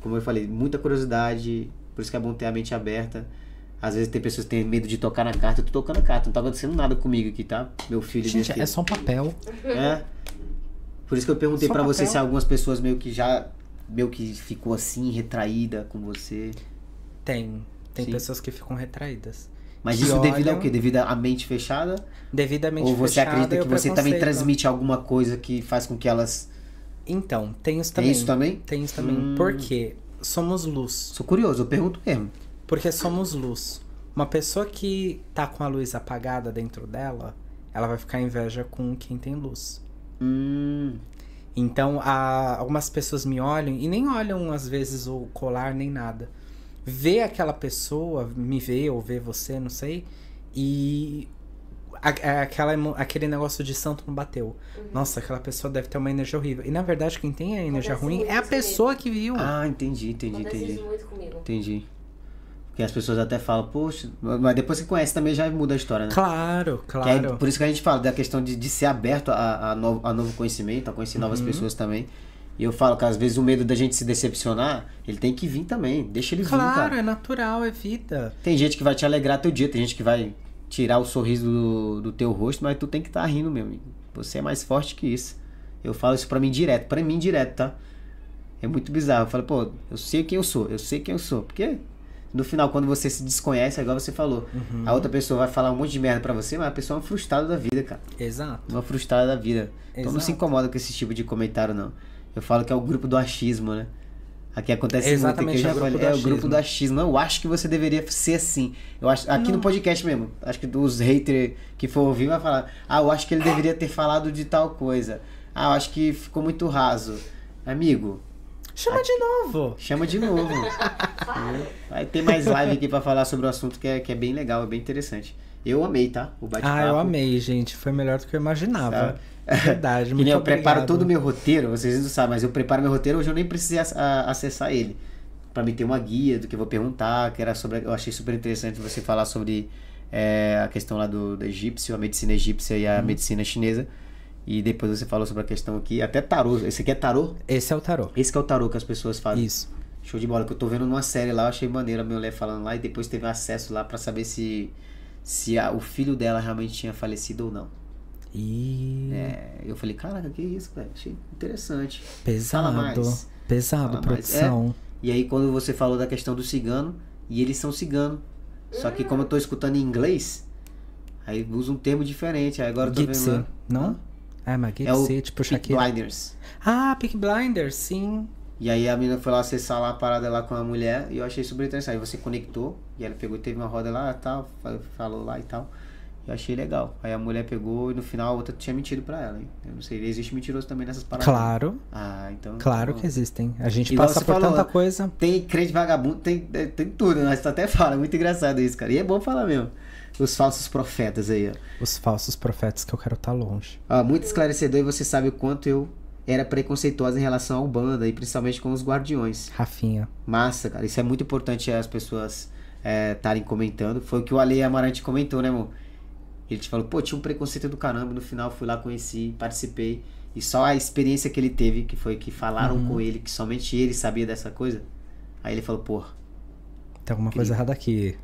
como eu falei, muita curiosidade, por isso que é bom ter a mente aberta. Às vezes tem pessoas que têm medo de tocar na carta. Eu tô tocando a carta, não tá acontecendo nada comigo aqui, tá? Meu filho Gente, é só um papel. É. Por isso que eu perguntei para você se algumas pessoas meio que já meio que ficou assim, retraída com você. Tem. Tem Sim. pessoas que ficam retraídas. Mas isso olham... devido ao quê? Devido à mente fechada? Devido à mente fechada. Ou você fechada acredita que você também transmite alguma coisa que faz com que elas. Então, tem isso também. Tem isso também? Tem isso também. Hum... Por quê? Somos luz. Sou curioso, eu pergunto mesmo. Porque somos luz. Uma pessoa que tá com a luz apagada dentro dela, ela vai ficar inveja com quem tem luz. Hum. Então, a, algumas pessoas me olham e nem olham às vezes o colar nem nada ver aquela pessoa, me ver ou ver você, não sei, e a, aquela, aquele negócio de santo não bateu. Uhum. Nossa, aquela pessoa deve ter uma energia horrível. E na verdade, quem tem a energia ruim é a pessoa que viu. Ah, entendi, entendi, Acontece entendi. muito comigo. Entendi. Porque as pessoas até falam, poxa, mas depois que conhece também já muda a história, né? Claro, claro. É, por isso que a gente fala da questão de, de ser aberto a, a, novo, a novo conhecimento, a conhecer novas uhum. pessoas também. E eu falo que às vezes o medo da gente se decepcionar, ele tem que vir também. Deixa ele claro, vir, Claro, é natural, é vida. Tem gente que vai te alegrar teu dia, tem gente que vai tirar o sorriso do, do teu rosto, mas tu tem que estar tá rindo, meu amigo. Você é mais forte que isso. Eu falo isso pra mim direto, pra mim direto, tá? É muito bizarro. Eu falo, pô, eu sei quem eu sou, eu sei quem eu sou. Porque no final, quando você se desconhece, é igual você falou, uhum. a outra pessoa vai falar um monte de merda pra você, mas a pessoa é uma frustrada da vida, cara. Exato. Uma frustrada da vida. Exato. Então não se incomoda com esse tipo de comentário, não. Eu falo que é o grupo do achismo, né? Aqui acontece Exatamente, muito, que eu já falei, é o grupo do achismo. Eu acho que você deveria ser assim. Eu acho, aqui não. no podcast mesmo, acho que os haters que for ouvir vai falar: "Ah, eu acho que ele deveria ter falado de tal coisa. Ah, eu acho que ficou muito raso". Amigo, Chama de novo. Chama de novo. Vai ter mais live aqui para falar sobre o assunto que é, que é bem legal, é bem interessante. Eu amei, tá? O bate-papo. Ah, eu amei, gente. Foi melhor do que eu imaginava. Sabe? Verdade, muito eu obrigado. preparo todo o meu roteiro, vocês não sabem, mas eu preparo meu roteiro, hoje eu nem precisei acessar ele. para me ter uma guia do que eu vou perguntar, que era sobre. Eu achei super interessante você falar sobre é, a questão lá do, do egípcio, a medicina egípcia e a hum. medicina chinesa. E depois você falou sobre a questão aqui, até tarô. Esse aqui é tarô? Esse é o tarô. Esse é o tarô que as pessoas fazem. Isso. Show de bola, que eu tô vendo numa série lá, eu achei maneiro a minha mulher falando lá e depois teve acesso lá para saber se se a, o filho dela realmente tinha falecido ou não. E é, eu falei, caraca, que isso, velho? Achei interessante. Pesado. Fala mais. Pesado, Fala produção. Mais. É. E aí quando você falou da questão do cigano, e eles são cigano. Só que como eu tô escutando em inglês, aí usa um termo diferente. Aí agora eu tô Gipsy, vendo. Não? Ah, mas é o tipo Peak Blinders. Ah, Peak Blinders, sim. E aí a menina foi lá acessar lá a parada lá com a mulher e eu achei super interessante. Aí você conectou e ela pegou e teve uma roda lá tal, falou lá e tal. Eu achei legal. Aí a mulher pegou e no final a outra tinha mentido pra ela. Hein? Eu não sei, existe mentiroso também nessas paradas. Claro. Ah, então. Claro então... que existem. A gente passa por falou, tanta coisa. Tem crente vagabundo, tem, tem tudo, né? Você até fala. É muito engraçado isso, cara. E é bom falar mesmo. Os falsos profetas aí, ó. Os falsos profetas que eu quero estar tá longe. Ah, muito esclarecedor e você sabe o quanto eu era preconceituosa em relação ao banda e principalmente com os guardiões. Rafinha. Massa, cara. Isso é muito importante as pessoas estarem é, comentando. Foi o que o Ale Amarante comentou, né, amor? Ele te falou, pô, tinha um preconceito do caramba. No final fui lá, conheci, participei. E só a experiência que ele teve, que foi que falaram uhum. com ele, que somente ele sabia dessa coisa. Aí ele falou, pô. Tem alguma coisa errada aqui.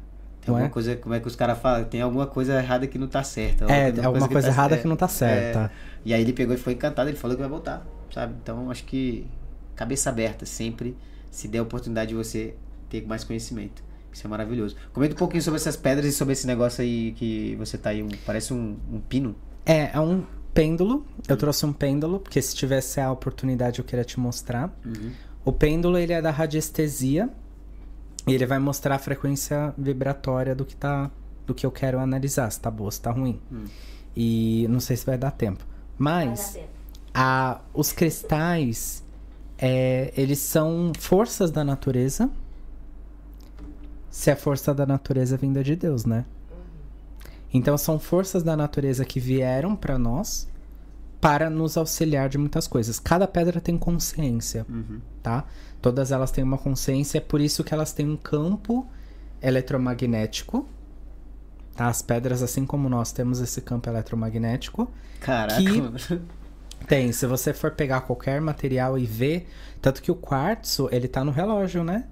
Tem alguma é? coisa, como é que os caras falam? Tem alguma coisa errada que não tá certa. É, tem alguma coisa, coisa tá errada que não tá certa. É, e aí ele pegou e foi encantado, ele falou que vai voltar, sabe? Então acho que cabeça aberta sempre, se der a oportunidade de você ter mais conhecimento. Isso é maravilhoso. Comenta um pouquinho sobre essas pedras e sobre esse negócio aí que você tá aí, um, parece um, um pino. É, é um pêndulo. Eu trouxe um pêndulo, porque se tivesse a oportunidade eu queria te mostrar. Uhum. O pêndulo, ele é da radiestesia e ele vai mostrar a frequência vibratória do que tá. Do que eu quero analisar, se tá boa, se tá ruim. Hum. E não sei se vai dar tempo. Mas tempo. A, os cristais, é, eles são forças da natureza. Se a força da natureza vinda de Deus, né? Uhum. Então são forças da natureza que vieram para nós para nos auxiliar de muitas coisas. Cada pedra tem consciência, uhum. tá? Todas elas têm uma consciência, é por isso que elas têm um campo eletromagnético. Tá? As pedras, assim como nós, temos esse campo eletromagnético. Caraca. Que tem, se você for pegar qualquer material e ver, tanto que o quartzo, ele tá no relógio, né?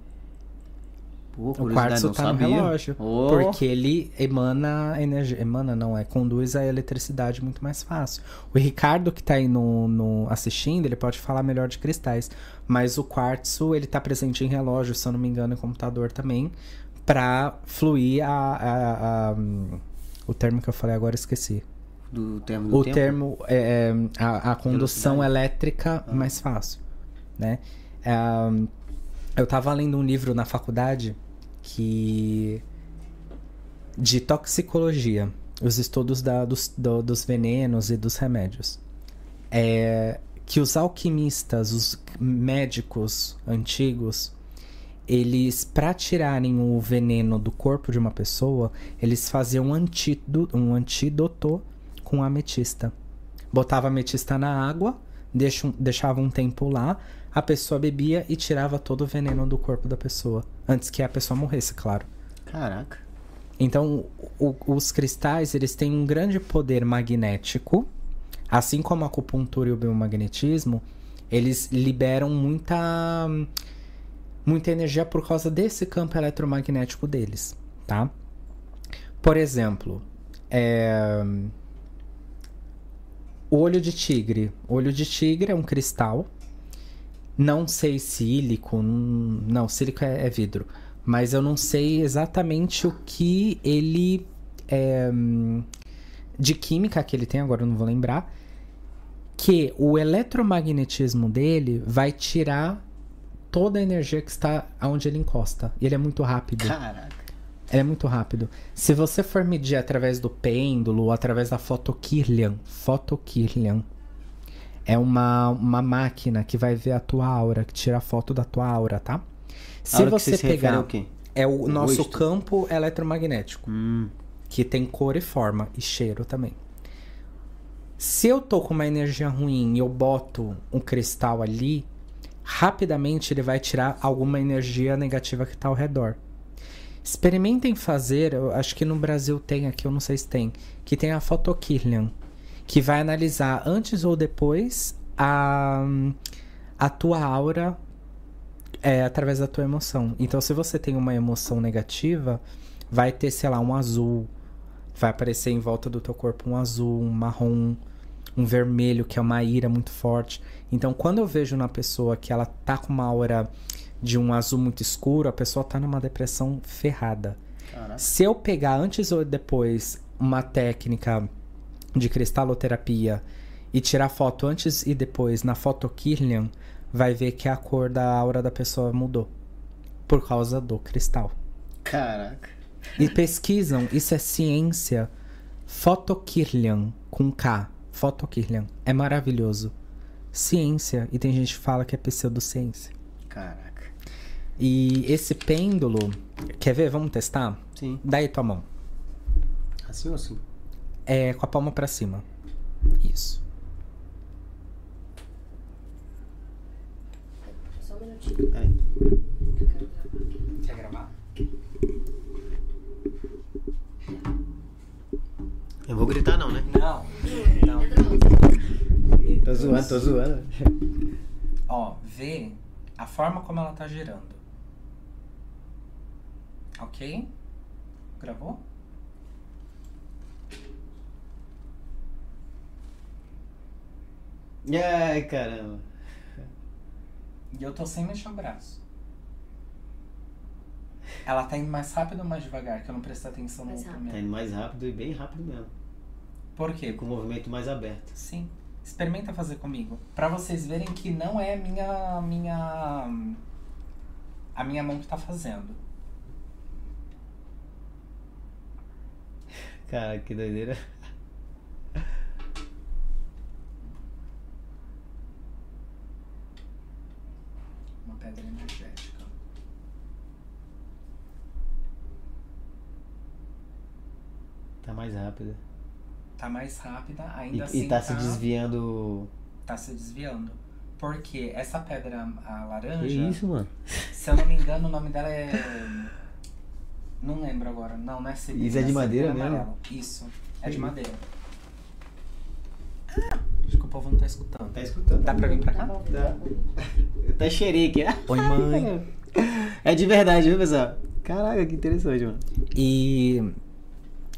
Pô, o quartzo tá sabia. no relógio. Oh. Porque ele emana energia. Emana não, é conduz a eletricidade muito mais fácil. O Ricardo que tá aí no, no, assistindo, ele pode falar melhor de cristais. Mas o quartzo, ele tá presente em relógio, se eu não me engano, em computador também. Pra fluir a, a, a o termo que eu falei agora, esqueci. Do termo do O tempo? termo é, é a, a condução elétrica ah. mais fácil, né? É, eu tava lendo um livro na faculdade que de toxicologia, os estudos da, dos, do, dos venenos e dos remédios. É, que os alquimistas, os médicos antigos, eles, para tirarem o veneno do corpo de uma pessoa, eles faziam um antídoto, um antídoto com ametista. Botava ametista na água, deixava um tempo lá, a pessoa bebia e tirava todo o veneno do corpo da pessoa. Antes que a pessoa morresse, claro. Caraca. Então, o, os cristais, eles têm um grande poder magnético, assim como a acupuntura e o biomagnetismo, eles liberam muita muita energia por causa desse campo eletromagnético deles, tá? Por exemplo, é... o olho de tigre. O olho de tigre é um cristal. Não sei sílico, não, sílico é, é vidro, mas eu não sei exatamente o que ele é, de química que ele tem, agora eu não vou lembrar, que o eletromagnetismo dele vai tirar toda a energia que está onde ele encosta. E ele é muito rápido. Caraca. Ele é muito rápido. Se você for medir através do pêndulo ou através da fotokirlian, fotokirlian é uma, uma máquina que vai ver a tua aura, que tira a foto da tua aura, tá? Se aura você se pegar, quê? é o, O nosso rosto? campo eletromagnético Hum. que tem cor e forma e cheiro também. Se eu tô com uma energia ruim e eu boto um cristal ali, rapidamente ele vai tirar alguma energia negativa que tá ao redor. Experimentem fazer, eu acho que no Brasil tem aqui, eu não sei se tem, que tem a Photokirlian, que vai analisar antes ou depois a, a tua aura é, através da tua emoção. Então, se você tem uma emoção negativa, vai ter, sei lá, um azul, vai aparecer em volta do teu corpo um azul, um marrom, um vermelho, que é uma ira muito forte. Então, quando eu vejo na pessoa que ela tá com uma aura de um azul muito escuro, a pessoa tá numa depressão ferrada. Caraca. Se eu pegar antes ou depois uma técnica de cristaloterapia e tirar foto antes e depois na Photokirlian, vai ver que a cor da aura da pessoa mudou por causa do cristal. Caraca. E pesquisam, isso é ciência. Photokirlian com K, Photokirlian. É maravilhoso. Ciência, e tem gente que fala que é pseudociência. Caraca. E esse pêndulo, quer ver? Vamos testar? Sim. Daí tua mão. Assim ou assim? É com a palma pra cima. Isso. Só um minutinho. Peraí. Eu quero gravar. Quer gravar? Eu vou gritar não, né? Não. Não. Tô zoando, tô zoando. Ó, vê a forma como ela tá girando. Ok? Gravou? Ai, caramba. E eu tô sem mexer o braço. Ela tá indo mais rápido ou mais devagar? Que eu não prestei atenção no Mais rápido. Tá indo mais rápido e bem rápido mesmo. Por quê? Com o movimento mais aberto. Sim. Experimenta fazer comigo. Pra vocês verem que não é a minha. minha. a minha mão que tá fazendo. Cara, que doideira. Uma pedra energética. Tá mais rápido. Tá mais rápida, E, ainda e assim. tá se desviando. tá se desviando. Porque essa pedra a Que laranja, isso, mano? se eu não me engano, o nome dela é. Não lembro agora. Não, não é Isso é de Sibila madeira mesmo? Isso, é de madeira. Acho que o povo não tá escutando. Tá escutando? Dá pra vir pra Tá cá? Dá. tá. Eu até cheirei aqui. Oi, mãe. É de verdade, viu, pessoal? Caraca, que interessante, mano. E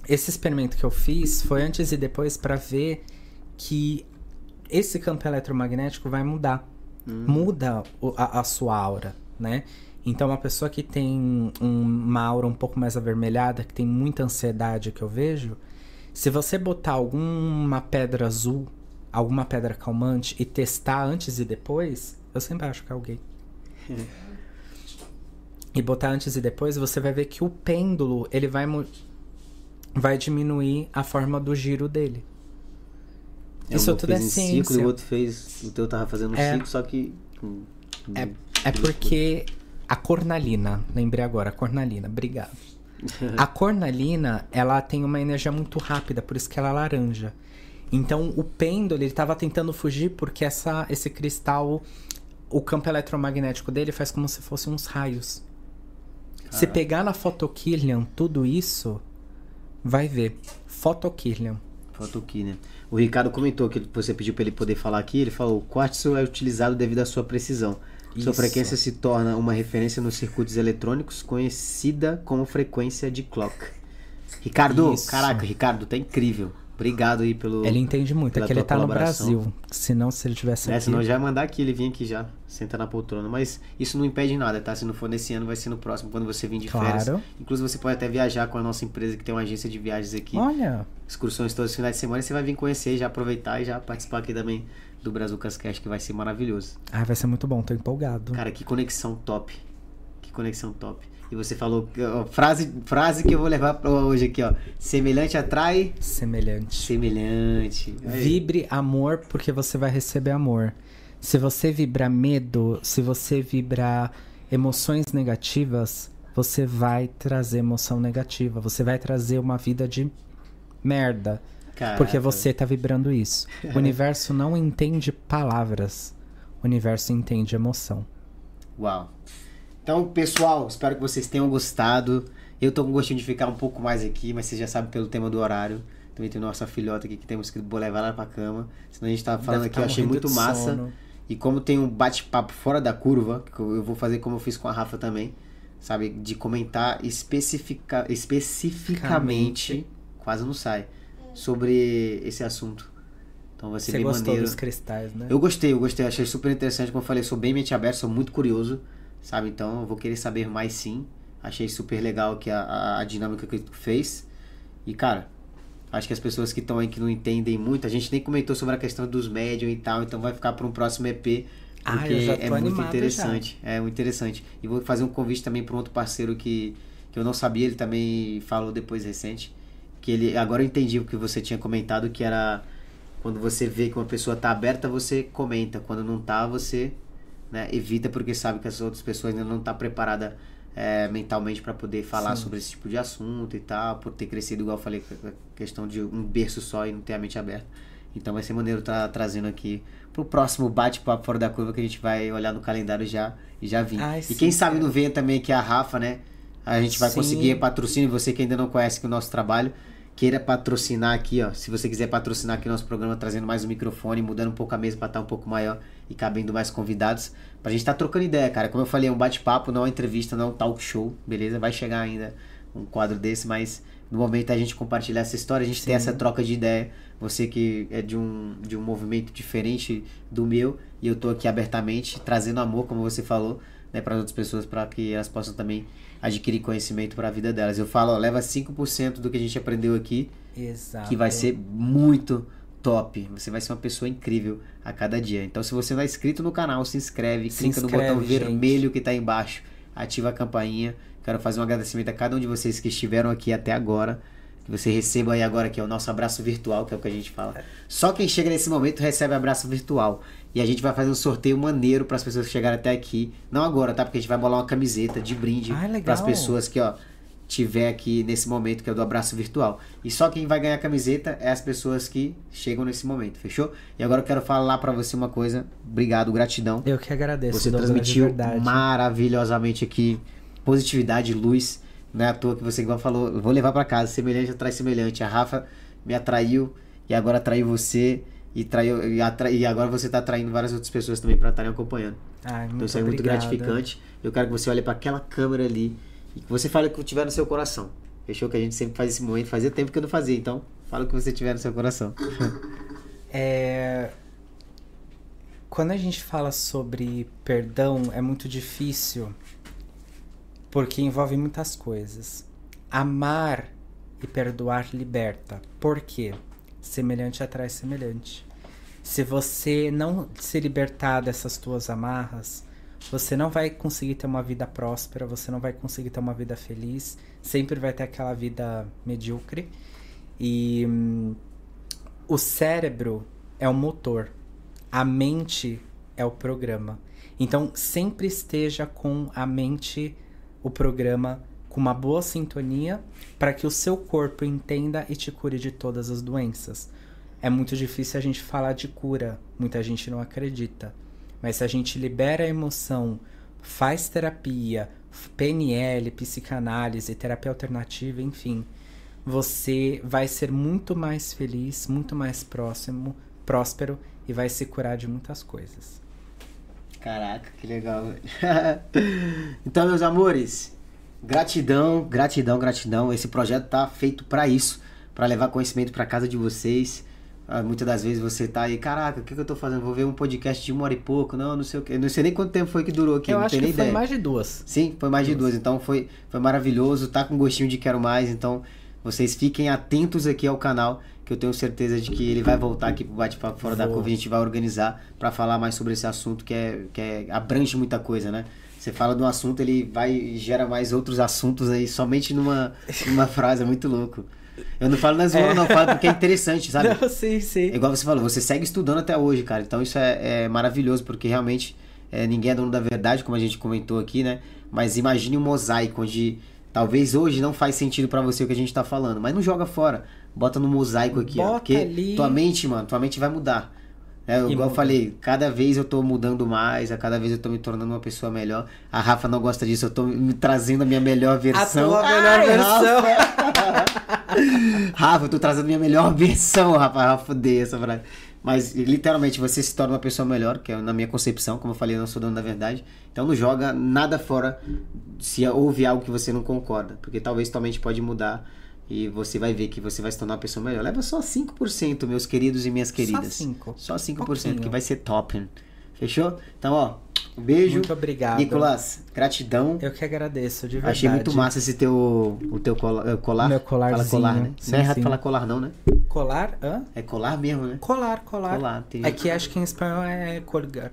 esse experimento que eu fiz foi antes e depois pra ver que esse campo eletromagnético vai mudar. Muda o- a, a sua aura, né? Então, uma pessoa que tem um- uma aura um pouco mais avermelhada, que tem muita ansiedade que eu vejo, se você botar alguma pedra azul, alguma pedra calmante e testar antes e depois, eu sempre acho que é alguém. e botar antes e depois, você vai ver que o pêndulo, ele vai vai diminuir a forma do giro dele. Isso um tudo é fez ciência. ciclo e o outro fez. O teu tava fazendo um É. ciclo, só que. É, é porque a cornalina, lembrei agora, a cornalina, obrigado. A cornalina, ela tem uma energia muito rápida, por isso que ela é laranja. Então, o pêndulo, ele tava tentando fugir porque essa, esse cristal, o campo eletromagnético dele faz como se fossem uns raios. Se pegar na Photokillian tudo isso, vai ver. Photokillian. Photokillian. O Ricardo comentou que você pediu para ele poder falar aqui. Ele falou: o quartzo é utilizado devido à sua precisão. Isso. Sua frequência se torna uma referência nos circuitos eletrônicos, conhecida como frequência de clock. Ricardo, Isso. caraca, Ricardo, tá incrível. Obrigado aí pelo. Ele entende muito, é que ele tá no Brasil. Senão, se ele tivesse é, aqui. Senão já ia mandar aqui, ele vinha aqui já, senta na poltrona. Mas isso não impede nada, tá? Se não for nesse ano, vai ser no próximo, quando você vir de claro. férias. Inclusive, você pode até viajar com a nossa empresa, que tem uma agência de viagens aqui. Olha. Excursões todos os finais de semana. E você vai vir conhecer, já aproveitar e já participar aqui também do Brasil Cascast, que vai ser maravilhoso. Ah, vai ser muito bom, tô empolgado. Cara, que conexão top. Que conexão top. E você falou, ó, frase, frase que eu vou levar para hoje aqui, ó. Semelhante atrai. Semelhante. Semelhante. Aí. Vibre amor porque você vai receber amor. Se você vibrar medo, se você vibrar emoções negativas, você vai trazer emoção negativa. Você vai trazer uma vida de merda. Caraca. Porque você tá vibrando isso. O universo não entende palavras. O universo entende emoção. Uau. Então, pessoal, espero que vocês tenham gostado. Eu tô com gostinho de ficar um pouco mais aqui, mas vocês já sabem pelo tema do horário. Também tem nossa filhota aqui que temos que levar lá pra cama. Senão a gente tava falando aqui, eu achei muito massa. Sono. E como tem um bate-papo fora da curva, que eu vou fazer como eu fiz com a Rafa também, sabe? De comentar especifica, especificamente, quase não sai, sobre esse assunto. Então vai ser Você bem gostou maneiro. dos cristais, né? Eu gostei, eu gostei, achei super interessante. Como eu falei, sou bem mente aberta, sou muito curioso sabe? Então eu vou querer saber mais sim. Achei super legal que a, a, dinâmica que tu fez. E cara, acho que as pessoas que estão aí que não entendem muito, a gente nem comentou sobre a questão dos médium e tal, então vai ficar para um próximo EP. Ah, porque ah, é muito interessante. Já. É muito interessante. E vou fazer um convite também para um outro parceiro que, que eu não sabia, ele também falou depois recente. Que ele. Agora eu entendi o que você tinha comentado, que era quando você vê que uma pessoa tá aberta, você comenta. Quando não tá, você né? Evita porque sabe que as outras pessoas ainda não estão tá preparadas é, mentalmente para poder falar Sim. sobre esse tipo de assunto e tal, por ter crescido, igual eu falei, questão de um berço só e não ter a mente aberta. Então vai ser maneiro estar tá trazendo aqui pro próximo bate-papo fora da curva que a gente vai olhar no calendário já e já vir. Ai, e quem sabe não venha também que a Rafa, né? A gente vai sim. conseguir patrocínio, você que ainda não conhece o nosso trabalho, queira patrocinar aqui, ó. Se você quiser patrocinar aqui nosso programa, trazendo mais um microfone, mudando um pouco a mesa para estar tá um pouco maior e cabendo mais convidados, pra gente estar tá trocando ideia, cara. Como eu falei, é um bate-papo, não é uma entrevista, não é um talk show, beleza? Vai chegar ainda um quadro desse, mas no momento é a gente compartilhar essa história, a gente Sim. tem essa troca de ideia. Você que é de um, de um movimento diferente do meu, e eu tô aqui abertamente, trazendo amor, como você falou, né, para outras pessoas, para que elas possam também adquirir conhecimento para a vida delas. Eu falo, ó, leva 5% do que a gente aprendeu aqui, Exato. que vai ser muito top. Você vai ser uma pessoa incrível a cada dia. Então, se você não é inscrito no canal, se inscreve, se clica inscreve, no botão gente. vermelho que está embaixo, ativa a campainha. Quero fazer um agradecimento a cada um de vocês que estiveram aqui até agora. Que você receba aí agora que é o nosso abraço virtual, que é o que a gente fala. Só quem chega nesse momento recebe abraço virtual. E a gente vai fazer um sorteio maneiro para as pessoas que chegarem até aqui. Não agora, tá? Porque a gente vai bolar uma camiseta de brinde ah, para as pessoas que, ó, tiver aqui nesse momento que é o do abraço virtual. E só quem vai ganhar a camiseta é as pessoas que chegam nesse momento, fechou? E agora eu quero falar para você uma coisa. Obrigado, gratidão. Eu que agradeço. Você transmitiu maravilhosamente aqui positividade, luz. Não é à toa que você igual falou, vou levar para casa, semelhante atrai semelhante. A Rafa me atraiu e agora atraiu você e, traiu, e, atra, e agora você está atraindo várias outras pessoas também para estarem acompanhando. Ai, então isso é muito gratificante. Eu quero que você olhe para aquela câmera ali e que você fale o que tiver no seu coração. Fechou que a gente sempre faz esse momento, fazia tempo que eu não fazia, então fala o que você tiver no seu coração. é... Quando a gente fala sobre perdão, é muito difícil porque envolve muitas coisas. Amar e perdoar liberta. Por quê? Semelhante atrai semelhante. Se você não se libertar dessas tuas amarras, você não vai conseguir ter uma vida próspera, você não vai conseguir ter uma vida feliz, sempre vai ter aquela vida medíocre. E hum, o cérebro é o motor, a mente é o programa. Então, sempre esteja com a mente, o programa, com uma boa sintonia para que o seu corpo entenda e te cure de todas as doenças é muito difícil a gente falar de cura, muita gente não acredita. Mas se a gente libera a emoção faz terapia, PNL, psicanálise, terapia alternativa, enfim, você vai ser muito mais feliz, muito mais próximo, próspero e vai se curar de muitas coisas. Caraca, que legal. então, meus amores, gratidão, gratidão, gratidão. Esse projeto tá feito para isso, para levar conhecimento para casa de vocês. Ah, muitas das vezes você tá aí, caraca, o que, que eu tô fazendo? Vou ver um podcast de uma hora e pouco. Não, não sei o que. Não sei nem quanto tempo foi que durou aqui. Eu não acho tenho que nem foi ideia. mais de duas. Sim, foi mais de duas. Então foi, foi maravilhoso. Tá com gostinho de quero mais. Então vocês fiquem atentos aqui ao canal, que eu tenho certeza de que ele vai voltar aqui pro Bate-Papo Fora da. Curva. A gente vai organizar para falar mais sobre esse assunto que, é, que é, abrange muita coisa, né? Você fala de um assunto, ele vai e gera mais outros assuntos aí, somente numa, numa frase. É muito louco. Eu não falo na zoeira, não, eu falo porque é interessante, sabe? Não, sim, sim. É igual você falou, você segue estudando até hoje, cara. Então isso é, é maravilhoso, porque realmente é, ninguém é dono da verdade, como a gente comentou aqui, né? Mas imagine um mosaico onde talvez hoje não faz sentido pra você o que a gente tá falando, mas não joga fora. Bota no mosaico aqui, ó. Bota Porque ali. tua mente, mano, tua mente vai mudar. É, igual eu muda. falei, cada vez eu tô mudando mais, a cada vez eu tô me tornando uma pessoa melhor. A Rafa não gosta disso, eu tô me trazendo a minha melhor versão. tua melhor versão. Rafa. Eu tô trazendo minha melhor versão, Rafa. Rafa, odeia essa frase. Mas literalmente você se torna uma pessoa melhor, que é na minha concepção, como eu falei, eu não sou dono da verdade. Então não joga nada fora se houve algo que você não concorda, porque talvez tua mente pode mudar e você vai ver que você vai se tornar uma pessoa melhor. Leva só 5%, meus queridos e minhas queridas. cinco. Só 5%, Pouquinho. que vai ser top. Fechou? Então, ó, um beijo. Muito obrigado. Nicolas, gratidão. Eu que agradeço, de verdade. Achei muito massa esse teu, o teu eh, colar. Meu Fala colarzinho. colar, né? Sim, não é errado sim. falar colar não, né? Colar? Hã? É colar mesmo, né? Colar, colar. Colar, tem- Aqui acho que em espanhol é colgar.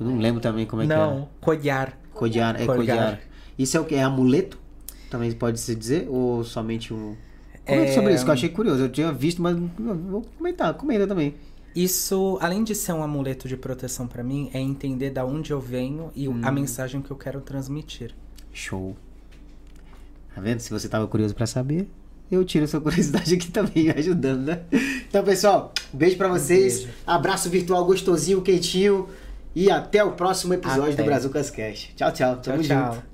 Eu não lembro também como é Não, colhar. que é. Codiar, é Colgar. codiar. Isso é o que? É amuleto? Também pode se dizer? Ou somente um... Comenta É, sobre isso, que eu achei curioso. Eu tinha visto, mas vou comentar. Comenta também. Isso, além de ser um amuleto de proteção pra mim, é entender da onde eu venho e Hum. a mensagem que eu quero transmitir. Show. Tá vendo? Se você tava curioso pra saber, eu tiro a sua curiosidade aqui também, ajudando, né? Então, pessoal, um beijo pra vocês. beijo. Abraço virtual gostosinho, quentinho. E até o próximo episódio Até. do Brazucas Cast. Tchau, tchau. Tchau, Tamo tchau. junto.